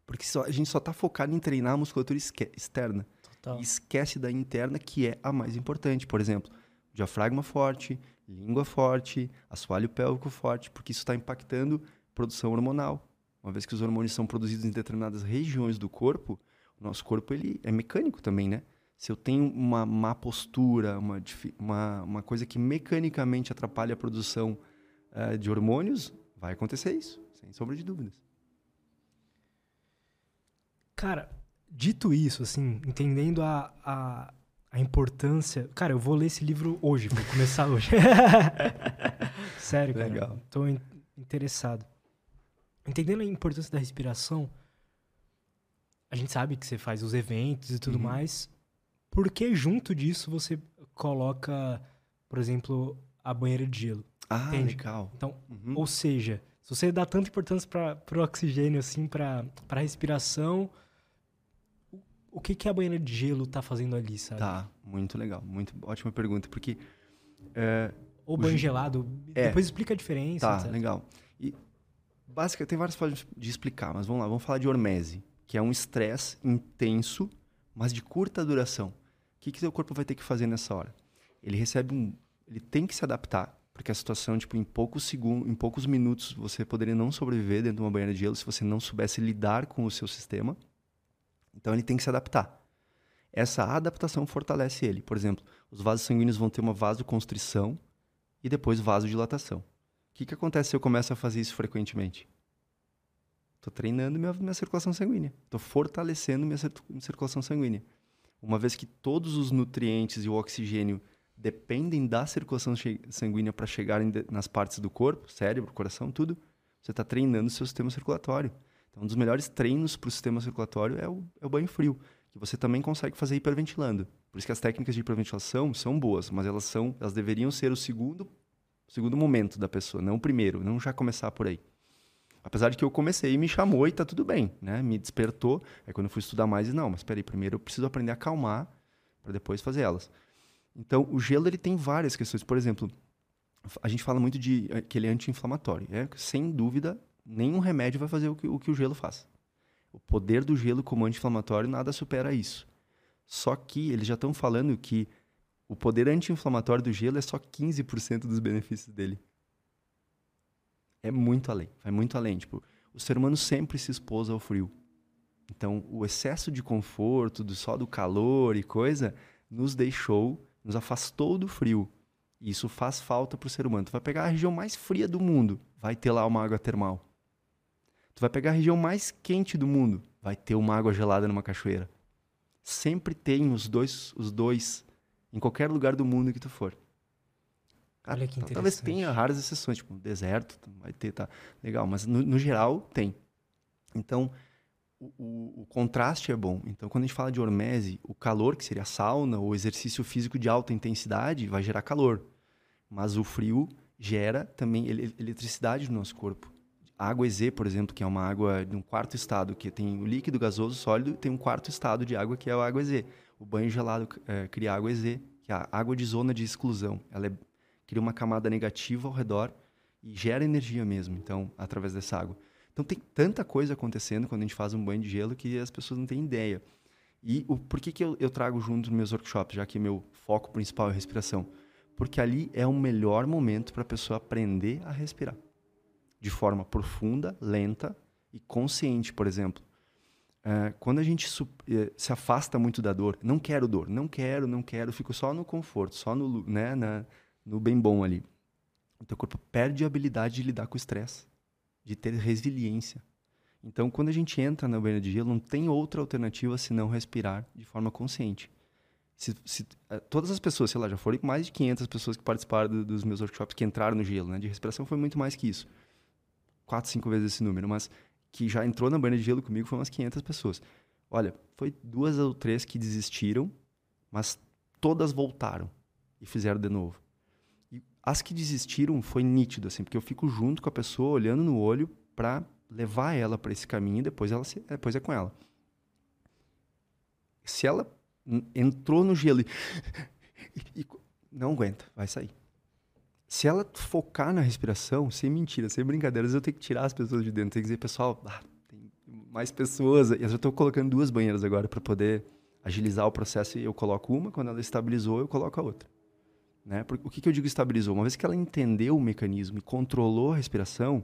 Porque só, a gente só está focado em treinar a musculatura externa. Total. E esquece da interna, que é a mais importante. Por exemplo, diafragma forte, língua forte, assoalho pélvico forte, porque isso está impactando produção hormonal. Uma vez que os hormônios são produzidos em determinadas regiões do corpo, o nosso corpo ele é mecânico também, né? Se eu tenho uma má postura, uma, uma, uma coisa que mecanicamente atrapalha a produção uh, de hormônios, vai acontecer isso, sem sombra de dúvidas. Cara, dito isso, assim, entendendo a, a, a importância. Cara, eu vou ler esse livro hoje, vou começar hoje. Sério, cara. Legal. Tô in interessado entendendo a importância da respiração, a gente sabe que você faz os eventos e tudo uhum. mais. Por que junto disso você coloca, por exemplo, a banheira de gelo? Ah, Entende? legal. Então, uhum. ou seja, se você dá tanta importância para o oxigênio, assim, para a respiração, o que, que a banheira de gelo tá fazendo ali, sabe? Tá, muito legal. Muito ótima pergunta, porque... É, Ou banho gelado. É. Depois explica a diferença. Tá, etc. legal. E basicamente tem várias formas de explicar, mas vamos lá, vamos falar de hormese, que é um estresse intenso, mas de curta duração. O que que seu corpo vai ter que fazer nessa hora? Ele recebe um, ele tem que se adaptar, porque a situação, tipo, em poucos segundos, em poucos minutos, você poderia não sobreviver dentro de uma banheira de gelo se você não soubesse lidar com o seu sistema. Então ele tem que se adaptar. Essa adaptação fortalece ele. Por exemplo, os vasos sanguíneos vão ter uma vasoconstrição e depois vasodilatação. Que, que acontece se eu começo a fazer isso frequentemente? Estou treinando minha, minha circulação sanguínea. Estou fortalecendo minha cir- circulação sanguínea. Uma vez que todos os nutrientes e o oxigênio dependem da circulação sanguínea para chegarem nas partes do corpo, cérebro, coração, tudo, você está treinando o seu sistema circulatório. Então, um dos melhores treinos para o sistema circulatório é o, é o banho frio, que você também consegue fazer hiperventilando. Por isso que as técnicas de hiperventilação são boas, mas elas são, elas deveriam ser o segundo, o segundo momento da pessoa, não o primeiro, não já começar por aí. Apesar de que eu comecei e me chamou e tá tudo bem, né? Me despertou. Aí quando eu fui estudar mais, não, mas peraí, primeiro eu preciso aprender a acalmar para depois fazer elas. Então, o gelo ele tem várias questões. Por exemplo, a gente fala muito de que ele é anti-inflamatório. É, sem dúvida, nenhum remédio vai fazer o que o, que o gelo faz. O poder do gelo como anti-inflamatório nada supera isso. Só que eles já estão falando que o poder anti-inflamatório do gelo é só 15% dos benefícios dele. É muito além, vai muito além. Tipo, o ser humano sempre se expôs ao frio. Então, o excesso de conforto, do só do calor e coisa, nos deixou, nos afastou do frio. E isso faz falta para o ser humano. Tu vai pegar a região mais fria do mundo, vai ter lá uma água termal. Tu vai pegar a região mais quente do mundo, vai ter uma água gelada numa cachoeira. Sempre tem os dois, os dois em qualquer lugar do mundo que tu for. Olha que Talvez interessante. tenha raras exceções, tipo, deserto, vai ter, tá legal, mas no, no geral tem. Então, o, o- o contraste é bom. Então, quando a gente fala de hormese, o calor, que seria a sauna ou exercício físico de alta intensidade, vai gerar calor. Mas o frio gera também ele- eletricidade no nosso corpo. A água EZ, por exemplo, que é uma água de um quarto estado, que tem o líquido, gasoso, sólido, tem um quarto estado de água, que é a água EZ. O banho gelado eh, cria água EZ, que é a água de zona de exclusão. Ela é- cria uma camada negativa ao redor e gera energia mesmo, então, através dessa água. Então tem tanta coisa acontecendo quando a gente faz um banho de gelo que as pessoas não têm ideia. E o, por que, que eu, eu trago junto nos meus workshops, já que meu foco principal é respiração? Porque ali é o melhor momento para a pessoa aprender a respirar. De forma profunda, lenta e consciente, por exemplo. É, quando a gente eh, se afasta muito da dor, não quero dor, não quero, não quero, fico só no conforto, só no, né, na, no bem bom ali. O teu corpo perde a habilidade de lidar com o estresse, de ter resiliência. Então, quando a gente entra na banheira de gelo, não tem outra alternativa senão respirar de forma consciente. Se, se, eh, todas as pessoas, sei lá, já foram mais de 500 pessoas que participaram do- dos meus workshops, que entraram no gelo, né? De respiração foi muito mais que isso. Quatro, cinco vezes esse número, mas que já entrou na banheira de gelo comigo foi umas 500 pessoas. Olha, foi duas ou três que desistiram, mas todas voltaram e fizeram de novo. E as que desistiram foi nítido, assim, porque eu fico junto com a pessoa, olhando no olho, para levar ela para esse caminho e depois, ela se, depois é com ela. Se ela entrou no gelo e- e não aguenta, vai sair. Se ela focar na respiração, sem mentira, sem brincadeiras, eu tenho que tirar as pessoas de dentro. Tem que dizer, pessoal, ah, tem mais pessoas. Eu estou colocando duas banheiras agora para poder agilizar o processo. E eu coloco uma, quando ela estabilizou, eu coloco a outra. Né? Porque, o que, que eu digo estabilizou? Uma vez que ela entendeu o mecanismo e controlou a respiração,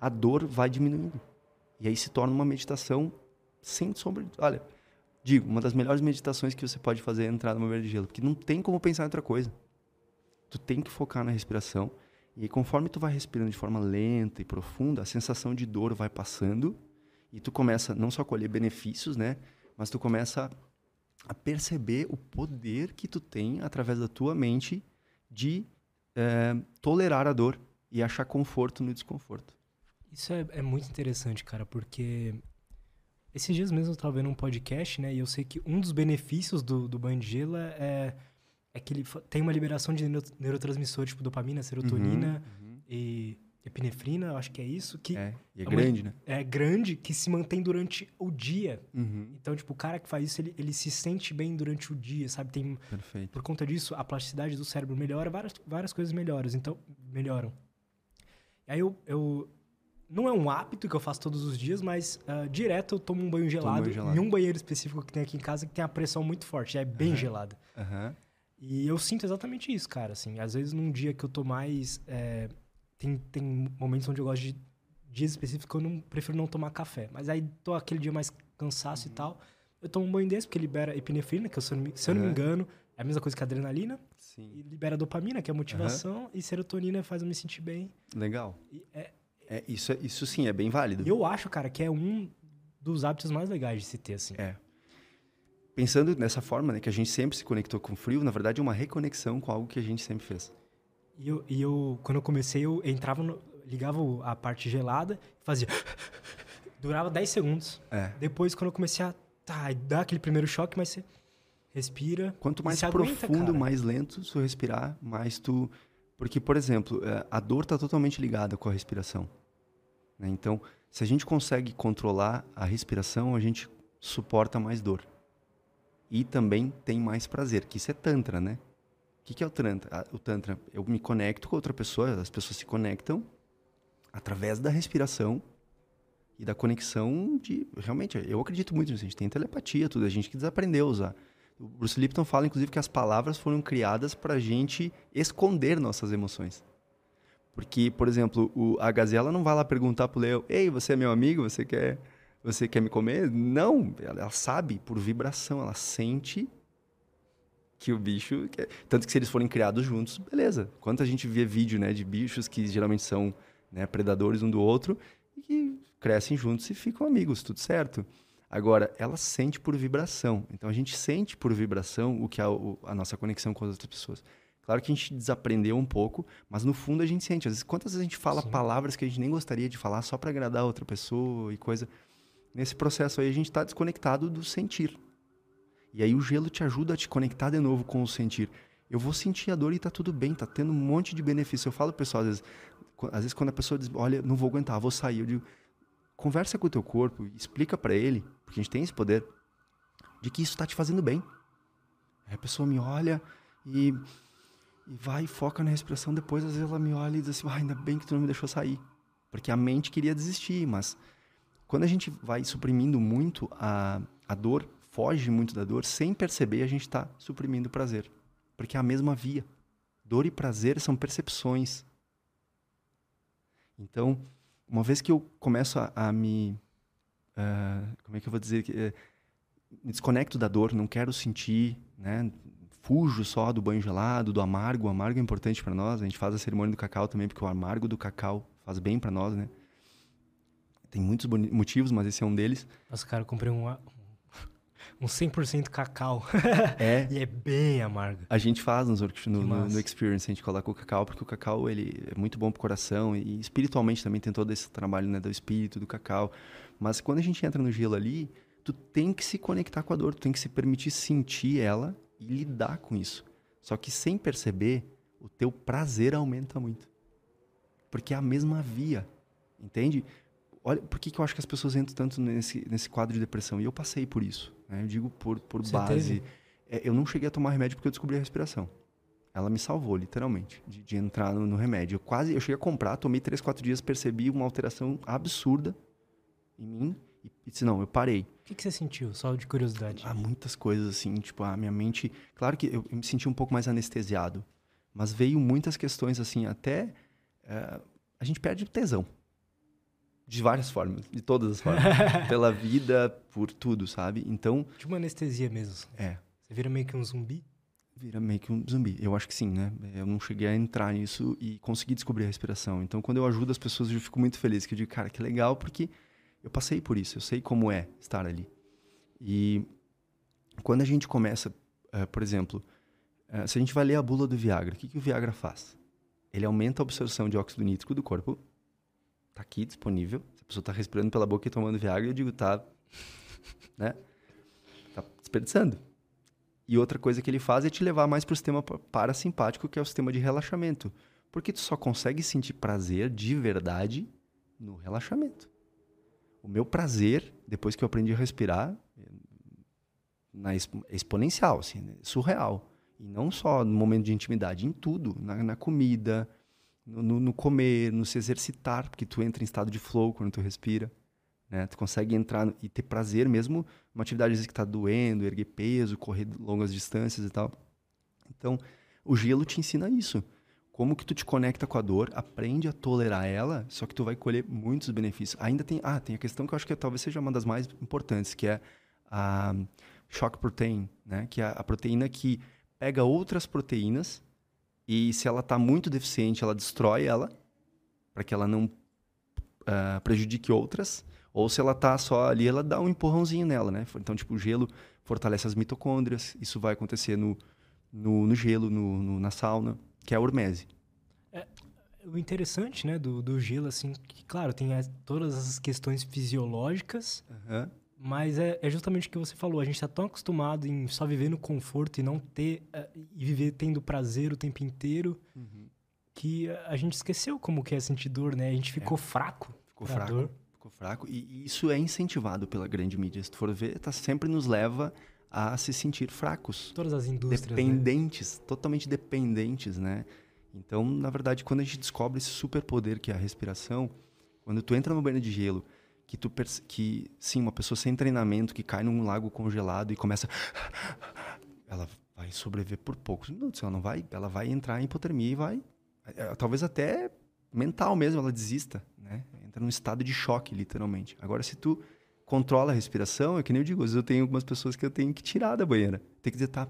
a dor vai diminuindo. E aí se torna uma meditação sem sombra. de- Olha, digo, uma das melhores meditações que você pode fazer é entrar numa banheira de gelo, porque não tem como pensar em outra coisa. Tu tem que focar na respiração e conforme tu vai respirando de forma lenta e profunda, a sensação de dor vai passando e tu começa não só a colher benefícios, né, mas tu começa a perceber o poder que tu tem através da tua mente de eh, tolerar a dor e achar conforto no desconforto. Isso é, é muito interessante, cara, porque esses dias mesmo eu tava vendo um podcast, né? E eu sei que um dos benefícios do, do banho de gelo é, é que ele tem uma liberação de neuro- neurotransmissores, tipo dopamina, serotonina Uhum. e epinefrina, acho que é isso, que É, e é É uma- grande, né? é grande, que se mantém durante o dia. Uhum. Então, tipo, o cara que faz isso, ele, ele se sente bem durante o dia, sabe? Tem, Perfeito. por conta disso, a plasticidade do cérebro melhora, várias, várias coisas melhoram, então, melhoram. E aí eu, eu... Não é um hábito que eu faço todos os dias, mas ah, direto eu tomo um banho gelado, banho gelado. em um banheiro específico que tem aqui em casa que tem a pressão muito forte, é bem Aham. gelada. Aham. E eu sinto exatamente isso, cara. Assim, às vezes num dia que eu tô mais. é, tem, tem momentos onde eu gosto de dias específicos que eu não, prefiro não tomar café. Mas aí tô aquele dia mais cansaço Uhum. e tal. Eu tomo um banho desse porque libera epinefrina, que eu, se eu não me, se eu não me engano, é a mesma coisa que a adrenalina. E Sim. libera dopamina, que é a motivação. E serotonina faz eu me sentir bem. Legal. E, é- É, isso, é- isso sim, é bem válido. e eu acho, cara, que é um dos hábitos mais legais de se ter, assim. É. Pensando nessa forma, né, que a gente sempre se conectou com o frio, na verdade é uma reconexão com algo que a gente sempre fez. E eu, e eu, quando eu comecei, eu entrava, no, ligava a parte gelada fazia. Durava 10 segundos. É. Depois, quando eu comecei a. Tá, dá aquele primeiro choque, mas você respira. Quanto mais aguenta, profundo, cara. mais lento tu respirar, mais tu. Porque, por exemplo, é, a dor está totalmente ligada com a respiração. né? Então, se a gente consegue controlar a respiração, a gente suporta mais dor. E também tem mais prazer, que isso é Tantra, né? O que, que é o Tantra? Ah, O Tantra, eu me conecto com outra pessoa, as pessoas se conectam através da respiração e da conexão de. Realmente, eu acredito muito nisso. A gente tem telepatia, tudo. A gente que desaprendeu a usar. O Bruce Lipton fala, inclusive, que as palavras foram criadas para a gente esconder nossas emoções. Porque, por exemplo, o- a gazela não vai lá perguntar pro leão: Ei, você é meu amigo? Você quer, você quer me comer? Não, ela, sabe por vibração, ela sente que o bicho. Quer... Tanto que se eles forem criados juntos, beleza. Quanto a gente vê vídeo né, de bichos que geralmente são né, predadores um do outro e que crescem juntos e ficam amigos, tudo certo. Agora, ela sente por vibração. Então, a gente sente por vibração o que é o- a nossa conexão com as outras pessoas. Claro que a gente desaprendeu um pouco, mas no fundo a gente sente. Às vezes, quantas vezes a gente fala Sim. palavras que a gente nem gostaria de falar só para agradar a outra pessoa e coisa. Nesse processo aí, a gente está desconectado do sentir. E aí o gelo te ajuda a te conectar de novo com o sentir. Eu vou sentir a dor e tá tudo bem, tá tendo um monte de benefício. Eu falo pessoal, às vezes, às vezes quando a pessoa diz, olha, não vou aguentar, vou sair, eu digo, conversa com o teu corpo, explica para ele, porque a gente tem esse poder, de que isso tá te fazendo bem. Aí a pessoa me olha e, e vai e foca na respiração, depois às vezes ela me olha e diz assim, ah, ainda bem que tu não me deixou sair. Porque a mente queria desistir, mas quando a gente vai suprimindo muito a, a dor, foge muito da dor, sem perceber, a gente está suprimindo o prazer. Porque é a mesma via. Dor e prazer são percepções. Então, uma vez que eu começo a, a me. ah, como é que eu vou dizer? eh, Me desconecto da dor, não quero sentir, né? Fujo só do banho gelado, do amargo. O amargo é importante para nós. A gente faz a cerimônia do cacau também, porque o amargo do cacau faz bem para nós, né? Tem muitos motivos, mas esse é um deles. Nossa, cara, eu comprei um, um 100% cacau. É, e é bem amargo. A gente faz nos workshops, no, no, no Experience, a gente coloca o cacau, porque o cacau ele é muito bom pro coração e espiritualmente também tem todo esse trabalho né, do espírito, do cacau. Mas quando a gente entra no gelo ali, tu tem que se conectar com a dor, tu tem que se permitir sentir ela e lidar com isso. Só que sem perceber, o teu prazer aumenta muito. Porque é a mesma via, entende? Olha, por que, que eu acho que as pessoas entram tanto nesse, nesse quadro de depressão? E eu passei por isso, né? Eu digo por, por Você base. É, eu não cheguei a tomar remédio porque eu descobri a respiração. Ela me salvou, literalmente, de, de entrar no, no remédio. Eu quase, eu cheguei a comprar, tomei três, quatro dias, percebi uma alteração absurda em mim e, e disse, não, eu parei. O que, que você sentiu? Só de curiosidade. Há muitas coisas assim, tipo, a minha mente... Claro que eu, eu me senti um pouco mais anestesiado, mas veio muitas questões assim, até... eh, a gente perde o tesão. De várias formas, de todas as formas. Pela vida, por tudo, sabe? Então, Tipo uma anestesia mesmo. é, Você vira meio que um zumbi. vira meio que um zumbi. Eu acho que sim, né? Eu não cheguei a entrar nisso e consegui descobrir a respiração. Então, quando eu ajudo as pessoas, eu fico muito feliz. Que eu digo, cara, que legal, porque eu passei por isso. Eu sei como é estar ali. E quando a gente começa, eh, por exemplo, eh, se a gente vai ler a bula do Viagra, o que, que o Viagra faz? Ele aumenta a absorção de óxido nítrico do corpo. Tá aqui disponível. Se a pessoa tá respirando pela boca e tomando Viagra, eu digo, tá, né? Tá desperdiçando. E outra coisa que ele faz é te levar mais para o sistema pa- parasimpático, que é o sistema de relaxamento. Porque tu só consegue sentir prazer de verdade no relaxamento. O meu prazer, depois que eu aprendi a respirar, na exponencial, assim, né? surreal. E não só no momento de intimidade, em tudo, na, na comida, no, no, comer, no se exercitar, porque tu entra em estado de flow quando tu respira. Né? Tu consegue entrar e ter prazer mesmo uma atividade que está doendo, erguer peso, correr longas distâncias e tal. Então, o gelo te ensina isso. Como que tu te conecta com a dor, aprende a tolerar ela, só que tu vai colher muitos benefícios. Ainda tem, ah, tem a questão que eu acho que talvez seja uma das mais importantes, que é a shock protein, né? Que é a proteína que pega outras proteínas e se ela está muito deficiente, ela destrói ela para que ela não uh, prejudique outras. Ou se ela está só ali, ela dá um empurrãozinho nela, né? Então, tipo, o gelo fortalece as mitocôndrias. Isso vai acontecer no, no, no gelo, no, no, na sauna, que é a hormese. É, o interessante, né, do, do gelo, assim, que, claro, tem as, todas as questões fisiológicas, uhum. Mas é, é, justamente o que você falou. A gente está tão acostumado em só viver no conforto e não ter... Uh, e viver tendo prazer o tempo inteiro, uhum. que a gente esqueceu como que é sentir dor, né? A gente ficou é. fraco. Ficou fraco. Dor. Ficou fraco. E, e isso é incentivado pela grande mídia. Se tu for ver, tá, sempre nos leva a se sentir fracos. Todas as indústrias. Né? Dependentes, né? totalmente dependentes, né? Então, na verdade, quando a gente descobre esse superpoder que é a respiração, quando tu entra no banho de gelo, que tu que sim, uma pessoa sem treinamento que cai num lago congelado e começa ela vai sobreviver por poucos minutos, ela não vai, ela vai entrar em hipotermia e vai é, talvez até mental mesmo ela desista, né? Entra num estado de choque, literalmente. Agora se tu controla a respiração, é que nem eu digo, às vezes eu tenho algumas pessoas que eu tenho que tirar da banheira. Tem que dizer, tá,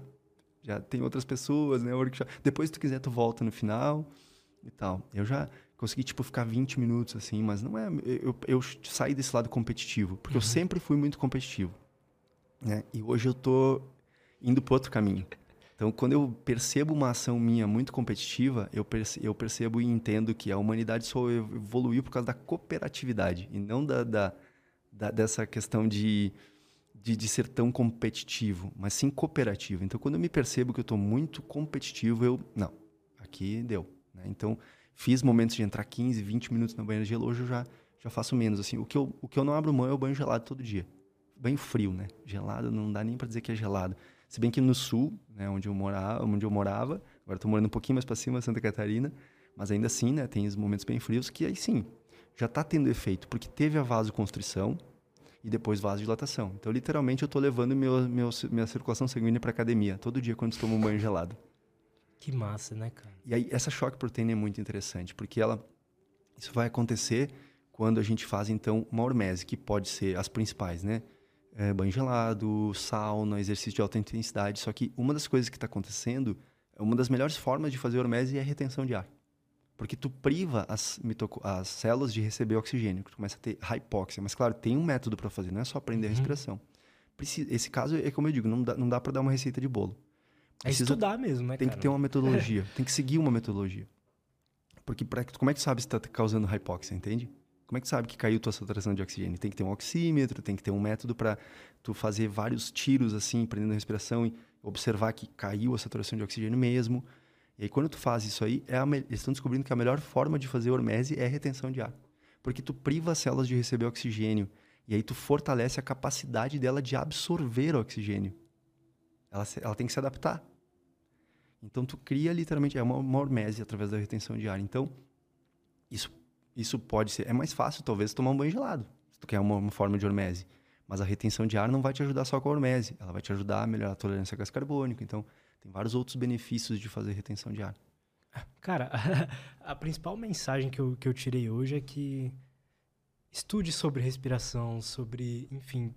já tem outras pessoas, né? Depois, se tu quiser, tu volta no final e tal. Eu já consegui, tipo, ficar 20 minutos, assim, mas não é... Eu, eu saí desse lado competitivo, porque uhum. eu sempre fui muito competitivo, né? E hoje eu tô indo para outro caminho. Então, quando eu percebo uma ação minha muito competitiva, eu, perce eu percebo e entendo que a humanidade só evoluiu por causa da cooperatividade e não da, da da, dessa questão de, de, de, ser tão competitivo, mas sim cooperativo. Então, quando eu me percebo que eu estou muito competitivo, eu. Não, aqui deu. Né? Então, fiz momentos de entrar 15, 20 minutos na banheira de gelo, hoje eu já, já faço menos. Assim, o, que eu, o que eu não abro mão é o banho gelado todo dia. Banho frio, né? Gelado não dá nem para dizer que é gelado. Se bem que no sul, né, onde eu morava, onde eu morava agora estou morando um pouquinho mais para cima, Santa Catarina, mas ainda assim, né, tem os momentos bem frios que aí sim, já está tendo efeito, porque teve a vasoconstrição e depois vasodilatação. Então, literalmente, eu estou levando meu, meu, minha circulação sanguínea para academia, todo dia quando tomo um banho gelado. Que massa, né, cara? E aí, essa choque proteína é muito interessante, porque ela, isso vai acontecer quando a gente faz, então, uma hormese, que pode ser as principais, né? É, banho gelado, sauna, exercício de alta intensidade. Só que uma das coisas que está acontecendo, uma das melhores formas de fazer hormese é a retenção de ar. Porque tu priva as, as células de receber oxigênio, tu começa a ter hipóxia. Mas, claro, tem um método para fazer, não é só aprender uhum. a respiração. esse caso é como eu digo, não dá, não dá para dar uma receita de bolo. É Precisa, é estudar mesmo, né, Tem cara? que ter uma metodologia, tem que seguir uma metodologia. Porque pra, como é que tu sabe se está causando hipóxia, entende? Como é que tu sabe que caiu tua saturação de oxigênio? Tem que ter um oxímetro, tem que ter um método para tu fazer vários tiros assim, prendendo a respiração e observar que caiu a saturação de oxigênio mesmo. E aí, quando tu faz isso aí, é eles estão descobrindo que a melhor forma de fazer hormese é a retenção de ar. Porque tu priva as células de receber oxigênio. E aí tu fortalece a capacidade dela de absorver oxigênio. Ela, ela tem que se adaptar. Então tu cria literalmente é uma, hormese através da retenção de ar. Então isso isso pode ser é mais fácil talvez tomar um banho gelado, se tu quer uma, uma forma de hormese. Mas a retenção de ar não vai te ajudar só com a hormese, ela vai te ajudar a melhorar a tolerância a gás carbônico. Então tem vários outros benefícios de fazer retenção de ar. Cara, a, a principal mensagem que eu, que eu tirei hoje é que estude sobre respiração, sobre, enfim.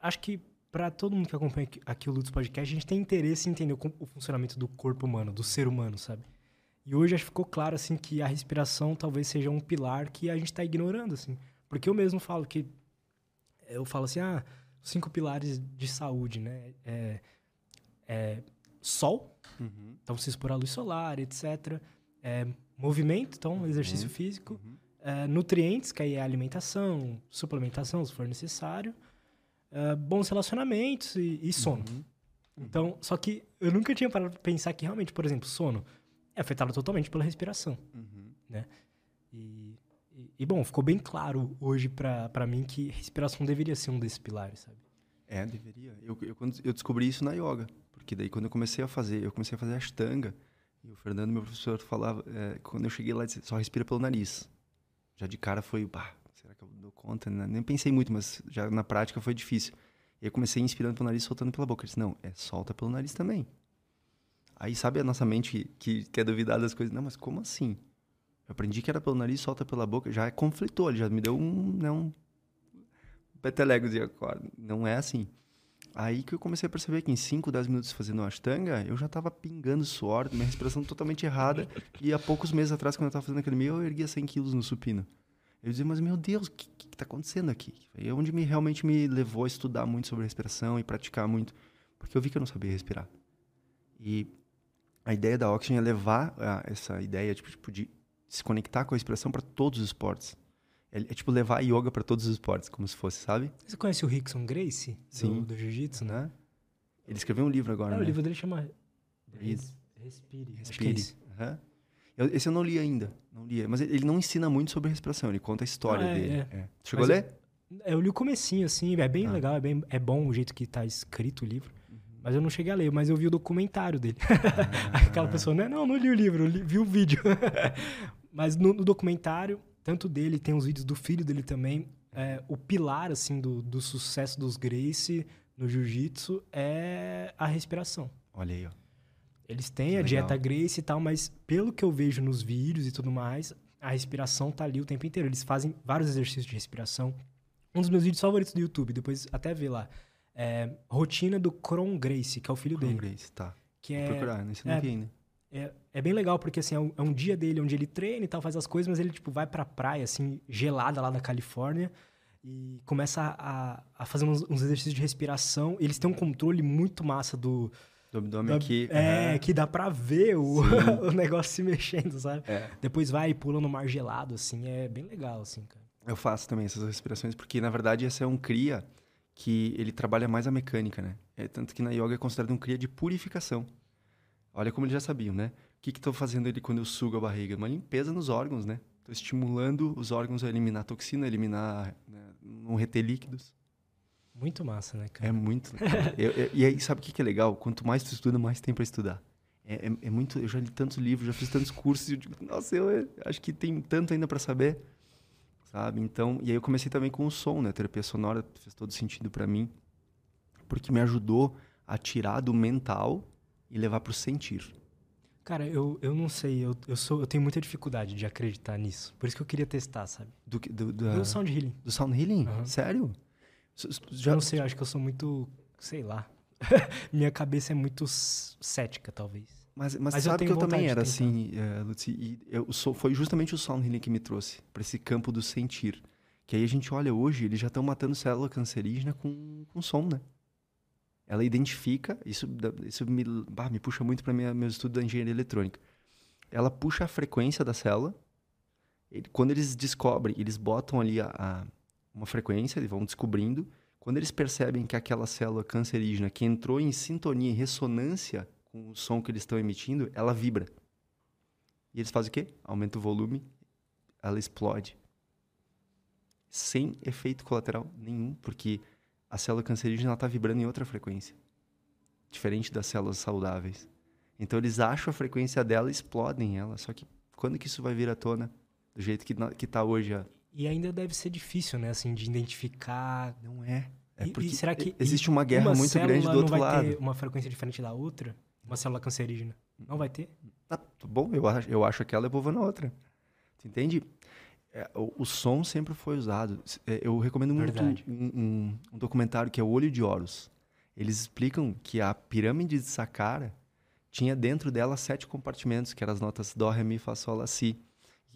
Acho que para todo mundo que acompanha aqui o Lutz Podcast, a gente tem interesse em entender o, funcionamento do corpo humano, do ser humano, sabe? E hoje acho que ficou claro, assim, que a respiração talvez seja um pilar que a gente está ignorando, assim. Porque eu mesmo falo que... Eu falo assim, ah, cinco pilares de saúde, né? É, é, sol, uhum. então se expor à luz solar, etc. É, movimento, então uhum. exercício físico. Uhum. É, nutrientes, que aí é alimentação, suplementação, se for necessário. É, bons relacionamentos e, e sono. Uhum. Então, só que eu nunca tinha parado pra pensar que realmente, por exemplo, sono. é afetada totalmente pela respiração, Uhum. né? E, e, e, bom, ficou bem claro hoje para mim que respiração deveria ser um desses pilares, sabe? É, deveria. Eu, eu, eu descobri isso na yoga. Porque daí quando eu comecei a fazer, eu comecei a fazer ashtanga. E o Fernando, meu professor, falava, é, quando eu cheguei lá, disse, só respira pelo nariz. Já de cara foi, bah, será que eu dou conta? Né? Nem pensei muito, mas já na prática foi difícil. E eu comecei inspirando pelo nariz, soltando pela boca. Ele disse, não, é solta pelo nariz também. Aí sabe a nossa mente que quer duvidar das coisas? Não, mas como assim? Eu aprendi que era pelo nariz, solta pela boca. Já conflitou, ele já me deu um, né, um peteleco de acordo. Não é assim. Aí que eu comecei a perceber que em 5, 10 minutos fazendo Ashtanga, eu já estava pingando suor, minha respiração totalmente errada. e há poucos meses atrás, quando eu estava fazendo meio, eu erguia 100 quilos no supino. Eu dizia, mas meu Deus, o que está acontecendo aqui? É onde me, realmente me levou a estudar muito sobre respiração e praticar muito, porque eu vi que eu não sabia respirar. E a ideia da Oxygen é levar a, essa ideia tipo, tipo, de se conectar com a respiração para todos os esportes. É, é, tipo levar a yoga para todos os esportes, como se fosse, sabe? Você conhece o Rickson Grace? Sim. Do, do Jiu-Jitsu, né? Ele escreveu um livro agora, é, né? O livro dele chama Res, Respire. Respire. Uhum. Eu, esse eu não li ainda. Não li. Mas ele não ensina muito sobre respiração, ele conta a história ah, é, dele. É. É. Chegou mas a ler? Eu, eu, li o comecinho, assim, é bem ah. legal, é, bem, é bom o jeito que tá escrito o livro. Uhum. Mas eu não cheguei a ler, mas eu vi o documentário dele. Ah. Aquela pessoa, né? Não, não li o livro, li, vi o vídeo. mas no, no documentário, tanto dele, tem os vídeos do filho dele também. É, o pilar, assim, do, do sucesso dos Gracie no jiu-jitsu é a respiração. Olha aí, ó. Eles têm que a legal. dieta Gracie e tal, mas pelo que eu vejo nos vídeos e tudo mais, a respiração tá ali o tempo inteiro. Eles fazem vários exercícios de respiração. Um dos meus vídeos favoritos do YouTube, depois até ver lá. É, rotina do Cron Gracie, que é o filho Cron dele. Gracie, tá. Que Vou é, procurar, nesse não é, vi ainda. É, é bem legal, porque assim, é um, é um, dia dele onde ele treina e tal, faz as coisas, mas ele, tipo, vai pra praia, assim, gelada lá da Califórnia e começa a, a fazer uns, uns, exercícios de respiração. Eles têm um controle muito massa do... Do abdômen aqui. É, uhum. que dá pra ver o, o negócio se mexendo, sabe? É. Depois vai e pula no mar gelado, assim, é bem legal, assim, cara. Eu faço também essas respirações, porque, na verdade, esse é um cria que ele trabalha mais a mecânica, né? É, tanto que na yoga é considerado um cria de purificação. Olha como eles já sabiam, né? O que estou fazendo ele quando eu sugo a barriga? Uma limpeza nos órgãos, né? Estou estimulando os órgãos a eliminar toxina, eliminar, né? não reter líquidos. Muito massa, né, cara? É muito. eu, eu, e aí, sabe o que, que é legal? Quanto mais tu estuda, mais tem para estudar. É, é, é, muito. Eu já li tantos livros, já fiz tantos cursos. E eu digo, nossa, eu acho que tem tanto ainda para saber, sabe? Então, e aí eu comecei também com o som, né? A terapia sonora fez todo sentido para mim, porque me ajudou a tirar do mental e levar para o sentir. Cara, eu, eu não sei, eu, eu, sou, eu tenho muita dificuldade de acreditar nisso. Por isso que eu queria testar, sabe? Do, do, do, do sound healing. Do sound healing? Uhum. Sério? Já... Eu não sei, acho que eu sou muito, sei lá. Minha cabeça é muito cética, talvez. Mas, mas, mas sabe eu que eu também era assim, uh, Lucy, e eu sou, foi justamente o sound healing que me trouxe para esse campo do sentir. Que aí a gente olha hoje, eles já estão matando célula cancerígena com, com som, né? ela identifica, isso, isso me, bah, me puxa muito para meu estudo da engenharia eletrônica. Ela puxa a frequência da célula. Ele, quando eles descobrem, eles botam ali a, a, uma frequência, eles vão descobrindo. Quando eles percebem que aquela célula cancerígena que entrou em sintonia, em ressonância com o som que eles estão emitindo, ela vibra. E eles fazem o quê? Aumenta o volume, ela explode. Sem efeito colateral nenhum, porque a célula cancerígena está vibrando em outra frequência, diferente das células saudáveis. Então eles acham a frequência dela e explodem ela. Só que quando que isso vai vir à tona? Do jeito que, que tá hoje. A... E ainda deve ser difícil, né? Assim, de identificar. Não é. É porque e, será que existe uma guerra uma muito grande do outro não vai lado. Ter uma frequência diferente da outra? Uma célula cancerígena? Não vai ter? Tá bom, eu acho, eu acho aquela é na outra. Tu entende? É, o, o, som sempre foi usado. É, eu recomendo muito um, um, um, documentário que é O Olho de Horus. Eles explicam que a pirâmide de Saqqara tinha dentro dela sete compartimentos, que eram as notas Dó, Ré, Mi, Fá, Sol, Lá, Si.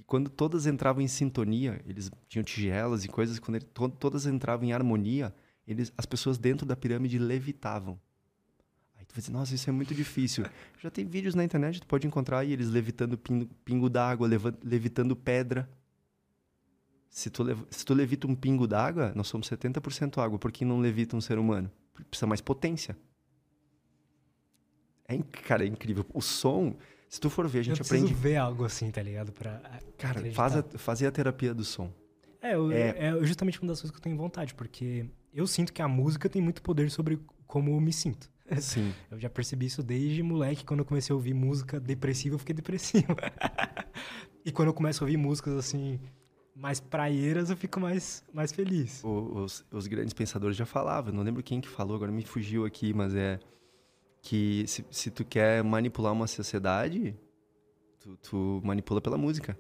Quando todas entravam em sintonia, eles tinham tigelas e coisas, quando ele, to, todas entravam em harmonia, eles, as pessoas dentro da pirâmide levitavam. Aí tu vai dizer, nossa, isso é muito difícil. Já tem vídeos na internet, tu pode encontrar aí eles levitando pingo, pingo d'água, levitando pedra. Se tu, se tu levita um pingo d'água, nós somos 70% água. Por que não levita um ser humano? Precisa mais potência. É, cara, é incrível. O som, Se tu for ver, a gente eu aprende. ver algo assim, tá ligado? Pra Cara, acreditar. faz a, fazer a terapia do som. É, eu- É. é justamente uma das coisas que eu tenho vontade, porque eu sinto que a música tem muito poder sobre como eu me sinto. Sim. Eu já percebi isso desde moleque, quando eu comecei a ouvir música depressiva, eu fiquei depressivo. e quando eu começo a ouvir músicas assim, mais praieiras, eu fico mais, mais feliz. O- os, os grandes pensadores já falavam, não lembro quem que falou, agora me fugiu aqui, mas é que se, se tu quer manipular uma sociedade, tu, tu manipula pela música.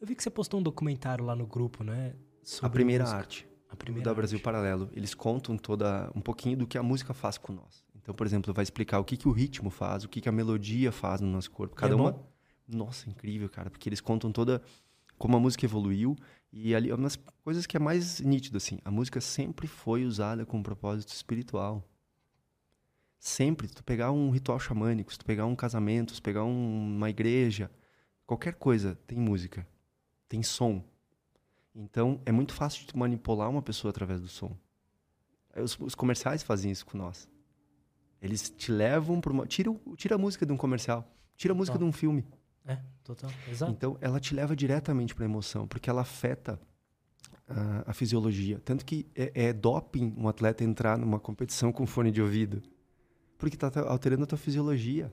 Eu vi que você postou um documentário lá no grupo, né? Sobre a primeira música. arte. A primeira da Brasil arte. Paralelo. Eles contam toda um pouquinho do que a música faz com nós. Então, por exemplo, vai explicar o que, que o ritmo faz, o que, que a melodia faz no nosso corpo. Cada é uma. Nossa, incrível, cara, porque eles contam toda como a música evoluiu e ali umas coisas que é mais nítido assim. A música sempre foi usada com um propósito espiritual. Sempre, se tu pegar um ritual xamânico, se tu pegar um casamento, se tu pegar um- uma igreja, qualquer coisa tem música, tem som. Então, é muito fácil de tu manipular uma pessoa através do som. Os, os comerciais fazem isso com nós. Eles te levam para uma. Tira, tira a música de um comercial. Tira a música de Total. um filme. É, total. Exato. Então, ela te leva diretamente para a emoção, porque ela afeta a, a fisiologia. Tanto que é, é doping um atleta entrar numa competição com fone de ouvido. Porque está alterando a tua fisiologia.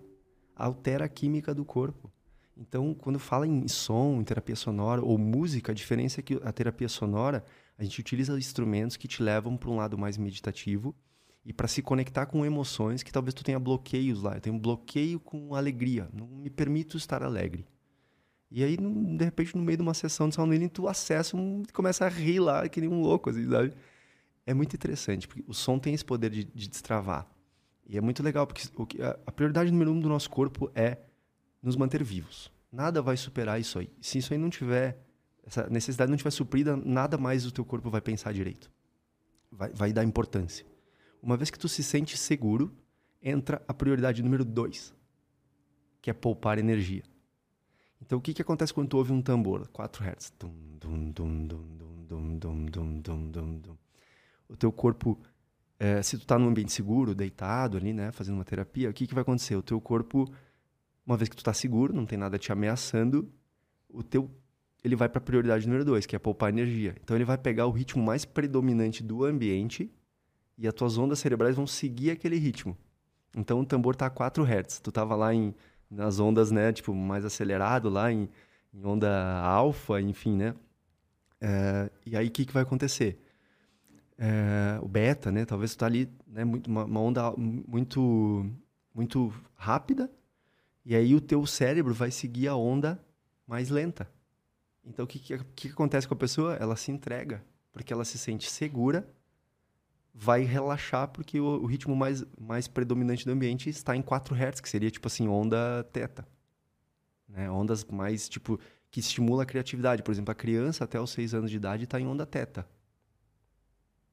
Altera a química do corpo. Então, quando fala em som, em terapia sonora ou música, a diferença é que a terapia sonora, a gente utiliza instrumentos que te levam para um lado mais meditativo e para se conectar com emoções que talvez tu tenha bloqueios lá. Eu tenho um bloqueio com alegria. Não me permito estar alegre. E aí, de repente, no meio de uma sessão de sound healing, tu acessa um, começa a rir lá, que nem um louco, assim, sabe? É muito interessante, porque o som tem esse poder de, de destravar. E é muito legal, porque o que- a, prioridade número um do nosso corpo é nos manter vivos. Nada vai superar isso aí. Se isso aí não tiver, essa necessidade não tiver suprida, nada mais o teu corpo vai pensar direito. Vai, vai dar importância. Uma vez que tu se sente seguro, entra a prioridade número dois, que é poupar energia. Então, o que, que acontece quando tu ouve um tambor? 4 Hz. Dum, dum, dum, dum, dum, dum, dum, dum, dum. O teu corpo, eh, se tu tá num ambiente seguro, deitado ali, né, fazendo uma terapia, o que, que vai acontecer? O teu corpo, uma vez que tu tá seguro, não tem nada te ameaçando, o teu ele vai para prioridade número 2, que é poupar energia. Então, ele vai pegar o ritmo mais predominante do ambiente e as tuas ondas cerebrais vão seguir aquele ritmo. Então, o tambor tá a 4 Hz. Tu tava lá em nas ondas, né, tipo, mais acelerado lá em, em onda alfa, enfim, né? É, e aí, o que, que vai acontecer? É, o beta, né, talvez tu tá ali, né, muito, uma, uma onda muito, muito rápida, e aí o teu cérebro vai seguir a onda mais lenta. Então, o que, que, que acontece com a pessoa? Ela se entrega, porque ela se sente segura, vai relaxar, porque o, o ritmo mais, mais predominante do ambiente está em 4 Hz, que seria, tipo assim, onda teta. Né? Ondas mais, tipo, que estimula a criatividade. Por exemplo, a criança até os 6 anos de idade está em onda teta.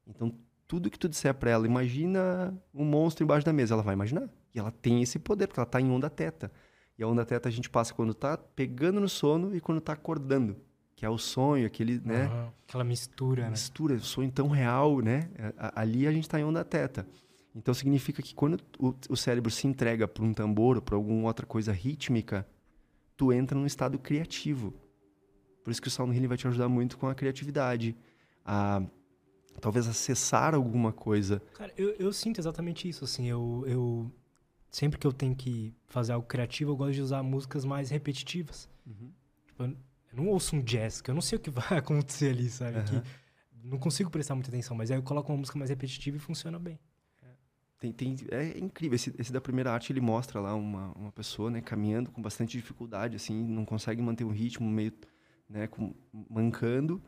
Então, tudo que tu disser para ela, imagina um monstro embaixo da mesa, ela vai imaginar. E ela tem esse poder, porque ela está em onda teta. E a onda teta a gente passa quando tá pegando no sono e quando tá acordando. Que é o sonho, aquele, né? Aham, Aquela mistura, né? mistura, o sonho tão real, né? A- Ali a gente está em onda teta. Então significa que quando o, o cérebro se entrega para um tambor ou para alguma outra coisa rítmica, tu entra num estado criativo. Por isso que o sound healing vai te ajudar muito com a criatividade, a talvez acessar alguma coisa. Cara, eu, eu sinto exatamente isso, assim, eu, eu... Sempre que eu tenho que fazer algo criativo, eu gosto de usar músicas mais repetitivas. Tipo, eu não ouço um jazz, que eu não sei o que vai acontecer ali, sabe? Aham. Que não consigo prestar muita atenção, mas aí eu coloco uma música mais repetitiva e funciona bem. Tem, tem, é incrível. Esse, esse da primeira arte, ele mostra lá uma, uma pessoa, né, caminhando com bastante dificuldade, assim, não consegue manter um ritmo meio, né, com, mancando.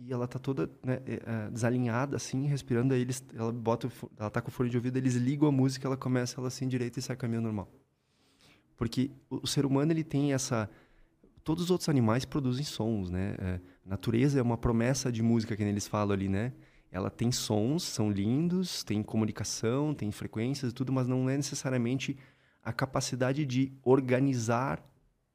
E ela tá toda né, é, é, desalinhada, assim, respirando. Aí eles, ela bota, ela tá com o fone de ouvido, eles ligam a música, ela começa ela assim direita e sai caminhando normal. Porque o, ser humano, ele tem essa... Todos os outros animais produzem sons, né? É, natureza é uma promessa de música que eles falam ali, né? Ela tem sons, são lindos, tem comunicação, tem frequências e tudo, mas não é necessariamente a capacidade de organizar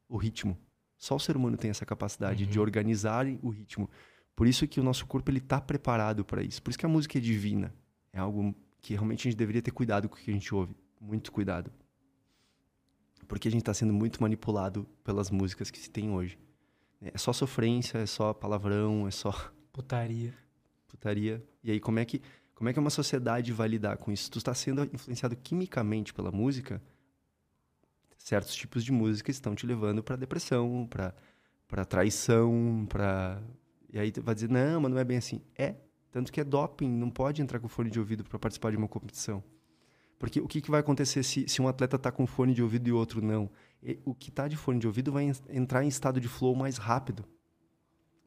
o ritmo. Só o ser humano tem essa capacidade de Uhum. organizar o ritmo. Por isso que o nosso corpo ele está preparado para isso. Por isso que a música é divina. É algo que realmente a gente deveria ter cuidado com o que a gente ouve. Muito cuidado. Porque a gente está sendo muito manipulado pelas músicas que se tem hoje. É só sofrência, é só palavrão, é só Putaria. putaria. E aí, como é que, como é que uma sociedade vai lidar com isso? Tu está sendo influenciado quimicamente pela música, certos tipos de música estão te levando para depressão, para para traição, para e aí vai dizer não, mas não é bem assim. É, tanto que é doping, não pode entrar com fone de ouvido para participar de uma competição. Porque o que, que vai acontecer se, se um atleta está com fone de ouvido e outro não? E, o que está de fone de ouvido vai en- entrar em estado de flow mais rápido.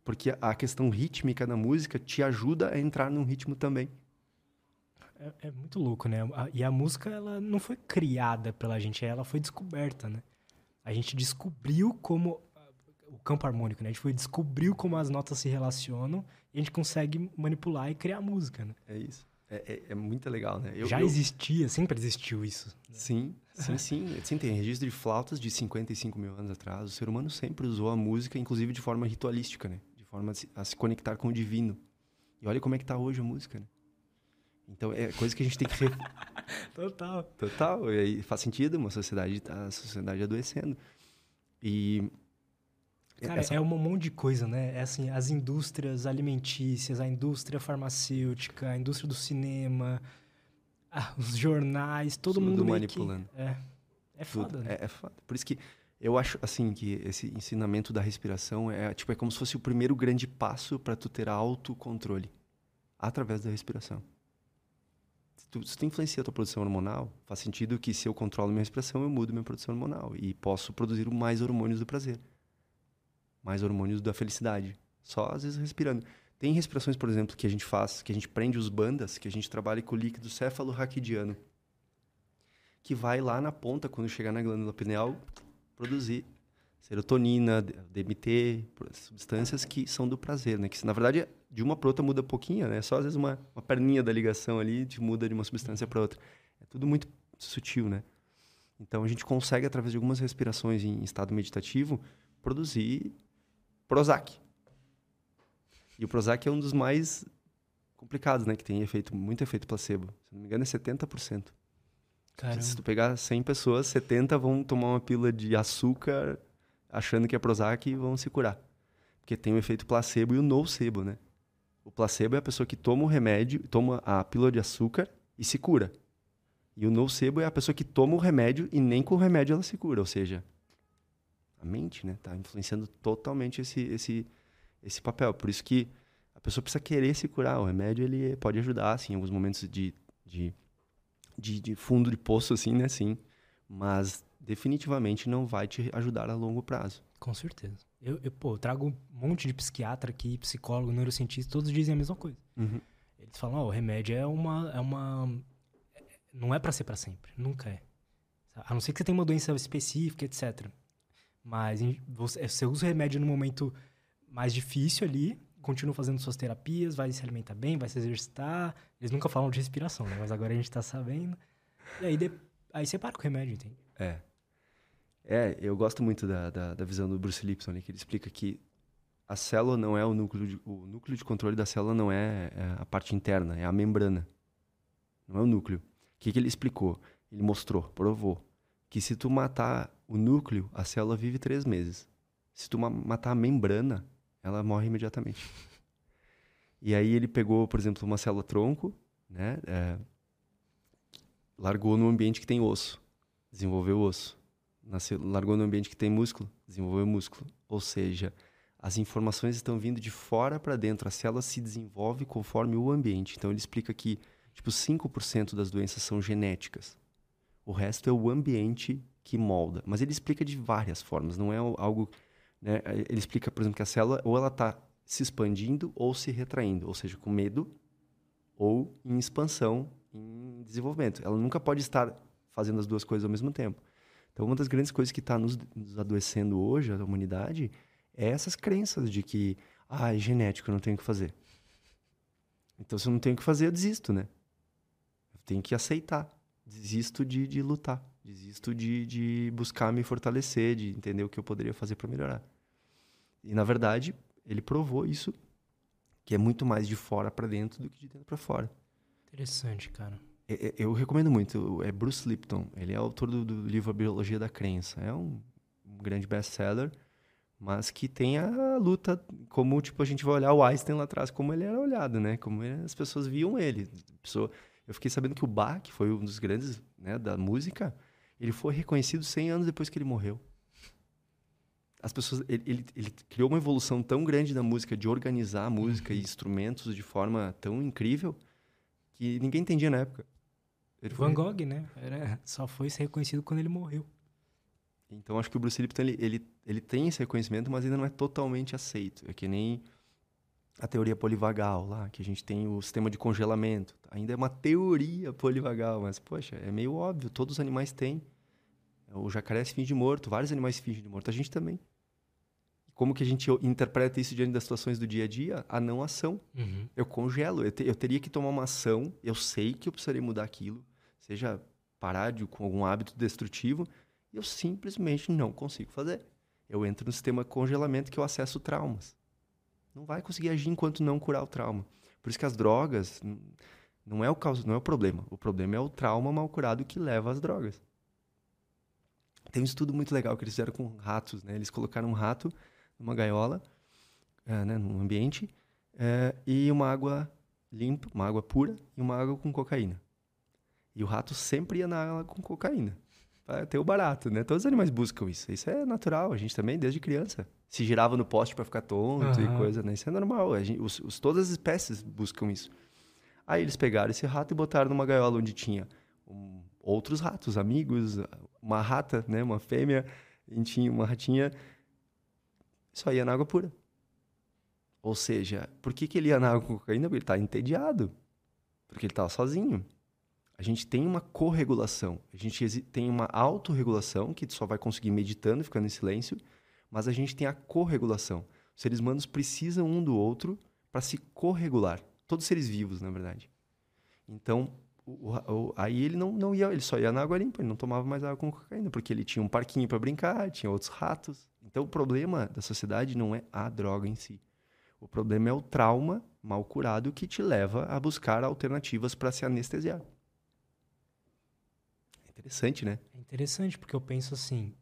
Porque a questão rítmica da música te ajuda a entrar num ritmo também. É, é muito louco, né? A- E a música, ela não foi criada pela gente, ela foi descoberta, né? A gente descobriu como campo harmônico, né? A gente foi descobriu como as notas se relacionam e a gente consegue manipular e criar música, né? É isso. É, é, é muito legal, né? Eu- Já eu- existia, sempre existiu isso. Sim, sim, sim. Sim, tem registro de flautas de 55 mil anos atrás. O ser humano sempre usou a música, inclusive de forma ritualística, né? De forma a se, a se conectar com o divino. E olha como é que tá hoje a música, né? Então, é coisa que a gente tem que... Total. Total, e aí faz sentido, uma sociedade, a sociedade adoecendo. E... Cara, essa- é um monte de coisa, né? É assim, as indústrias alimentícias, a indústria farmacêutica, a indústria do cinema, os jornais, todo Tudo mundo meio que- manipulando. É, é Tudo. foda, né? É, é foda. Por isso que eu acho, assim, que esse ensinamento da respiração é, tipo, é como se fosse o primeiro grande passo para tu ter autocontrole. Através da respiração. Se tu, se tu influencia a tua produção hormonal, faz sentido que se eu controlo minha respiração, eu mudo minha produção hormonal. E posso produzir mais hormônios do prazer. Mais hormônios da felicidade. Só, às vezes, respirando. Tem respirações, por exemplo, que a gente faz, que a gente prende os bandas, que a gente trabalha com o líquido cefalorraquidiano que vai lá na ponta, quando chegar na glândula pineal, produzir serotonina, DMT, substâncias que são do prazer, né? Que na verdade de uma para outra muda pouquinho, né? Só às vezes uma, uma perninha da ligação ali te muda de uma substância para outra. É tudo muito sutil, né? Então a gente consegue através de algumas respirações em estado meditativo produzir Prozac. E o Prozac é um dos mais complicados, né? Que tem efeito, muito efeito placebo. Se não me engano é 70%. Caramba. Se tu pegar 100 pessoas, 70 vão tomar uma pílula de açúcar achando que é Prozac e vão se curar. Porque tem o efeito placebo e o nocebo, né? O placebo é a pessoa que toma o remédio, toma a pílula de açúcar e se cura. E o nocebo é a pessoa que toma o remédio e nem com o remédio ela se cura. Ou seja, mente, né? Tá influenciando totalmente esse, esse, esse papel. Por isso que a pessoa precisa querer se curar. O remédio, ele pode ajudar, assim, em alguns momentos de, de de, de fundo de poço, assim, né? Sim. Mas definitivamente não vai te ajudar a longo prazo. Com certeza. Eu, eu, pô, eu trago um monte de psiquiatra aqui, psicólogo, neurocientista, todos dizem a mesma coisa. Eles falam, ó, o remédio é uma. É uma é- não é pra ser pra sempre. Nunca é. A não ser que você tenha uma doença específica, etc. Mas você, você usa o remédio no momento mais difícil ali, continua fazendo suas terapias, vai se alimentar bem, vai se exercitar. Eles nunca falam de respiração, né? Mas agora a gente tá sabendo. E aí, de- aí você para com o remédio, entende? É. É, eu gosto muito da, da, da visão do Bruce Lipton, né, que ele explica que a célula não é o núcleo de, o núcleo de controle da célula não é, é a parte interna, é a membrana. Não é o núcleo. O que, que ele explicou? Ele mostrou, provou, que se tu matar o núcleo, a célula vive três meses. Se tu ma- matar a membrana, ela morre imediatamente. E aí ele pegou, por exemplo, uma célula tronco, né, é, largou no ambiente que tem osso, desenvolveu osso. Nasceu, largou no ambiente que tem músculo, desenvolveu músculo. Ou seja, as informações estão vindo de fora para dentro. A célula se desenvolve conforme o ambiente. Então ele explica que tipo 5% das doenças são genéticas. O resto é o ambiente que molda. Mas ele explica de várias formas, não é algo, né? Ele explica, por exemplo, que a célula ou ela está se expandindo ou se retraindo, ou seja, com medo ou em expansão, em desenvolvimento. Ela nunca pode estar fazendo as duas coisas ao mesmo tempo. Então, uma das grandes coisas que está nos, nos adoecendo hoje, a humanidade, é essas crenças de que, ah, é genético, eu não tenho o que fazer. Então, se eu não tenho o que fazer, eu desisto, né? Eu tenho que aceitar. Desisto de, de lutar. Desisto de, de buscar me fortalecer, de entender o que eu poderia fazer para melhorar. E, na verdade, ele provou isso, que é muito mais de fora para dentro do que de dentro para fora. Interessante, cara. É, eu recomendo muito. É Bruce Lipton. Ele é autor do, do livro A Biologia da Crença. É um, um grande best-seller, mas que tem a luta, como tipo a gente vai olhar o Einstein lá atrás, como ele era olhado, né? Como as pessoas viam ele. Pessoa, eu fiquei sabendo que o Bach, que foi um dos grandes né, da música, ele foi reconhecido 100 anos depois que ele morreu. As pessoas, ele, ele, ele criou uma evolução tão grande na música, de organizar a música e instrumentos de forma tão incrível, que ninguém entendia na época. Ele Van foi... Gogh, né? Era, só foi ser reconhecido quando ele morreu. Então, acho que o Bruce Lipton, ele, ele, ele tem esse reconhecimento, mas ainda não é totalmente aceito. É que nem a teoria polivagal lá, que a gente tem o sistema de congelamento. Ainda é uma teoria polivagal, mas, poxa, é meio óbvio, todos os animais têm. O jacaré se finge morto, vários animais se fingem de morto, a gente também. Como que a gente interpreta isso diante das situações do dia a dia? A não ação. Uhum. Eu congelo, eu, te, eu teria que tomar uma ação, eu sei que eu precisaria mudar aquilo, seja parar de, com algum hábito destrutivo, eu simplesmente não consigo fazer. Eu entro no sistema de congelamento que eu acesso traumas. Não vai conseguir agir enquanto não curar o trauma. Por isso que as drogas não é o causa, não é o problema. O problema é o trauma mal curado que leva às drogas. Tem um estudo muito legal que eles fizeram com ratos, né? Eles colocaram um rato numa gaiola, é, né, num ambiente, é, e uma água limpa, uma água pura e uma água com cocaína. E o rato sempre ia na água com cocaína. Para ter o barato, né? Todos os animais buscam isso. Isso é natural, a gente também, desde criança. Se girava no poste para ficar tonto uhum. e coisa, né? Isso é normal. Gente, os, os, todas as espécies buscam isso. Aí eles pegaram esse rato e botaram numa gaiola onde tinha um, outros ratos, amigos, uma rata, né? Uma fêmea, e tinha uma ratinha. Só ia na água pura. Ou seja, por que, que ele ia na água com cocaína? Porque ele está entediado. Porque ele estava sozinho. A gente tem uma corregulação. A gente tem uma autorregulação, que só vai conseguir meditando, ficando em silêncio. Mas a gente tem a corregulação. Os seres humanos precisam um do outro para se corregular. Todos os seres vivos, na verdade. Então, o, o, aí ele não, não ia, ele só ia na água limpa, ele não tomava mais água com cocaína, porque ele tinha um parquinho para brincar, tinha outros ratos. Então o problema da sociedade não é a droga em si. O problema é o trauma mal curado que te leva a buscar alternativas para se anestesiar. É interessante, né? É interessante, porque eu penso assim: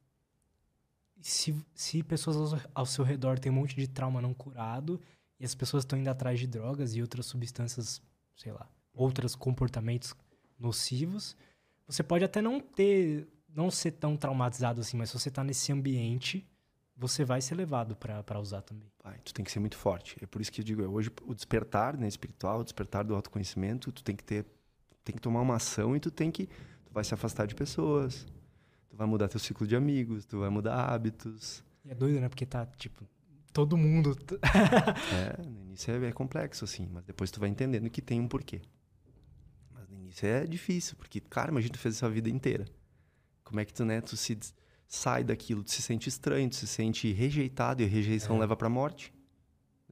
se, se pessoas ao seu redor têm um monte de trauma não curado e as pessoas estão indo atrás de drogas e outras substâncias, sei lá, outros comportamentos nocivos, você pode até não ter, não ser tão traumatizado assim, mas se você está nesse ambiente, você vai ser levado para usar também. Tu tem que ser muito forte. É por isso que eu digo, é hoje o despertar, né, espiritual, o despertar do autoconhecimento, tu tem que ter, tem que tomar uma ação e tu tem que, tu vai se afastar de pessoas, tu vai mudar teu ciclo de amigos, tu vai mudar hábitos. E é doido, né? Porque tá, tipo, todo mundo... é, no início é, é complexo, assim, mas depois tu vai entendendo que tem um porquê. Isso é difícil, porque, cara, imagina tu fez essa vida inteira. Como é que tu, né, tu se sai daquilo, tu se sente estranho, tu se sente rejeitado e a rejeição é. leva pra morte.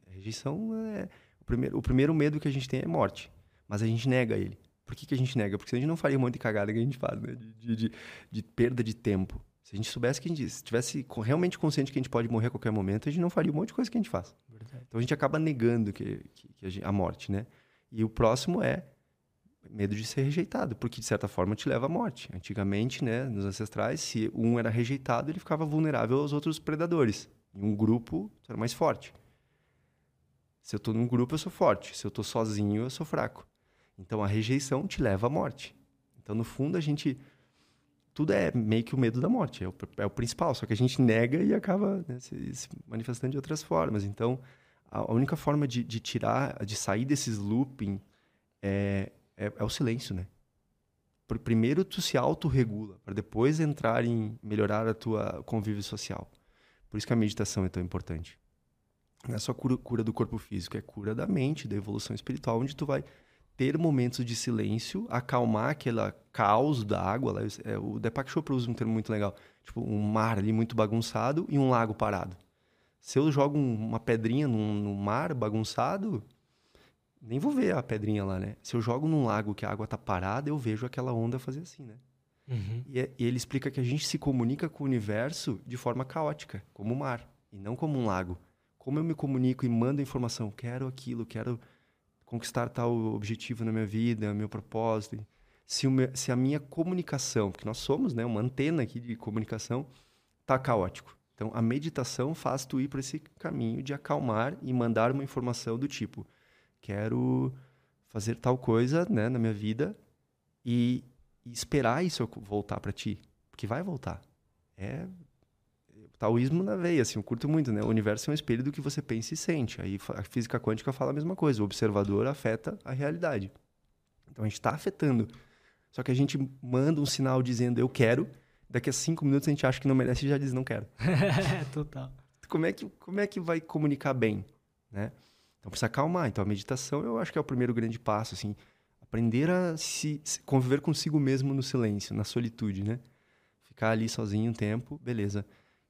A rejeição é... O primeiro, o primeiro medo que a gente tem é morte, mas a gente nega ele. Por que, que a gente nega? Porque a gente não faria um monte de cagada que a gente faz, né? De, de, de, perda de tempo. Se a gente soubesse que a gente estivesse realmente consciente que a gente pode morrer a qualquer momento, a gente não faria um monte de coisa que a gente faz. Verdade. Então a gente acaba negando que, que, que a, gente, a morte, né? E o próximo é medo de ser rejeitado, porque de certa forma te leva à morte. Antigamente, né, nos ancestrais, se um era rejeitado, ele ficava vulnerável aos outros predadores. Em um grupo, era mais forte. Se eu estou num grupo, eu sou forte. Se eu estou sozinho, eu sou fraco. Então a rejeição te leva à morte. Então, no fundo, a gente. Tudo é meio que o medo da morte, é o, é o principal. Só que a gente nega e acaba né, se, se, manifestando de outras formas. Então, a, a única forma de, de, tirar, de sair desses looping é, é, é o silêncio, né? Primeiro tu se autorregula, para depois entrar em melhorar a tua convívio social. Por isso que a meditação é tão importante. Não é só cura, cura do corpo físico, é cura da mente, da evolução espiritual, onde tu vai ter momentos de silêncio, acalmar aquela caos da água. Lá, é, o Deepak Chopra usa um termo muito legal, tipo um mar ali muito bagunçado e um lago parado. Se eu jogo uma pedrinha no, no mar bagunçado, nem vou ver a pedrinha lá, né? Se eu jogo num lago que a água tá parada, eu vejo aquela onda fazer assim, né? Uhum. E, é, e, ele explica que a gente se comunica com o universo de forma caótica, como o mar, e não como um lago. Como eu me comunico e mando informação, quero aquilo, quero conquistar tal objetivo na minha vida, meu propósito. se, se a minha comunicação, porque nós somos né, uma antena aqui de comunicação, tá caótico. Então, a meditação faz tu ir para esse caminho de acalmar e mandar uma informação do tipo: quero fazer tal coisa né, na minha vida e, e esperar isso voltar para ti, porque vai voltar. É taoísmo na veia, assim, eu curto muito, né? O universo é um espelho do que você pensa e sente. Aí a física quântica fala a mesma coisa, o observador afeta a realidade. Então a gente está afetando. Só que a gente manda um sinal dizendo eu quero, daqui a cinco minutos a gente acha que não merece e já diz não quero. Total. Como é que, como é que vai comunicar bem, né? Então precisa acalmar. Então a meditação eu acho que é o primeiro grande passo, assim, aprender a se, se conviver consigo mesmo no silêncio, na solitude, né? Ficar ali sozinho um tempo, beleza.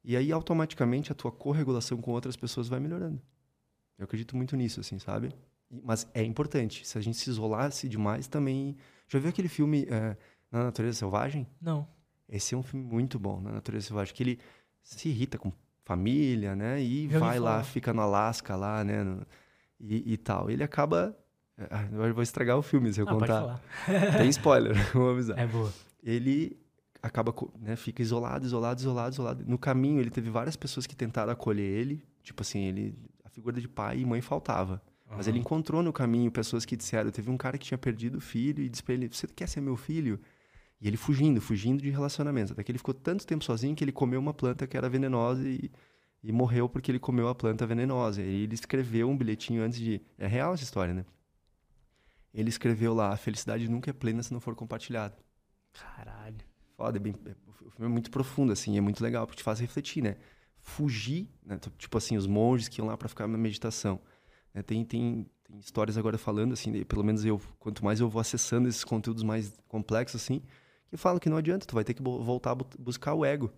E aí automaticamente a tua corregulação com outras pessoas vai melhorando. Eu acredito muito nisso, assim, sabe? Mas é importante. Se a gente se isolasse demais, também. Já viu aquele filme é, Na Natureza Selvagem? Não. Esse é um filme muito bom, Na Natureza Selvagem, que ele se irrita com família, né? E Eu vai lá, fica no Alasca lá, né? No, e, e, tal. Ele acaba. Ah, eu vou estragar o filme se eu Não, contar. Tem spoiler, vou avisar. É boa. Ele acaba, né, fica isolado, isolado, isolado, isolado. No caminho, ele teve várias pessoas que tentaram acolher ele. Tipo assim, ele, a figura de pai e mãe faltava. Uhum. Mas ele encontrou no caminho pessoas que disseram. Teve um cara que tinha perdido o filho e disse pra ele: Você quer ser meu filho? E ele fugindo, fugindo de relacionamentos. Até que ele ficou tanto tempo sozinho que ele comeu uma planta que era venenosa e, e morreu porque ele comeu a planta venenosa. E ele escreveu um bilhetinho antes de. É real essa história, né? Ele escreveu lá: A felicidade nunca é plena se não for compartilhada. Caralho foda, é bem, é, o filme é muito profundo, assim, é muito legal, porque te faz refletir, né? Fugir, né? Tipo assim, os monges que iam lá para ficar na meditação. Né? Tem, tem, tem histórias agora falando, assim, pelo menos eu, quanto mais eu vou acessando esses conteúdos mais complexos, assim, que falam que não adianta, tu vai ter que voltar a buscar o ego.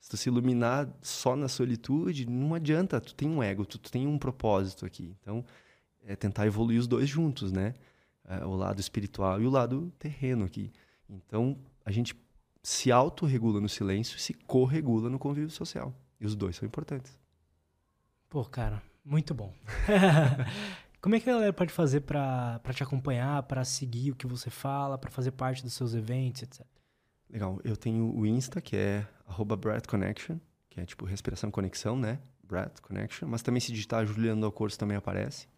Se tu se iluminar só na solitude, não adianta, tu tem um ego, tu, tu tem um propósito aqui. Então, é tentar evoluir os dois juntos, né? É, o lado espiritual e o lado terreno aqui. Então, a gente se autorregula no silêncio e se corregula no convívio social. E os dois são importantes. Pô, cara, muito bom. Como é que a galera pode fazer para te acompanhar, para seguir o que você fala, para fazer parte dos seus eventos, etc? Legal. Eu tenho o Insta, que é @breathconnection, que é tipo respiração conexão, né? Breath Connection. Mas também se digitar Juliano do Curso também aparece.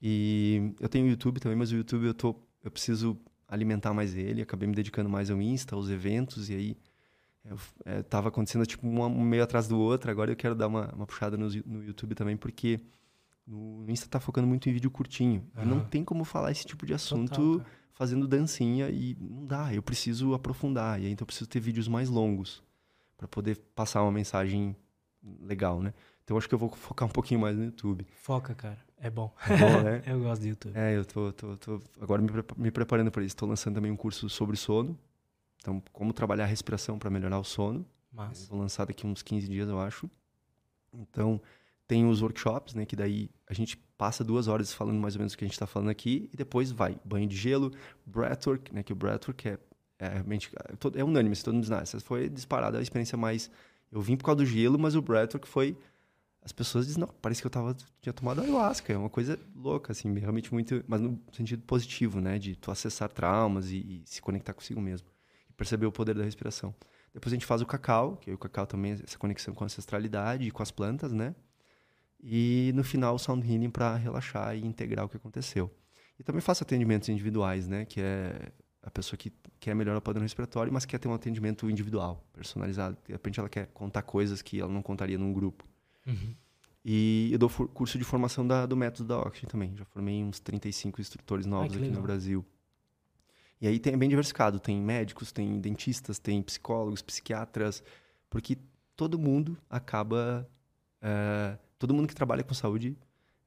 E eu tenho o YouTube também, mas o YouTube eu tô eu preciso alimentar mais ele, acabei me dedicando mais ao Insta, aos eventos, e aí é, tava acontecendo tipo um meio atrás do outro, agora eu quero dar uma, uma puxada no, no YouTube também, porque no Insta tá focando muito em vídeo curtinho, uhum. e não tem como falar esse tipo de assunto Total, fazendo dancinha, e não dá, eu preciso aprofundar, e aí então eu preciso ter vídeos mais longos, para poder passar uma mensagem legal, né? Então acho que eu vou focar um pouquinho mais no YouTube. Foca, cara. É bom. É bom, né? eu gosto do YouTube. É, eu tô, tô, tô agora me, me preparando para isso. Estou lançando também um curso sobre sono. Então, como trabalhar a respiração para melhorar o sono. Massa. Vou lançar daqui uns 15 dias, eu acho. Então, tem os workshops, né? Que daí a gente passa duas horas falando mais ou menos o que a gente está falando aqui. E depois vai banho de gelo, breathwork, né? Que o breathwork é, é realmente... É, é unânime, assim, todo mundo diz, ah, essa foi disparada a experiência mais... Eu vim por causa do gelo, mas o breathwork foi as pessoas dizem, não, parece que eu tava, tinha tomado ayahuasca. É uma coisa louca, assim, realmente muito. Mas no sentido positivo, né? De tu acessar traumas e, e se conectar consigo mesmo. E perceber o poder da respiração. Depois a gente faz o cacau, que o cacau também é essa conexão com a ancestralidade e com as plantas, né? E no final o sound healing para relaxar e integrar o que aconteceu. E também faço atendimentos individuais, né? Que é a pessoa que quer melhorar o padrão respiratório, mas quer ter um atendimento individual, personalizado. De repente ela quer contar coisas que ela não contaria num grupo. Uhum. E eu dou curso de formação da, do método da Oxygen também. Já formei uns 35 instrutores novos Ai, aqui legal. no Brasil. E aí tem, é bem diversificado. Tem médicos, tem dentistas, tem psicólogos, psiquiatras. Porque todo mundo acaba... Uh, todo mundo que trabalha com saúde,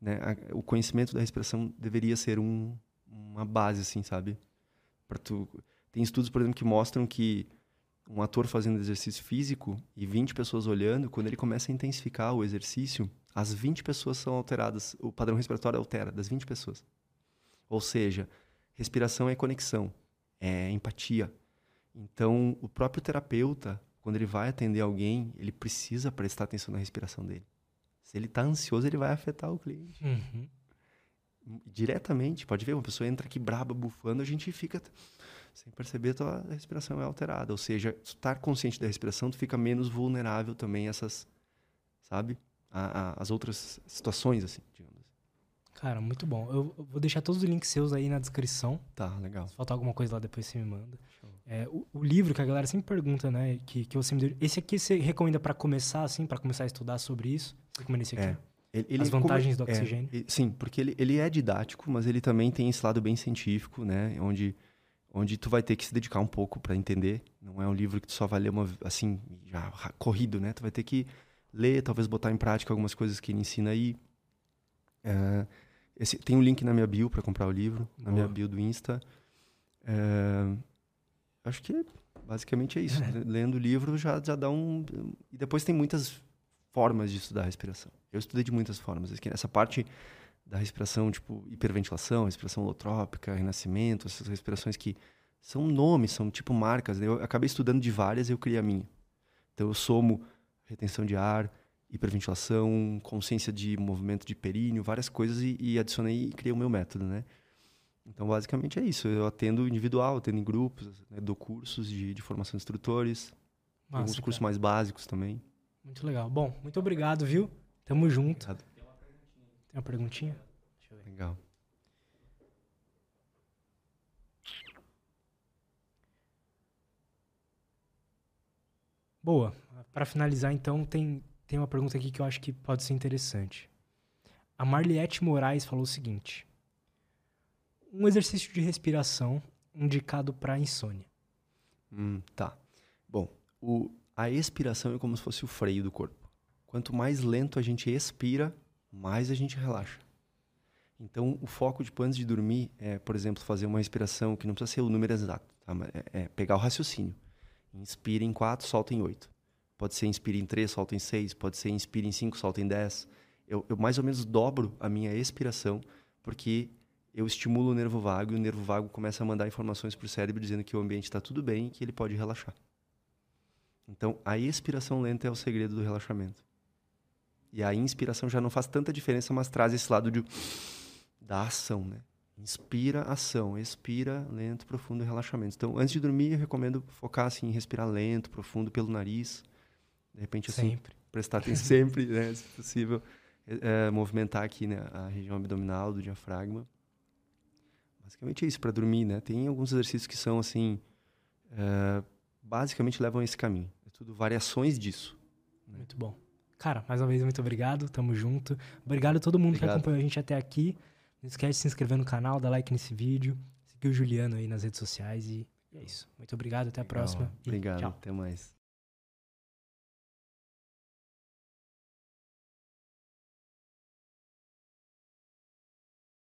né, a, o conhecimento da respiração deveria ser um, uma base, assim, sabe? Pra tu... Tem estudos, por exemplo, que mostram que um ator fazendo exercício físico e 20 pessoas olhando, quando ele começa a intensificar o exercício, as 20 pessoas são alteradas, o padrão respiratório altera das 20 pessoas. Ou seja, respiração é conexão, é empatia. Então, o próprio terapeuta, quando ele vai atender alguém, ele precisa prestar atenção na respiração dele. Se ele está ansioso, ele vai afetar o cliente. Uhum. Diretamente, pode ver, uma pessoa entra aqui braba, bufando, a gente fica sem perceber, tua respiração é alterada. Ou seja, estar consciente da respiração, tu fica menos vulnerável também a essas, sabe? A, a, as outras situações, assim, digamos assim. Cara, muito bom. Eu vou deixar todos os links seus aí na descrição. Tá, legal. Se faltar alguma coisa lá, depois você me manda. É, o, o, livro que a galera sempre pergunta, né? Que, que você me deu. Esse aqui você recomenda para começar, assim, para começar a estudar sobre isso? Você recomenda esse aqui? É. Ele, ele As vantagens como, do é, oxigênio? É, sim, porque ele, ele é didático, mas ele também tem esse lado bem científico, né? Onde, onde tu vai ter que se dedicar um pouco para entender. Não é um livro que tu só vai ler uma, assim, já corrido, né? Tu vai ter que ler, talvez botar em prática algumas coisas que ele ensina aí. É, esse, tem um link na minha bio para comprar o livro, na Boa. minha bio do Insta. É, acho que basicamente é isso. É. Lendo o livro já, já dá um. E depois tem muitas formas de estudar a respiração. Eu estudei de muitas formas. Essa parte da respiração, tipo hiperventilação, respiração holotrópica, renascimento, essas respirações que são nomes, são tipo marcas. Né? Eu acabei estudando de várias e eu criei a minha. Então eu somo retenção de ar, hiperventilação, consciência de movimento de períneo, várias coisas e, e adicionei e criei o meu método, né? Então, basicamente é isso. Eu atendo individual, atendo em grupos, né? dou cursos de, de formação de instrutores, Massa, alguns cursos cara. mais básicos também. Muito legal. Bom, muito obrigado, viu? Tamo junto. Obrigado. Tem uma perguntinha? Deixa eu ver. Legal. Boa. Para finalizar, então, tem, tem uma pergunta aqui que eu acho que pode ser interessante. A Marliette Moraes falou o seguinte: Um exercício de respiração indicado para insônia. Hum, tá. Bom, o, a expiração é como se fosse o freio do corpo. Quanto mais lento a gente expira, mais a gente relaxa. Então, o foco, tipo, antes de dormir, é, por exemplo, fazer uma respiração que não precisa ser o número exato, tá? é, é pegar o raciocínio. Inspira em 4, solta em 8. Pode ser inspira em 3, solta em 6. Pode ser inspira em 5, solta em 10. Eu, eu mais ou menos dobro a minha expiração, porque eu estimulo o nervo vago e o nervo vago começa a mandar informações para o cérebro dizendo que o ambiente está tudo bem e que ele pode relaxar. Então, a expiração lenta é o segredo do relaxamento. E a inspiração já não faz tanta diferença, mas traz esse lado de, da ação, né? Inspira, ação. Expira, lento, profundo, relaxamento. Então, antes de dormir, eu recomendo focar assim, em respirar lento, profundo pelo nariz. De repente, assim, sempre. prestar atenção sempre, né, se possível. É, é, movimentar aqui né, a região abdominal do diafragma. Basicamente é isso, para dormir, né? Tem alguns exercícios que são, assim, é, basicamente levam a esse caminho tudo variações disso. Né? Muito bom. Cara, mais uma vez, muito obrigado. Tamo junto. Obrigado a todo mundo obrigado. que acompanhou a gente até aqui. Não esquece de se inscrever no canal, dar like nesse vídeo. Seguir o Juliano aí nas redes sociais. E é isso. Muito obrigado. Até a Legal. próxima. Obrigado. Tchau. Até mais.